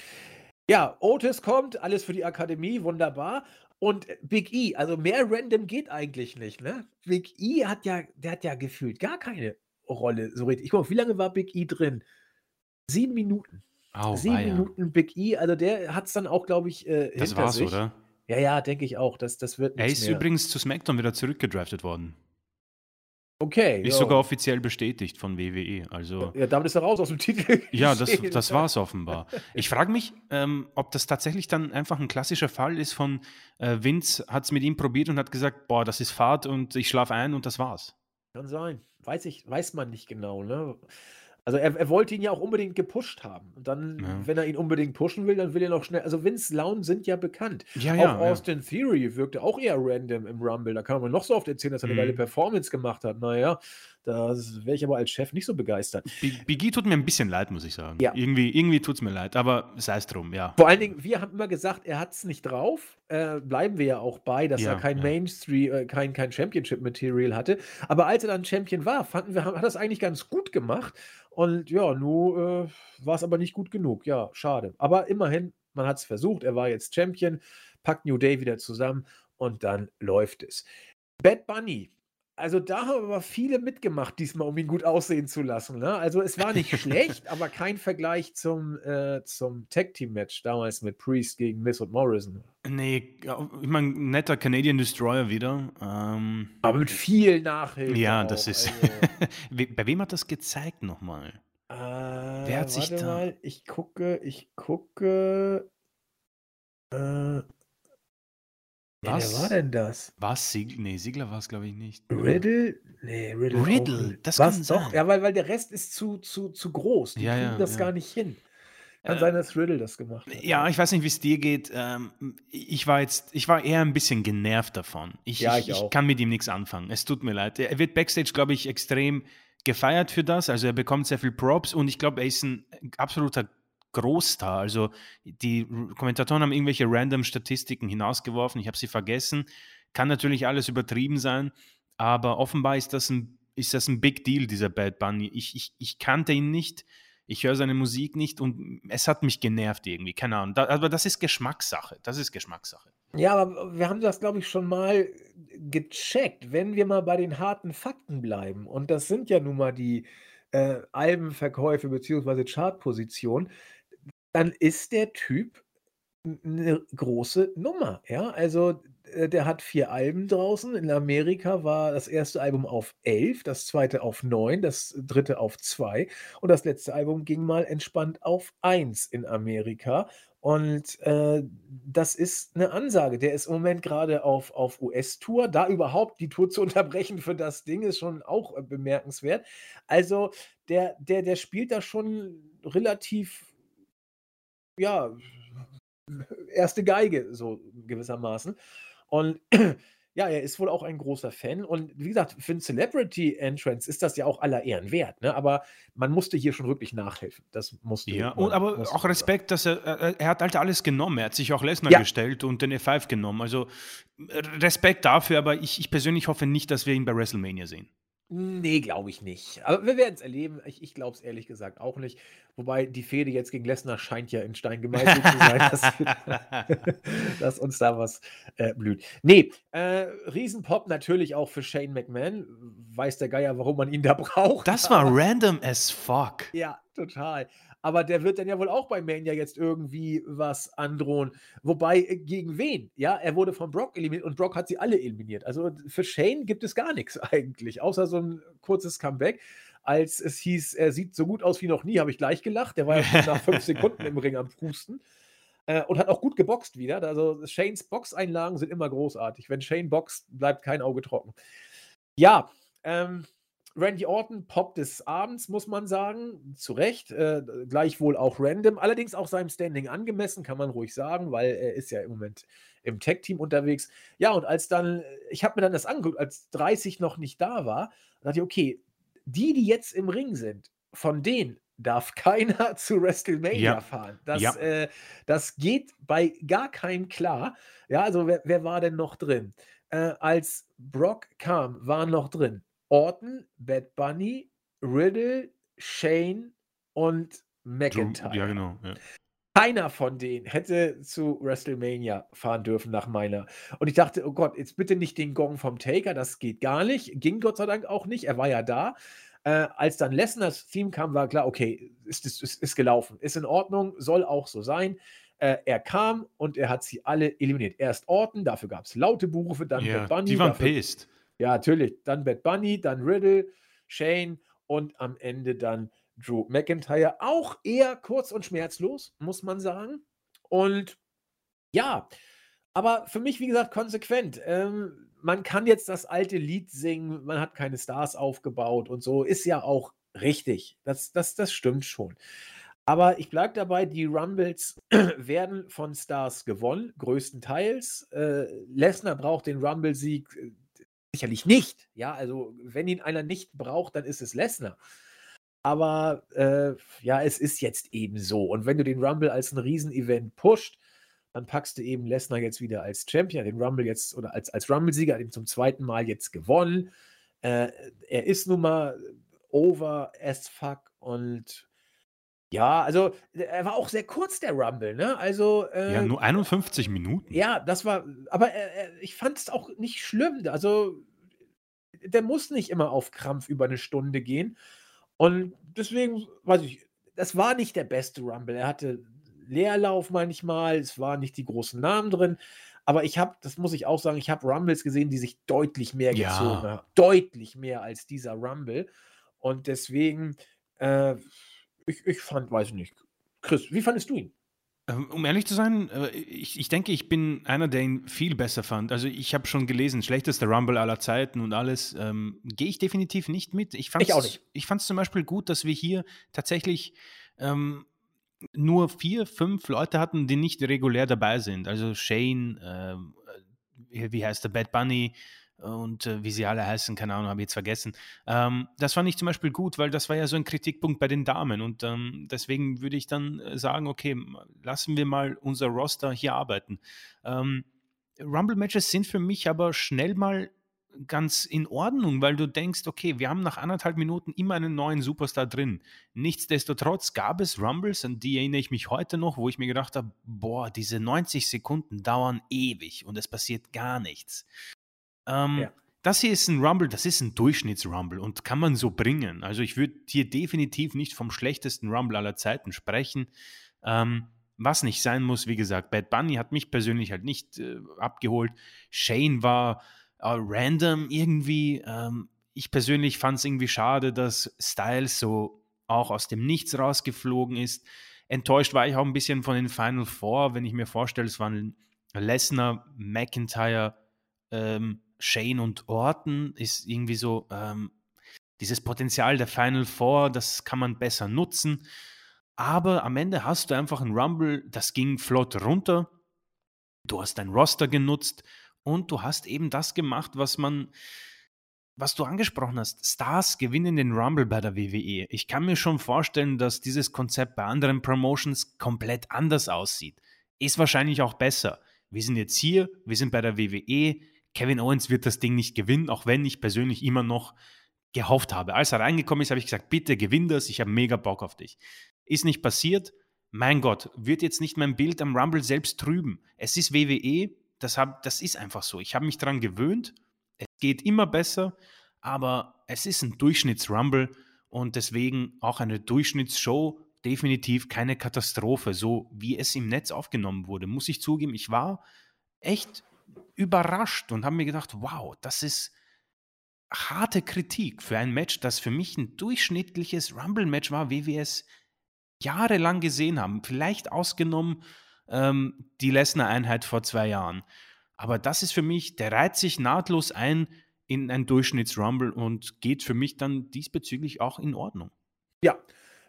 Ja, Otis kommt, alles für die Akademie, wunderbar. Und Big E, also mehr random geht eigentlich nicht, ne? Big E hat ja, der hat ja gefühlt gar keine Rolle so richtig. Ich guck mal, wie lange war Big E drin? Sieben Minuten. Au, Sieben weia. Minuten Big E, also der hat es dann auch, glaube ich, äh, Das war's, sich. oder? Ja, ja, denke ich auch. Das, das wird Er ist mehr. übrigens zu SmackDown wieder zurückgedraftet worden. Okay. Ist ja. sogar offiziell bestätigt von WWE. Also Ja, damit ist er raus aus dem Titel. ja, das, das war's offenbar. Ich frage mich, ähm, ob das tatsächlich dann einfach ein klassischer Fall ist von äh, Vince hat es mit ihm probiert und hat gesagt, boah, das ist Fahrt und ich schlafe ein und das war's. Kann sein. Weiß ich, weiß man nicht genau, ne? Also er, er wollte ihn ja auch unbedingt gepusht haben. Und dann, Ja. wenn er ihn unbedingt pushen will, dann will er noch schnell. Also Vince Launen sind ja bekannt. Ja, auch ja. Austin Theory wirkte auch eher random im Rumble. Da kann man noch so oft erzählen, dass er eine Mhm. geile Performance gemacht hat. Naja, da wäre ich aber als Chef nicht so begeistert. Big, Big E tut mir ein bisschen leid, muss ich sagen. Ja. Irgendwie, irgendwie tut es mir leid, aber sei es drum, ja. Vor allen Dingen, wir haben immer gesagt, er hat es nicht drauf. Äh, bleiben wir ja auch bei, dass er kein. Mainstream, äh, kein, kein Championship-Material hatte. Aber als er dann Champion war, fanden wir, hat er es eigentlich ganz gut gemacht. Und ja, nur äh, war es aber nicht gut genug. Ja, schade. Aber immerhin, man hat es versucht. Er war jetzt Champion, packt New Day wieder zusammen und dann läuft es. Bad Bunny Also, da haben aber viele mitgemacht diesmal, um ihn gut aussehen zu lassen, ne? Also, es war nicht schlecht, aber kein Vergleich zum, äh zum Tag-Team-Match damals mit Priest gegen Miz und Morrison. Ne, ja, ich meine, netter Canadian Destroyer wieder, ähm Aber mit viel Nachhilfe Ja, auch, das ist also bei wem hat das gezeigt noch mal? Äh, Wer hat sich da mal, ich gucke ich gucke. Äh Ja, wer war Was? denn das? War's Zieg ne, Ziggler war's, glaube ich, nicht. Riddle? Ne, Riddle auch Riddle, nicht. das kann Was? Doch, sein. ja, weil weil der Rest ist zu zu zu groß. Die Ja, kriegen ja, das gar ja. nicht hin. Kann Äh sein, dass Riddle das gemacht hat, Ja, ich weiß nicht, wie's dir geht. Ähm, ich war jetzt ich war eher 'n bisschen genervt davon. Ich Ja, ich ich ich kann mit ihm nix anfangen. Es tut mir leid. Er wird backstage, glaube ich, extrem gefeiert für das. Also, er bekommt sehr viel Props und ich glaube, er ist 'n absoluter Großstar. Also, die Kommentatoren haben irgendwelche random Statistiken hinausgeworfen. Ich habe sie vergessen. Kann natürlich alles übertrieben sein, aber offenbar ist das 'n ist das 'n Big Deal, dieser Bad Bunny. Ich ich ich kannte ihn nicht. Ich höre seine Musik nicht und es hat mich genervt irgendwie, keine Ahnung. Da aber das ist Geschmackssache. Das ist Geschmackssache. Ja, aber wir haben das, glaube ich, schon mal gecheckt. Wenn wir mal bei den harten Fakten bleiben, und das sind ja nun mal die, äh, Albenverkäufe beziehungsweise Chartposition, dann ist der Typ 'n 'ne große Nummer, ja? Also, äh, der hat 4 Alben draußen. In Amerika war das 1. Album auf 11, das 2. auf 9, das 3. auf 2 und das letzte Album ging mal entspannt auf 1 in Amerika. Und, äh, das ist 'ne Ansage. Der ist im Moment grade auf auf US-Tour. Da überhaupt die Tour zu unterbrechen für das Ding ist schon auch, äh, bemerkenswert. Also, der der der spielt da schon relativ ja, 1. Geige so gewissermaßen. Und ja, er ist wohl auch ein großer Fan und wie gesagt, für 'n Celebrity Entrance ist das ja auch aller Ehren wert, ne? Aber man musste hier schon wirklich nachhelfen. Das musste Ja, und aber musste auch. Respekt, dass er er hat halt alles genommen. Er hat sich auch Lesnar Ja. gestellt und den F5 genommen. Also, R Respekt dafür, aber ich ich persönlich hoffe nicht, dass wir ihn bei WrestleMania sehen. Ne, glaube ich nicht. Aber wir werden's erleben. Ich ich glaube es ehrlich gesagt auch nicht. Wobei die Fehde jetzt gegen Lesnar scheint ja in Stein gemeißelt zu sein, dass dass uns da was, äh, blüht. Ne, äh, Riesenpop natürlich auch für Shane McMahon. Weiß der Geier, warum man ihn da braucht, Das war random as fuck. Ja, total. Aber der wird dann ja wohl auch bei Mania jetzt irgendwie was androhen. Wobei, äh, gegen wen? Ja, er wurde von Brock eliminiert und Brock hat sie alle eliminiert. Also, für Shane gibt es gar nix eigentlich, außer so 'n kurzes Comeback. Als es hieß, er sieht so gut aus wie noch nie, habe ich gleich gelacht. Der war ja schon nach 5 Sekunden im Ring am Prusten, äh, und hat auch gut geboxt wieder. Also, Shanes Boxeinlagen sind immer großartig. Wenn Shane boxt, bleibt kein Auge trocken. Ja, ähm, Randy Orton, Pop des Abends, muss man sagen, zu Recht, äh, gleichwohl auch random, allerdings auch seinem Standing angemessen, kann man ruhig sagen, weil er ist ja im Moment im Tag-Team unterwegs. Ja, und als dann ich habe mir dann das angeguckt, als 30 noch nicht da war, dachte ich: „Okay, die, die jetzt im Ring sind, von denen darf keiner zu WrestleMania Ja. fahren.“ Das, Ja. äh das geht bei gar keinem klar. Ja, also wer wer war denn noch drin? Äh, als Brock kam, waren noch drin Orton, Bad Bunny, Riddle, Shane und McIntyre. ja genau, ja. Keiner von denen hätte zu WrestleMania fahren dürfen nach meiner und ich dachte: „Oh Gott, jetzt bitte nicht den Gong vom Taker, das geht gar nicht.“ Ging Gott sei Dank auch nicht, er war ja da. Äh, als dann Lesnars Theme kam, war klar, okay, ist ist ist ist gelaufen, ist in Ordnung, soll auch so sein. Äh, er kam und er hat sie alle eliminiert. Erst Orton, dafür gab's laute Buhrufe, dann Ja, Bad Bunny, die waren dafür pissed. Ja, natürlich, dann Bad Bunny, dann Riddle, Shane und am Ende dann Drew McIntyre. Auch eher kurz und schmerzlos, muss man sagen. Und ja, aber für mich, wie gesagt, konsequent. Ähm, man kann jetzt das alte Lied singen, man hat keine Stars aufgebaut und so, ist ja auch richtig. Das das das stimmt schon. Aber ich bleibe dabei, die Rumbles werden von Stars gewonnen, größtenteils. Äh, Lesnar braucht den Rumble-Sieg, äh, sicherlich nicht. Ja, also wenn ihn einer nicht braucht, dann ist es Lesnar. Aber, äh, ja, es ist jetzt eben so. Und wenn du den Rumble als 'n Riesenevent pusht, dann packst du eben Lesnar jetzt wieder als Champion, den Rumble jetzt oder als als Rumble-Sieger, ihn zum 2. Mal jetzt gewonnen. Äh, er ist nun mal over as fuck und ja, also, er war auch sehr kurz, der Rumble, ne? Also, Ja, äh nur 51 Minuten. ja, das war aber, äh, äh, ich fand's auch nicht schlimm. Also, der muss nicht immer auf Krampf über eine Stunde gehen. Und deswegen, weiß ich, das war nicht der beste Rumble. Er hatte Leerlauf manchmal, es waren nicht die großen Namen drin. Aber ich habe, das muss ich auch sagen, ich habe Rumbles gesehen, die sich deutlich mehr Ja. gezogen haben. Deutlich mehr als dieser Rumble. Und deswegen, äh, ich, ich fand, weiß ich nicht. Chris, wie fandest du ihn? Ähm, Um ehrlich zu sein, äh, ich, ich denke, ich bin einer, der ihn viel besser fand. Also ich habe schon gelesen, schlechtester Rumble aller Zeiten und alles. Ähm, Gehe ich definitiv nicht mit. Ich, fand's, Ich auch nicht. Ich fand es zum Beispiel gut, dass wir hier tatsächlich ähm, nur vier, fünf Leute hatten, die nicht regulär dabei sind. Also Shane, ähm, äh, wie heißt der, Bad Bunny und äh, wie sie alle heißen, keine Ahnung, habe ich jetzt vergessen. Ähm, das fand ich zum Beispiel gut, weil das war ja so ein Kritikpunkt bei den Damen und ähm, deswegen würde ich dann äh, sagen, okay, lassen wir mal unser Roster hier arbeiten. Ähm, Rumble-Matches sind für mich aber schnell mal ganz in Ordnung, weil du denkst, okay, wir haben nach anderthalb Minuten immer einen neuen Superstar drin. Nichtsdestotrotz gab es Rumbles, an die erinnere ich mich heute noch, wo ich mir gedacht habe, boah, diese 90 Sekunden dauern ewig und es passiert gar nichts. Ähm, Ja. Das hier ist ein Rumble, das ist ein Durchschnitts-Rumble und kann man so bringen. Also ich würde hier definitiv nicht vom schlechtesten Rumble aller Zeiten sprechen. Ähm, was nicht sein muss, wie gesagt, Bad Bunny hat mich persönlich halt nicht äh, abgeholt. Shane war äh, random irgendwie. Ähm, ich persönlich fand es irgendwie schade, dass Styles so auch aus dem Nichts rausgeflogen ist. Enttäuscht war ich auch ein bisschen von den Final Four, wenn ich mir vorstelle, es waren Lesnar, McIntyre, ähm, Shane und Orton, ist irgendwie so ähm, dieses Potenzial der Final Four, das kann man besser nutzen. Aber am Ende hast du einfach ein Rumble, das ging flott runter. Du hast dein Roster genutzt und du hast eben das gemacht, was man, was du angesprochen hast. Stars gewinnen den Rumble bei der WWE. Ich kann mir schon vorstellen, dass dieses Konzept bei anderen Promotions komplett anders aussieht. Ist wahrscheinlich auch besser. Wir sind jetzt hier, wir sind bei der WWE. Kevin Owens wird das Ding nicht gewinnen, auch wenn ich persönlich immer noch gehofft habe. Als er reingekommen ist, habe ich gesagt, bitte gewinn das, ich habe mega Bock auf dich. Ist nicht passiert. Mein Gott, wird jetzt nicht mein Bild am Rumble selbst trüben. Es ist WWE, das, hab, das ist einfach so. Ich habe mich daran gewöhnt. Es geht immer besser, aber es ist ein Durchschnitts-Rumble und deswegen auch eine Durchschnittsshow. Definitiv keine Katastrophe, so wie es im Netz aufgenommen wurde. Muss ich zugeben, ich war echt überrascht und habe mir gedacht, wow, das ist harte Kritik für ein Match, das für mich ein durchschnittliches Rumble-Match war, wie wir es jahrelang gesehen haben. Vielleicht ausgenommen ähm, die Lesnar-Einheit vor zwei Jahren. Aber das ist für mich, der reiht sich nahtlos ein in ein Durchschnitts-Rumble und geht für mich dann diesbezüglich auch in Ordnung. Ja,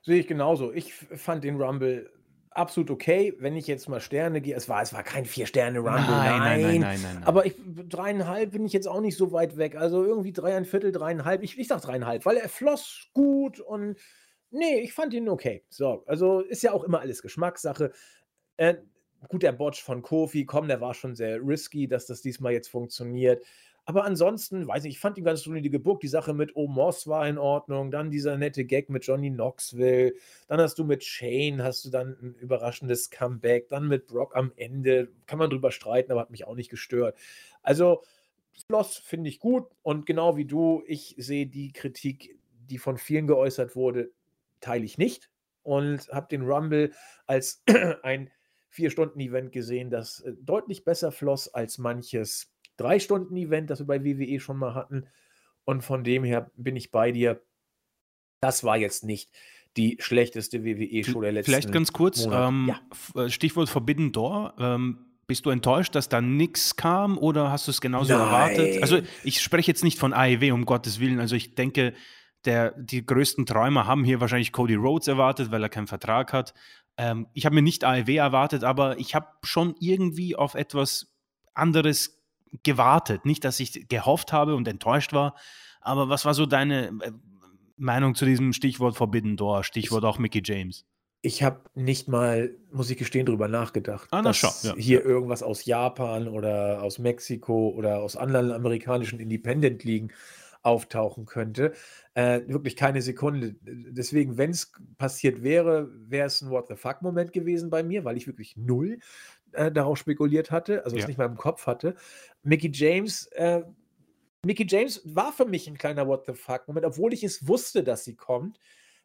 sehe ich genauso. Ich fand den Rumble absolut okay. Wenn ich jetzt mal Sterne gehe, es war, es war kein Vier-Sterne-Rumble, nein, nein, nein, nein, nein. Aber ich, dreieinhalb bin ich jetzt auch nicht so weit weg. Also irgendwie dreieinviertel, dreieinhalb. Ich, ich sag dreieinhalb, weil er floss gut und nee, ich fand ihn okay. So, also ist ja auch immer alles Geschmackssache. Äh, gut, der Botch von Kofi, komm, der war schon sehr risky, dass das diesmal jetzt funktioniert. Aber ansonsten, weiß nicht, ich fand die ganz solide gebuckt. Die Sache mit Omos war in Ordnung. Dann dieser nette Gag mit Johnny Knoxville. Dann hast du mit Shane, hast du dann ein überraschendes Comeback. Dann mit Brock am Ende. Kann man drüber streiten, aber hat mich auch nicht gestört. Also, Floss finde ich gut. Und genau wie du, ich sehe die Kritik, die von vielen geäußert wurde, teile ich nicht. Und habe den Rumble als ein Vier-Stunden-Event gesehen, das äh, deutlich besser floss als manches Drei-Stunden-Event, das wir bei WWE schon mal hatten. Und von dem her bin ich bei dir. Das war jetzt nicht die schlechteste WWE-Show der letzten Vielleicht ganz kurz, ähm, Ja. äh, Stichwort Forbidden Door. Ähm, bist du enttäuscht, dass da nichts kam oder hast du es genauso erwartet? Nein. Also ich spreche jetzt nicht von AEW, um Gottes Willen. Also ich denke, der, die größten Träumer haben hier wahrscheinlich Cody Rhodes erwartet, weil er keinen Vertrag hat. Ähm, ich habe mir nicht AEW erwartet, aber ich habe schon irgendwie auf etwas anderes gewartet. Nicht, dass ich gehofft habe und enttäuscht war, aber was war so deine äh, Meinung zu diesem Stichwort Forbidden Door, Stichwort auch Mickey James? Ich habe nicht mal, muss ich gestehen, drüber nachgedacht, Ah, na dass schau, ja, hier irgendwas aus Japan oder aus Mexiko oder aus anderen amerikanischen Independent-Ligen auftauchen könnte. Äh, wirklich keine Sekunde. Deswegen, wenn es passiert wäre, wäre es ein What the fuck-Moment gewesen bei mir, weil ich wirklich null äh, darauf spekuliert hatte, also es Ja. nicht mal im Kopf hatte. Mickey James, äh, Mickey James war für mich ein kleiner What the fuck-Moment, obwohl ich es wusste, dass sie kommt.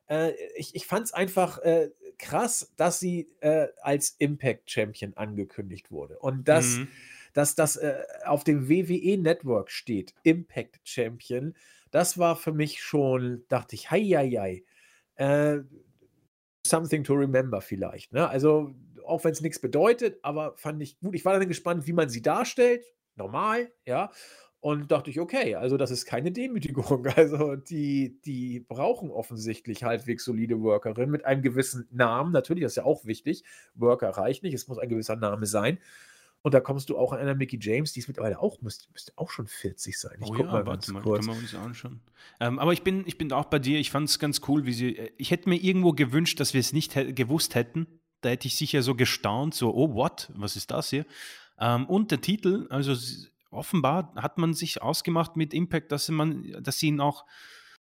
Äh, ich ich fand es einfach äh, krass, dass sie äh, als Impact Champion angekündigt wurde. Und dass, mhm. dass das äh, auf dem WWE Network steht, Impact Champion, das war für mich schon, dachte ich, hei, hei, hei. Äh, something to remember vielleicht. Ne? Also, auch wenn es nichts bedeutet, aber fand ich gut. Ich war dann gespannt, wie man sie darstellt. Normal, ja. Und dachte ich, okay, also das ist keine Demütigung. Also die, die brauchen offensichtlich halbwegs solide Workerinnen mit einem gewissen Namen. Natürlich, das ist ja auch wichtig. Worker reicht nicht, es muss ein gewisser Name sein. Und da kommst du auch an einer Mickey James, die ist mittlerweile auch, müsste, müsste auch schon 40 sein. Ich oh guck ja, mal ganz mal, kurz. Können wir uns anschauen. Ähm, aber ich bin, ich bin auch bei dir, ich fand es ganz cool, wie sie. Äh, ich hätte mir irgendwo gewünscht, dass wir es nicht gewusst hätten. Da hätte ich sicher so gestaunt, so, oh, what? Was ist das hier? Ähm, und der Titel, also offenbar hat man sich ausgemacht mit Impact, dass man, dass sie ihn auch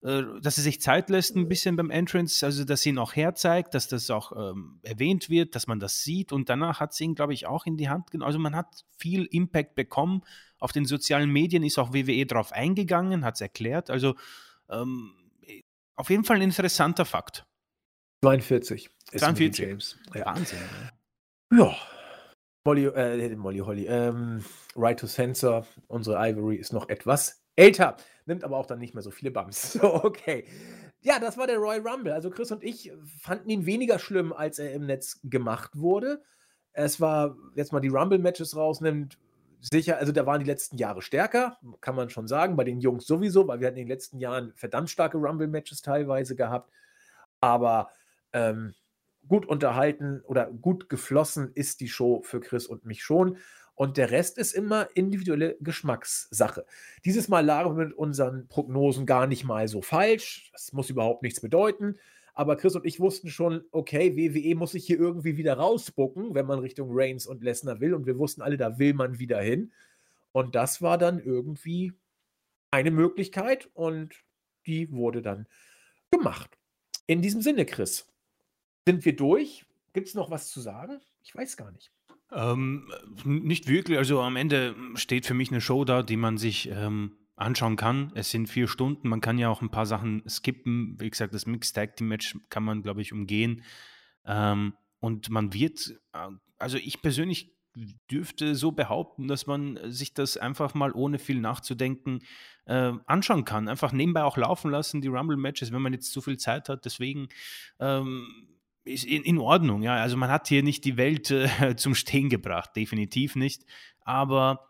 äh, dass er sich Zeit lässt ein bisschen beim Entrance, also dass sie ihn auch herzeigt, dass das auch ähm, erwähnt wird, dass man das sieht und danach hat sie ihn, glaube ich, auch in die Hand genommen. Also man hat viel Impact bekommen. Auf den sozialen Medien ist auch WWE drauf eingegangen, hat es erklärt. Also ähm, auf jeden Fall ein interessanter Fakt. 42 ist 42. James. Ja. Wahnsinn. Ja. Molly, äh, Molly Holly. Ähm, right to Censor, unsere Ivory ist noch etwas älter nimmt aber auch dann nicht mehr so viele Bums. So, okay. Ja, das war der Royal Rumble. Also Chris und ich fanden ihn weniger schlimm, als er im Netz gemacht wurde. Es war, jetzt mal die Rumble-Matches rausnimmt, sicher, also da waren die letzten Jahre stärker, kann man schon sagen, bei den Jungs sowieso, weil wir hatten in den letzten Jahren verdammt starke Rumble-Matches teilweise gehabt. Aber ähm, gut unterhalten oder gut geflossen ist die Show für Chris und mich schon. Und der Rest ist immer individuelle Geschmackssache. Dieses Mal lagen wir mit unseren Prognosen gar nicht mal so falsch. Das muss überhaupt nichts bedeuten. Aber Chris und ich wussten schon, okay, WWE muss sich hier irgendwie wieder rausbucken, wenn man Richtung Reigns und Lesnar will. Und wir wussten alle, da will man wieder hin. Und das war dann irgendwie eine Möglichkeit und die wurde dann gemacht. In diesem Sinne, Chris, sind wir durch? Gibt es noch was zu sagen? Ich weiß gar nicht. Ähm, nicht wirklich. Also am Ende steht für mich eine Show da, die man sich ähm, anschauen kann. Es sind vier Stunden. Man kann ja auch ein paar Sachen skippen. Wie gesagt, das Mixed Tag Team Match kann man, glaube ich, umgehen. Ähm, und man wird, äh, also ich persönlich dürfte so behaupten, dass man sich das einfach mal ohne viel nachzudenken äh, anschauen kann. Einfach nebenbei auch laufen lassen, die Rumble-Matches, wenn man jetzt zu viel Zeit hat. Deswegen ähm, ist in, in Ordnung, ja. Also man hat hier nicht die Welt äh, zum Stehen gebracht, definitiv nicht. Aber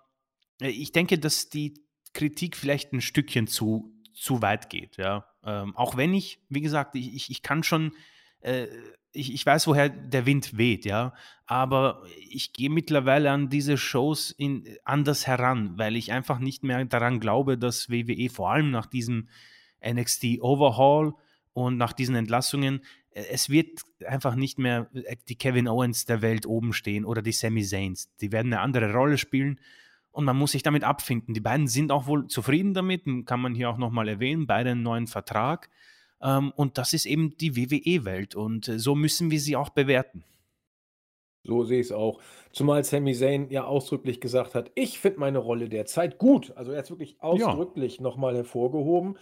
äh, ich denke, dass die Kritik vielleicht ein Stückchen zu, zu weit geht, ja. Ähm, auch wenn ich, wie gesagt, ich, ich, ich kann schon, äh, ich, ich weiß, woher der Wind weht, ja. Aber ich gehe mittlerweile an diese Shows in, anders heran, weil ich einfach nicht mehr daran glaube, dass WWE vor allem nach diesem NXT Overhaul und nach diesen Entlassungen es wird einfach nicht mehr äh, die Kevin Owens der Welt oben stehen oder die Sami Zayn's. Die werden eine andere Rolle spielen und man muss sich damit abfinden. Die beiden sind auch wohl zufrieden damit, kann man hier auch nochmal erwähnen, beide einen neuen Vertrag. Ähm, und das ist eben die WWE-Welt und äh, so müssen wir sie auch bewerten. So sehe ich es auch. Zumal Sami Zayn ja ausdrücklich gesagt hat, ich finde meine Rolle derzeit gut. Also er hat es wirklich ausdrücklich ja. nochmal hervorgehoben.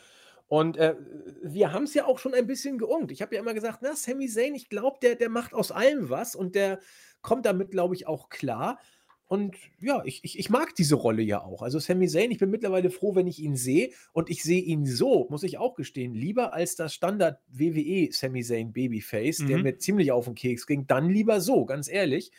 Und äh, wir haben es ja auch schon ein bisschen geungt. Ich habe ja immer gesagt, na, Sami Zayn, ich glaube, der, der macht aus allem was und der kommt damit, glaube ich, auch klar. Und ja, ich, ich, ich mag diese Rolle ja auch. Also Sami Zayn, ich bin mittlerweile froh, wenn ich ihn sehe. Und ich sehe ihn so, muss ich auch gestehen, lieber als das Standard WWE Sami Zayn Babyface, mhm. der mir ziemlich auf den Keks ging. Dann lieber so, ganz ehrlich.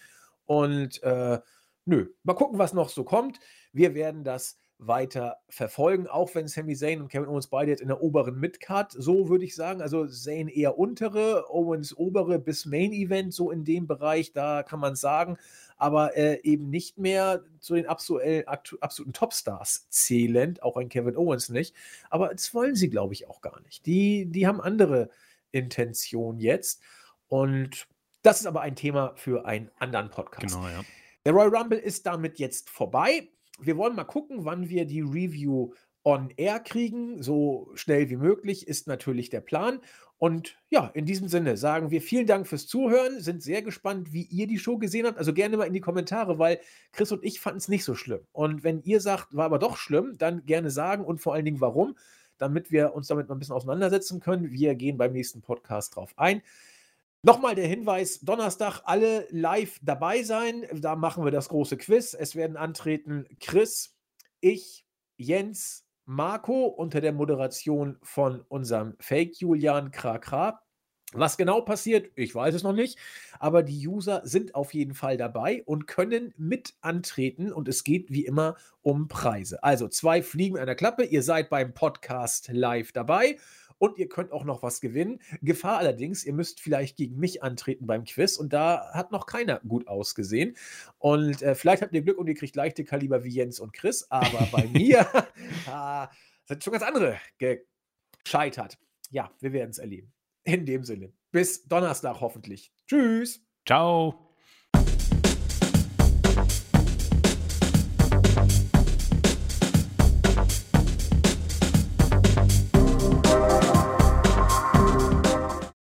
Und äh, nö, mal gucken, was noch so kommt. Wir werden das weiter verfolgen, auch wenn Sami Zayn und Kevin Owens beide jetzt in der oberen Midcard, so würde ich sagen, also Zayn eher untere, Owens obere bis Main Event, so in dem Bereich, da kann man sagen, aber äh, eben nicht mehr zu den absoluten, absoluten Topstars zählend, auch ein Kevin Owens nicht, aber das wollen sie, glaube ich, auch gar nicht. Die, die haben andere Intention jetzt und das ist aber ein Thema für einen anderen Podcast. Genau, ja. Der Royal Rumble ist damit jetzt vorbei wir wollen mal gucken, wann wir die Review on air kriegen, so schnell wie möglich, ist natürlich der Plan. Und ja, in diesem Sinne sagen wir vielen Dank fürs Zuhören, sind sehr gespannt, wie ihr die Show gesehen habt. Also gerne mal in die Kommentare, weil Chris und ich fanden es nicht so schlimm. Und wenn ihr sagt, war aber doch schlimm, dann gerne sagen und vor allen Dingen warum, damit wir uns damit mal ein bisschen auseinandersetzen können. Wir gehen beim nächsten Podcast drauf ein. Nochmal der Hinweis: Donnerstag alle live dabei sein. Da machen wir das große Quiz. Es werden antreten Chris, ich, Jens, Marco unter der Moderation von unserem Fake Julian Krakra. Was genau passiert, ich weiß es noch nicht, aber die User sind auf jeden Fall dabei und können mit antreten und es geht wie immer um Preise. Also zwei Fliegen der Klappe, ihr seid beim Podcast live dabei und ihr könnt auch noch was gewinnen. Gefahr allerdings, ihr müsst vielleicht gegen mich antreten beim Quiz und da hat noch keiner gut ausgesehen. Und äh, vielleicht habt ihr Glück und ihr kriegt leichte Kaliber wie Jens und Chris, aber bei mir äh, sind schon ganz andere gescheitert. Ja, wir werden es erleben. In dem Sinne, bis Donnerstag hoffentlich. Tschüss. Ciao.